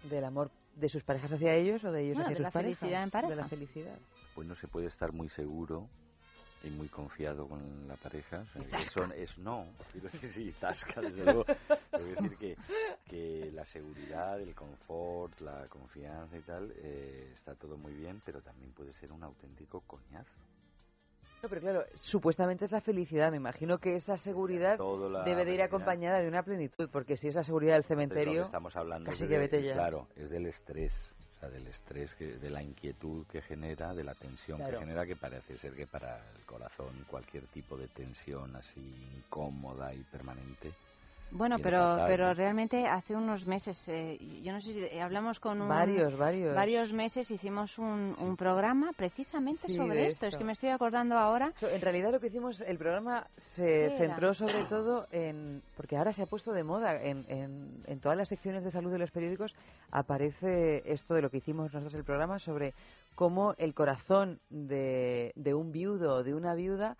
del amor de sus parejas hacia ellos o de ellos Bueno, hacia de sus la parejas. felicidad en pareja. De la felicidad. Pues no se puede estar muy seguro y muy confiado con la pareja. Es no. Quiero decir, sí, tasca, desde luego. Quiero decir que, que la seguridad, el confort, la confianza y tal, eh, está todo muy bien, pero también puede ser un auténtico coñazo. No, pero claro, supuestamente es la felicidad. Me imagino que esa seguridad debe de ir acompañada de una plenitud, porque si es la seguridad del cementerio, estamos hablando casi es que vete ya. Claro, es del estrés. O sea, del estrés, que, de la inquietud que genera, de la tensión Claro. que genera, que parece ser que para el corazón cualquier tipo de tensión así incómoda y permanente. Bueno, pero, pero ¿no? realmente hace unos meses, eh, yo no sé si hablamos con un, Varios, varios. varios meses, hicimos un, un programa precisamente Sí, sobre esto. Es que me estoy acordando ahora. En realidad lo que hicimos, el programa se centró sobre todo en, porque ahora se ha puesto de moda, en, en, en todas las secciones de salud de los periódicos aparece esto de lo que hicimos nosotros el programa sobre cómo el corazón de, de un viudo o de una viuda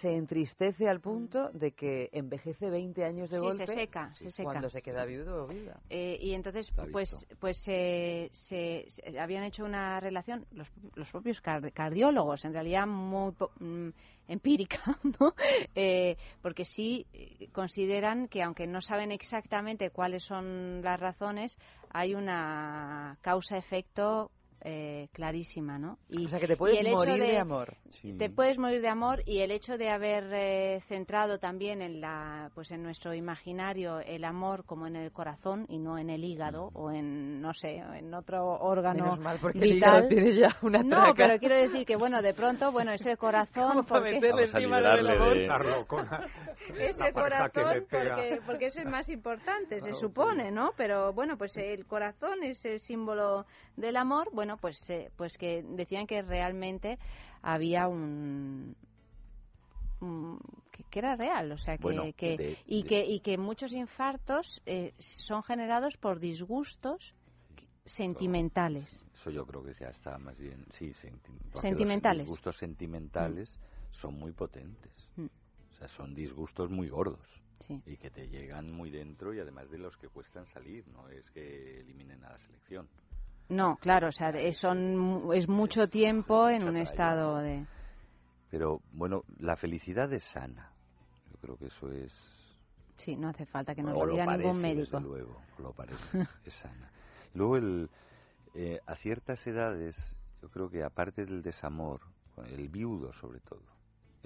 se entristece al punto de que envejece 20 años de. Sí, golpe se seca, se seca. cuando se queda viudo o viuda. Eh, y entonces, pues, pues eh, se, se- habían hecho una relación, los, los propios car- cardiólogos, en realidad muy mm, empírica, ¿no? Eh, porque sí eh, consideran que, aunque no saben exactamente cuáles son las razones, hay una causa-efecto eh, clarísima, ¿no? Y, o sea que te puedes el hecho morir de, amor. te puedes morir de amor y el hecho de haber eh, centrado también en la pues en nuestro imaginario el amor como en el corazón y no en el hígado o en no sé en otro órgano Menos mal, porque el vital. hígado tiene ya una no traca. pero quiero decir que bueno de pronto bueno ese corazón ¿Cómo para porque meterle Vamos a de- ese corazón porque, porque eso es más importante se supone no pero bueno pues el corazón es el símbolo del amor. Bueno pues eh, pues que decían que realmente había un un- que, era real o sea que, Bueno, que- de- y de- que y que muchos infartos eh, son generados por disgustos sentimentales Eso yo creo que ya está más bien, sí, senti- Sentimentales. Los disgustos sentimentales son muy potentes. Mm. O sea, son disgustos muy gordos. Sí. Y que te llegan muy dentro y además de los que cuestan salir, no es que eliminen a la selección. No claro o sea son es mucho tiempo en un estado de Pero bueno, la felicidad es sana. Yo creo que eso es... Sí, no hace falta que nos lo diga parece, ningún médico. Desde luego, lo parece, es sana. Luego, el, eh, a ciertas edades, yo creo que aparte del desamor, el viudo sobre todo,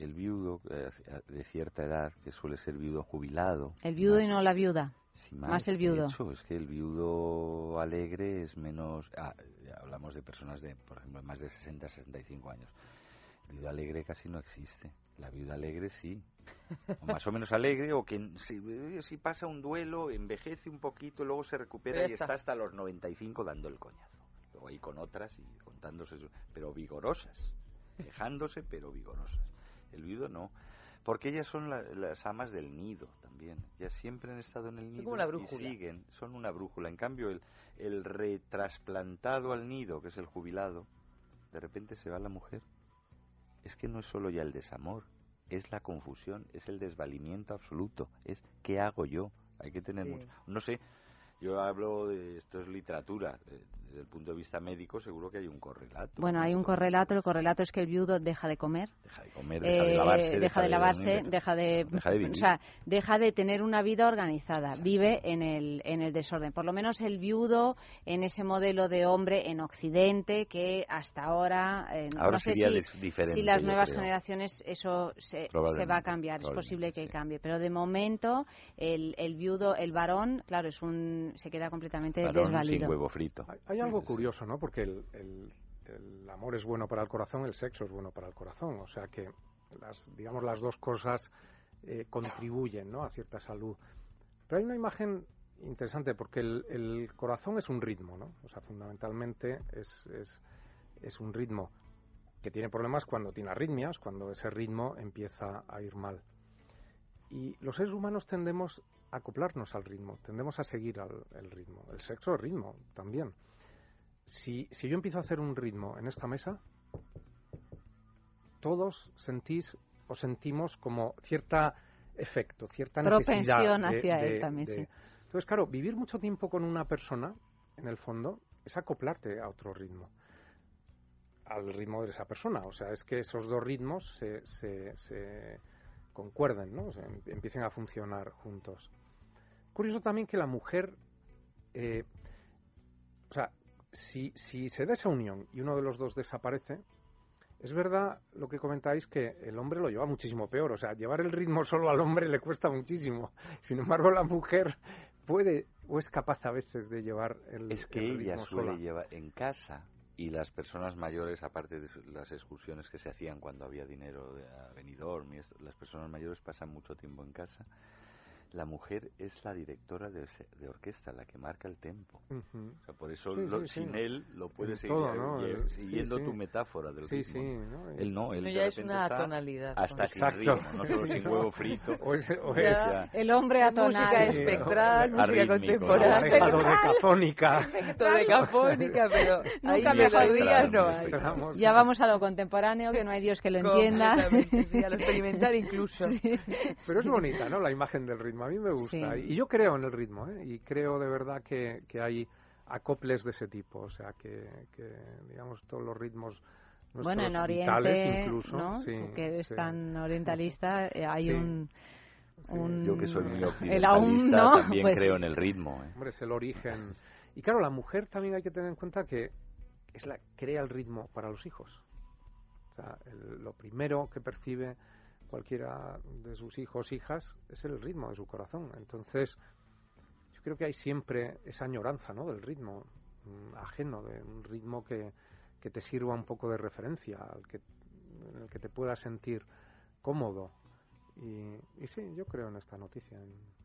el viudo eh, de cierta edad, que suele ser viudo jubilado, El viudo y no la viuda. Sí, más el de viudo. hecho, es que el viudo alegre es menos. ah, ya hablamos de personas de, por ejemplo, más de 60, 65 años. El viudo alegre casi no existe. La viuda alegre sí. O más o menos alegre, o que si, si pasa un duelo, envejece un poquito, luego se recupera y está hasta los 95 dando el coñazo. Luego ahí con otras y contándose, pero vigorosas. Quejándose, pero vigorosas. El viudo no. Porque ellas son la- las amas del nido también. Ellas siempre han estado en el nido como y siguen, son una brújula. En cambio, el, el retrasplantado al nido, que es el jubilado, de repente se va la mujer es que no es solo ya el desamor, es la confusión, es el desvalimiento absoluto, es ¿qué hago yo? Hay que tener Sí. mucho. No sé, yo hablo de esto es literatura, eh, desde el punto de vista médico seguro que hay un correlato. Bueno, hay un correlato. El correlato es que el viudo deja de comer. Deja de comer, deja de lavarse, Eh, deja de lavarse, dormir, deja de, deja de vivir. o sea, deja de tener una vida organizada, vive en el, en el desorden. Por lo menos el viudo en ese modelo de hombre en Occidente que hasta ahora, eh, Ahora no sé sería si, diferente, si las nuevas creo. generaciones eso se, va a cambiar, es posible que cambie, pero de momento el, el viudo, el varón, claro, es un se queda completamente Varón desvalido. sin huevo frito. Hay, hay algo curioso, ¿no? Porque el, el- el amor es bueno para el corazón, el sexo es bueno para el corazón. O sea que, las, digamos, las dos cosas eh, contribuyen, ¿no? A cierta salud. Pero hay una imagen interesante porque el, el corazón es un ritmo, ¿no? O sea, fundamentalmente es, es, es un ritmo que tiene problemas cuando tiene arritmias, cuando ese ritmo empieza a ir mal. Y los seres humanos tendemos a acoplarnos al ritmo, tendemos a seguir al, el ritmo. El sexo es ritmo también. Si, si yo empiezo a hacer un ritmo en esta mesa, todos sentís o sentimos como cierta efecto, cierta necesidad. Propensión hacia de- él también, de- sí. Entonces, claro, vivir mucho tiempo con una persona, en el fondo, es acoplarte a otro ritmo al ritmo de esa persona. O sea, es que esos dos ritmos se, se, se concuerden, ¿no? O sea, em- empiecen a funcionar juntos. Curioso también que la mujer, eh, o sea, si, si se da esa unión y uno de los dos desaparece, es verdad lo que comentáis que el hombre lo lleva muchísimo peor. O sea, llevar el ritmo solo al hombre le cuesta muchísimo. Sin embargo, la mujer puede o es capaz a veces de llevar el, Es que el ella ritmo suele sola. llevar en casa y las personas mayores, aparte de las excursiones que se hacían cuando había dinero de a Benidorm y esto, las personas mayores pasan mucho tiempo en casa. La mujer es la directora de, se- de orquesta, la que marca el tempo. Ujú. O sea, por eso Sí, lo- sí, sí. sin él lo puede En seguir todo, ¿no? El- siguiendo sí, sí. tu metáfora del Sí, ritmo. sí, ¿no? ¿no? Él no, él No, ya es una está tonalidad, Hasta sin Exacto. ritmo, nosotros Sí, sin ¿no? huevo frito. O ese- o Ya, esa- El hombre atonal. Música espectral, música contemporánea. Pareja dodecafónica. Dodecafónica, pero ahí Nunca mejor melodías dicho. no hay. Ya vamos a lo contemporáneo, que no hay Dios que lo entienda. Sí, a lo experimental incluso. Pero es bonita, ¿no? La imagen del ritmo. A mí me gusta. Sí. Y yo creo en el ritmo, ¿eh? Y creo de verdad que, que hay acoples de ese tipo. O sea, que, que digamos, todos los ritmos Bueno, en Oriente, incluso. ¿no? sí, Tú que eres sí. tan orientalista, eh, hay Sí. un, un- Yo que soy muy el occidentalista aún, ¿no? también Pues- creo en el ritmo. ¿eh? Hombre, es el origen. Y claro, la mujer también hay que tener en cuenta que es la crea el ritmo para los hijos. O sea, el- lo primero que percibe cualquiera de sus hijos, hijas, es el ritmo de su corazón. Entonces, yo creo que hay siempre esa añoranza, ¿no? Del ritmo mm, ajeno, de un ritmo que, que te sirva un poco de referencia, al que, en el que te puedas sentir cómodo. Y, y sí, yo creo en esta noticia. en-.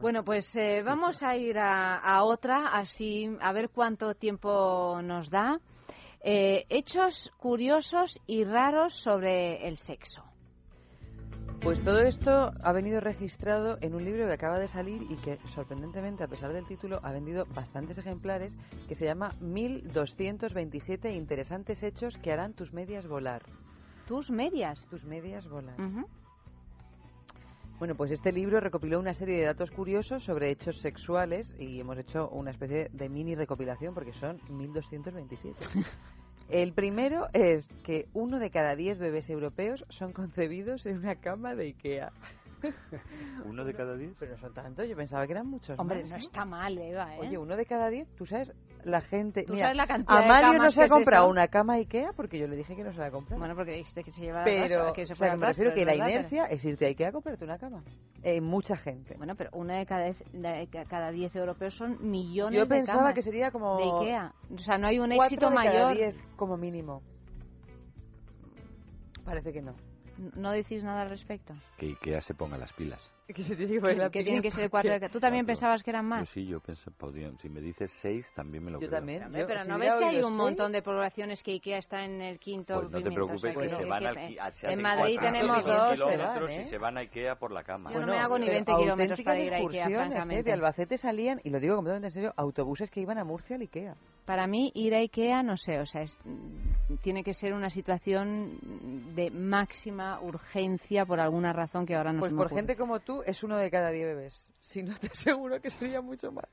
Bueno, pues eh, vamos a ir a, a otra, así a ver cuánto tiempo nos da. Eh, hechos curiosos y raros sobre el sexo. Pues todo esto ha venido registrado en un libro que acaba de salir y que, sorprendentemente, a pesar del título, ha vendido bastantes ejemplares, que se llama 1227 interesantes hechos que harán tus medias volar. ¿Tus medias? Tus medias volar. Bueno, pues este libro recopiló una serie de datos curiosos sobre hechos sexuales y hemos hecho una especie de mini recopilación porque son 1227. El primero es que uno de cada diez bebés europeos son concebidos en una cama de Ikea. ¿Uno de cada diez? Pero no son tantos, yo pensaba que eran muchos Hombre, más, no está mal, Eva, ¿eh? Oye, uno de cada diez, tú sabes, la gente... ¿Tú Mira, sabes la cantidad de no se ha es comprado eso? una cama Ikea porque yo le dije que no se la comprara. Bueno, porque dijiste que se lleva pero, que se o sea, que me refiero que la verdad, pero- inercia es irte a Ikea a comprarte una cama. Eh, mucha gente. Bueno, pero una de cada, de cada diez europeos son millones Yo de pensaba camas que sería como... de Ikea. O sea, no hay un cuatro éxito de cada mayor. diez, como mínimo. Parece que no. ¿No decís nada al respecto? Que Ikea se ponga las pilas. Que se tiene que la que tienen que ser cuatro de cada- ¿Tú también pensabas que eran más? sí, yo pensé, podrían. Si me dices seis, también me lo Yo creo. también. Yo, pero si ¿no ves que hay un seis- montón de poblaciones que IKEA está en el quinto? Pues no te pimiento, o sea, preocupes que se van al, a- En Madrid cuatro, tenemos dos, kilómetros pero... y se van a Ikea por la cama. Yo no me hago ni pero 20 kilómetros para ir a Ikea, excursiones, ¿eh? francamente. De Albacete salían, y lo digo completamente en serio, autobuses que iban a Murcia al Ikea. Para mí, ir a IKEA, no sé, o sea, es- tiene que ser una situación de máxima urgencia por alguna razón que ahora no Pues se me por ocurre. gente como tú es uno de cada diez bebés. Si no, te aseguro que sería mucho más.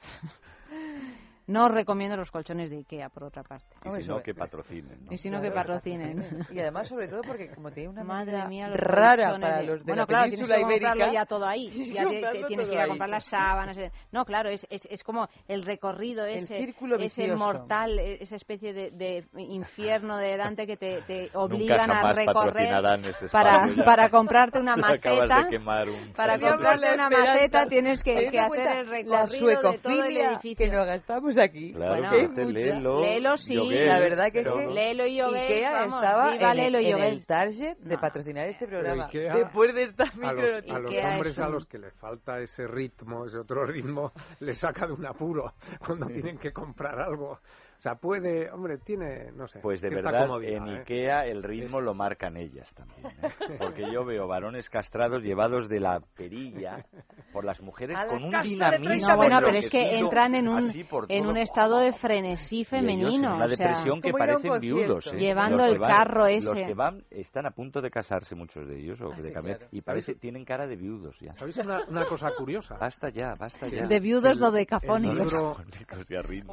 No os recomiendo los colchones de IKEA, por otra parte. Y si no, que patrocinen. ¿no? Y si no, que patrocinen. Y además, sobre todo, porque como tiene una Madre mía, los rara para de- los de Bueno, la claro, tienes península que comprarlo ibérica. ya todo ahí. Tienes que Ya te- te comprarlo tienes que ir a ahí. comprar las sábanas. eh. No, claro, es, es, es como el recorrido El ese, círculo ese mortal, eh, esa especie de, de infierno de Dante que te, te obligan a jamás recorrer este para, para comprarte una maceta. de quemar un- Para comprarte una maceta tienes que, que hacer el la recorrido de todo el suecofilia edificio. que nos gastamos aquí. Claro, Bueno, que este mucha. Lelo, Lelo sí, Yoguel, La verdad que es pero- que Lelo y Yoguel, Ikea vamos, estaba viva en, Lelo y el, en Yoguel. el target de No. patrocinar este programa. Ikea, Después de esta a los, micro... a los hombres es a los que les falta ese ritmo, ese otro ritmo, les saca de un apuro cuando tienen que comprar algo. O sea, puede, hombre, tiene, no sé. Pues de verdad, comodidad, en ¿eh? Ikea el ritmo Es- lo marcan ellas también. ¿eh? Porque yo veo varones castrados llevados de la perilla por las mujeres A la con un de dinamismo. 30 No, bueno, pero es que entran en un, en un estado de frenesí femenino. en una o sea, depresión que parecen viudos. ¿eh? Llevando Los el van- carro Los ese. que van están a punto de casarse muchos de ellos o Ah, de sí, cambiar claro. y parece tienen cara de viudos ya. ¿Sabéis una, una cosa curiosa? Basta ya, basta ya. de viudos El- el libro- Cafónicos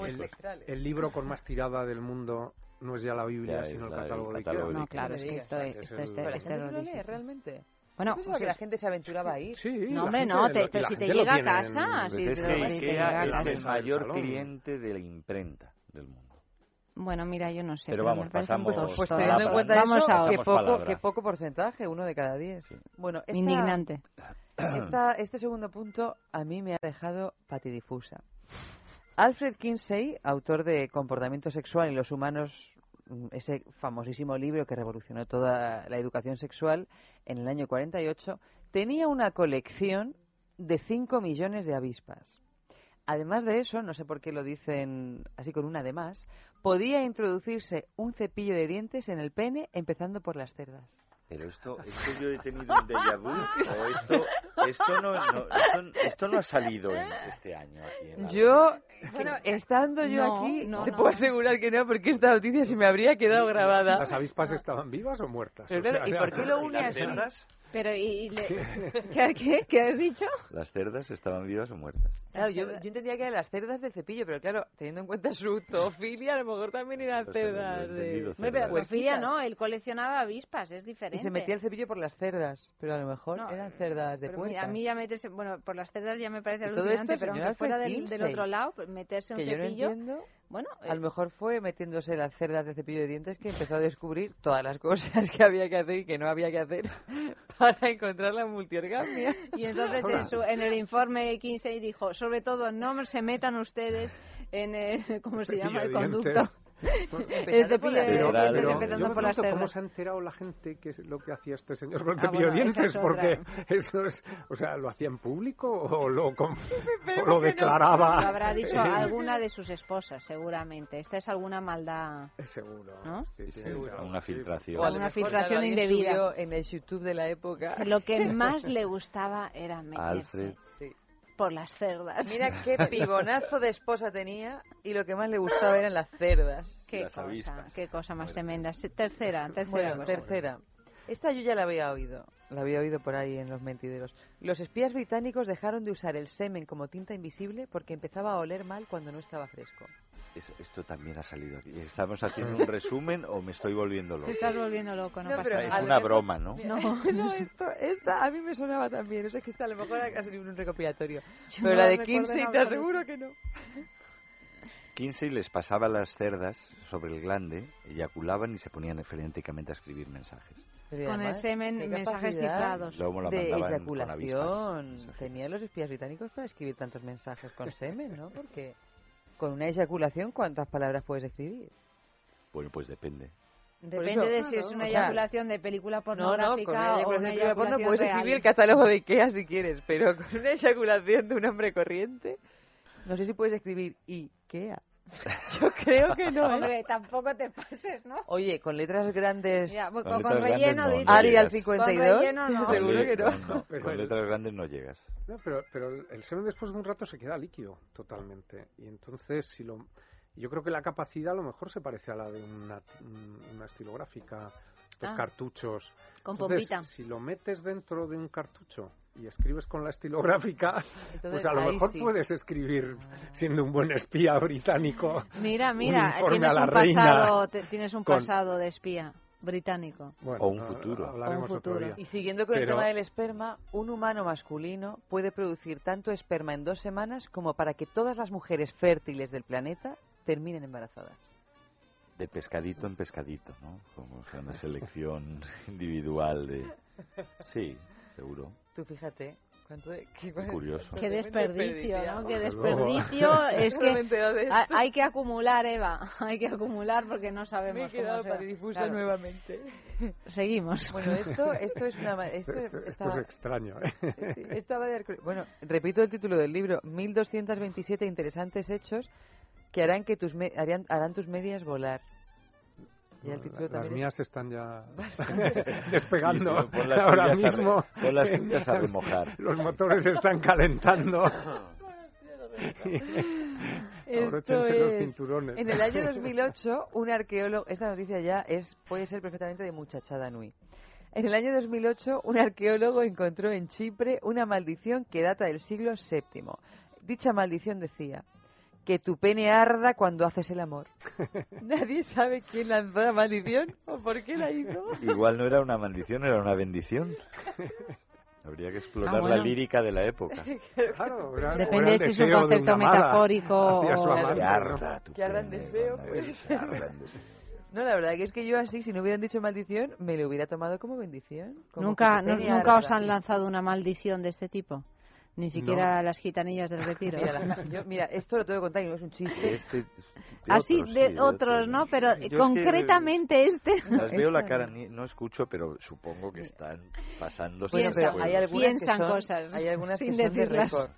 el, el libro con más tirada del mundo no es ya la Biblia, Ya, es sino el catálogo de Ikea. No, claro, es que esto, es esto, este- este gente se lo lee, realmente. Bueno, pues que la gente se aventuraba a ir. Sí, No, hombre, gente no, te- pero si te gente lo llega a casa, Pues sí, es que si te Ikea llega a es casa. el mayor cliente de la imprenta del mundo. Bueno, mira, yo no sé. Pero vamos, pasamos- poco Pues todo. teniendo en cuenta Vamos eso, a que poco, que poco porcentaje, uno de cada diez. Bueno, esta- Indignante. esta- este segundo punto a mí me ha dejado patidifusa. Alfred Kinsey, autor de Comportamiento Sexual y los Humanos, mm, ese famosísimo libro que revolucionó toda la educación sexual en el año 48, tenía una colección de 5 millones de avispas. Además de eso, no sé por qué lo dicen así con un además, podía introducirse un cepillo de dientes en el pene empezando por las cerdas. Pero esto, esto yo he tenido un déjà vu, o esto, esto, no, no- esto, esto no ha salido en este año aquí. en la- Yo, bueno, estando yo No, aquí, no, te no. puedo asegurar que no, porque esta noticia se me habría quedado grabada. ¿Las avispas estaban vivas o muertas? Pero O sea, ¿y por qué lo ¿y une así? Pero, ¿y, y le- ¿Qué, qué, qué has dicho? ¿Las cerdas estaban vivas o muertas? Claro, yo, yo entendía que eran las cerdas del cepillo, pero claro, teniendo en cuenta su zoofilia, a lo mejor también eran Pues, cerdas de... Hombre, pero. Sofía no, él coleccionaba avispas, es diferente. Y se metía el cepillo por las cerdas, pero a lo mejor No, eran cerdas de puertas. a mí ya meterse, bueno, por las cerdas ya me parece Y todo alucinante, esto, pero aunque fuera del, del otro lado, meterse un que yo no cepillo, entiendo, bueno, a eh, lo mejor fue metiéndose las cerdas de cepillo de dientes que empezó a descubrir todas las cosas que había que hacer y que no había que hacer para encontrar la multiorgamia. y entonces en, su- en el informe 15 dijo, sobre todo no se metan ustedes en el, ¿cómo se llama? El conducto. Dientes. el cepillo de Pero- dientes pero- empezando yo por las cómo se ha enterado la gente que es lo que hacía este señor con el Ah, cepillo bueno, dientes, es porque eso es, o sea, ¿lo hacía en público o lo, Pero o lo que no. declaraba? Lo habrá dicho alguna de sus esposas, seguramente. Esta es alguna maldad. Seguro. ¿No? Sí, sí, Seguro. Una filtración. O Una filtración indebida. en el YouTube de la época. Lo que más le gustaba era Alfred. Por las cerdas. Mira qué pibonazo de esposa tenía y lo que más le gustaba eran las cerdas. qué las cosa, avispas. qué cosa más tremenda. Tercera, tercera. Bueno, tercera. Esta yo ya la había oído. La había oído por ahí en los mentideros. Los espías británicos dejaron de usar el semen como tinta invisible porque empezaba a oler mal cuando no estaba fresco. Eso- esto también ha salido aquí. ¿Estamos haciendo un resumen o me estoy volviendo Te loco? estás volviendo loco, no, No, pasa Es nada. a una broma, ¿no? No, no, esto, esta a mí me sonaba también. O sea, que esta a lo mejor ha salido un recopilatorio. Yo Pero no la de recuerdo 15 en te aseguro que no. Kinsey les pasaba las cerdas sobre el glande, eyaculaban y se ponían frenéticamente a escribir mensajes. Pero Con el semen, mensajes cifrados. Luego la de con eyaculación. avispas. Tenían los espías británicos para escribir tantos mensajes con semen, ¿no? Porque con una eyaculación, ¿cuántas palabras puedes escribir? Bueno, pues depende. Depende eso- de si es una o sea, eyaculación de película No, no, con pornográfica una o una eyaculación de película porno puedes real. escribir el catálogo de Ikea si quieres, pero con una eyaculación de un hombre corriente, no sé si puedes escribir Ikea. Yo creo que no. ¿eh? Hombre, tampoco te pases, ¿no? Oye, con letras grandes. Ya, pues, Con con, con letras grandes relleno, no, dices. no Arial llegas. 52, Con relleno no. seguro Con que no. no, no, Pero con letras grandes no llegas. No, pero, pero el el semen después de un rato se queda líquido totalmente. Y entonces, si lo, yo creo que la capacidad a lo mejor se parece a la de una, una estilográfica, estos Ah. cartuchos. Con Entonces, pompita. Si lo metes dentro de un cartucho y escribes con la estilográfica, Entonces, pues a lo mejor sí. puedes escribir siendo un buen espía británico. Mira, mira, tienes a la un reina pasado, te- tienes un con- pasado de espía británico. Bueno, O un futuro. O un futuro. Y siguiendo con el tema del esperma, un humano masculino puede producir tanto esperma en dos semanas como para que todas las mujeres fértiles del planeta terminen embarazadas. De pescadito en pescadito, ¿no? Como sea una selección individual de... Sí, seguro. Tú fíjate, cuánto de- qué, Qué curioso. Qué desperdicio, ¿no? Qué desperdicio. es me que hay que acumular, Eva. Hay que acumular porque no Me sabemos he quedado cómo Claro. nuevamente. Seguimos. Bueno, esto, esto es una... ma- Esto, Esto, esto estaba- es extraño. ¿eh? Sí, Bueno, repito el título del libro, 1227 interesantes hechos que harán que tus me- harán, harán tus medias volar. Y el título Las también es- mías están ya despegando. Sí, sí, pon las Ahora a mismo pon las tuyas a remojar. los motores se están calentando. Esto los es- cinturones. En el año 2008, un arqueólogo, esta noticia ya es puede ser perfectamente de muchachada nui. En el año 2008, un arqueólogo encontró en Chipre una maldición que data del siglo VII. Dicha maldición decía que tu pene arda cuando haces el amor. Nadie sabe quién lanzó la maldición o por qué la hizo. Igual no era una maldición, era una bendición. Habría que explotar Ah, bueno. la lírica de la época. Claro, era- o Depende de si es un de concepto amada metafórico o- Que ¿no? arda tu Que ardan pene deseo, pues. eres- ardan deseo. No, la verdad que es que yo así, si no hubieran dicho maldición, me lo hubiera tomado como bendición. como Nunca, pene nunca os han lanzado una maldición de este tipo. Ni siquiera las gitanillas del retiro. Mira, la- yo- mira, esto lo tengo que contar y no es un chiste. Este, de Así otros, de sí, otros, ¿no? Pero Yo es que concretamente este. Las veo la cara, no. ni- no escucho, pero supongo que están pasándose. Bueno, pero hay algunas piensan que son, cosas, hay algunas sin que son de decirlas. récord.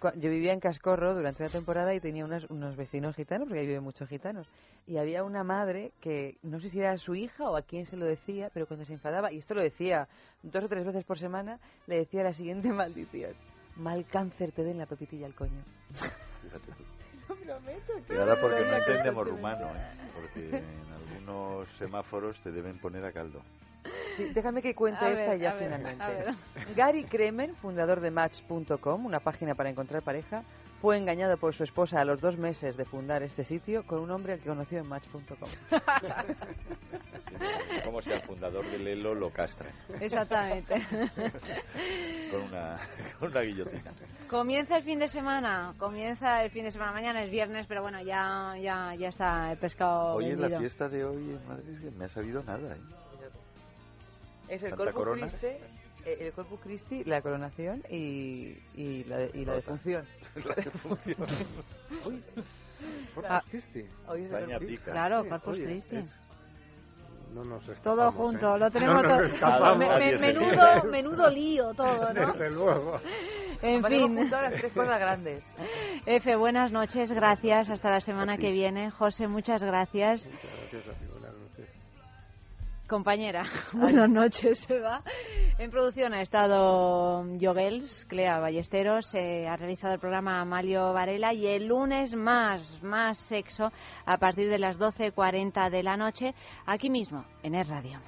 Cu- Yo vivía en Cascorro durante una temporada y tenía unos, unos vecinos gitanos, porque ahí viven muchos gitanos. Y había una madre que, no sé si era su hija o a quién se lo decía, pero cuando se enfadaba, y esto lo decía dos o tres veces por semana, le decía la siguiente maldición. Mal cáncer te den la pepitilla al coño. Fíjate tú. Lo prometo, Y ahora porque no entendemos rumano, ¿eh? Porque en algunos semáforos te deben poner a caldo. Sí, déjame que cuente A esta ver, ya ver, finalmente. ver. Gary Kremen, fundador de Match.com, una página para encontrar pareja, fue engañado por su esposa a los dos meses de fundar este sitio con un hombre al que conoció en Match.com. Como si al fundador del Elo lo castra Exactamente. con una, con una guillotina. Comienza el fin de semana, comienza el fin de semana. Mañana es viernes, pero bueno, ya ya ya está el pescado Hoy en la fiesta de hoy en Madrid me ha sabido nada, ¿eh? Es el Corpus Corona. Christi, el Corpus Christi, la coronación y, y la, y la defunción. La defunción. Uy, Corpus Ah, Christi. hoy es el Corpus-. Claro, Corpus oye, Christi. es- No nos Todo escapamos, junto, ¿eh? lo tenemos no nos todo. Me- me- menudo, menudo lío todo, ¿no? Desde luego. En fin. juntado las tres cosas grandes. Efe, buenas noches, gracias. Hasta la semana A ti. que viene. José, muchas gracias. Muchas gracias, buenas noches. Compañera, buenas noches, Eva. En producción ha estado Yogels, Clea Ballesteros, eh, ha realizado el programa Amalio Varela y el lunes más, más sexo a partir de las 12.40 de la noche, aquí mismo, en Es Radio.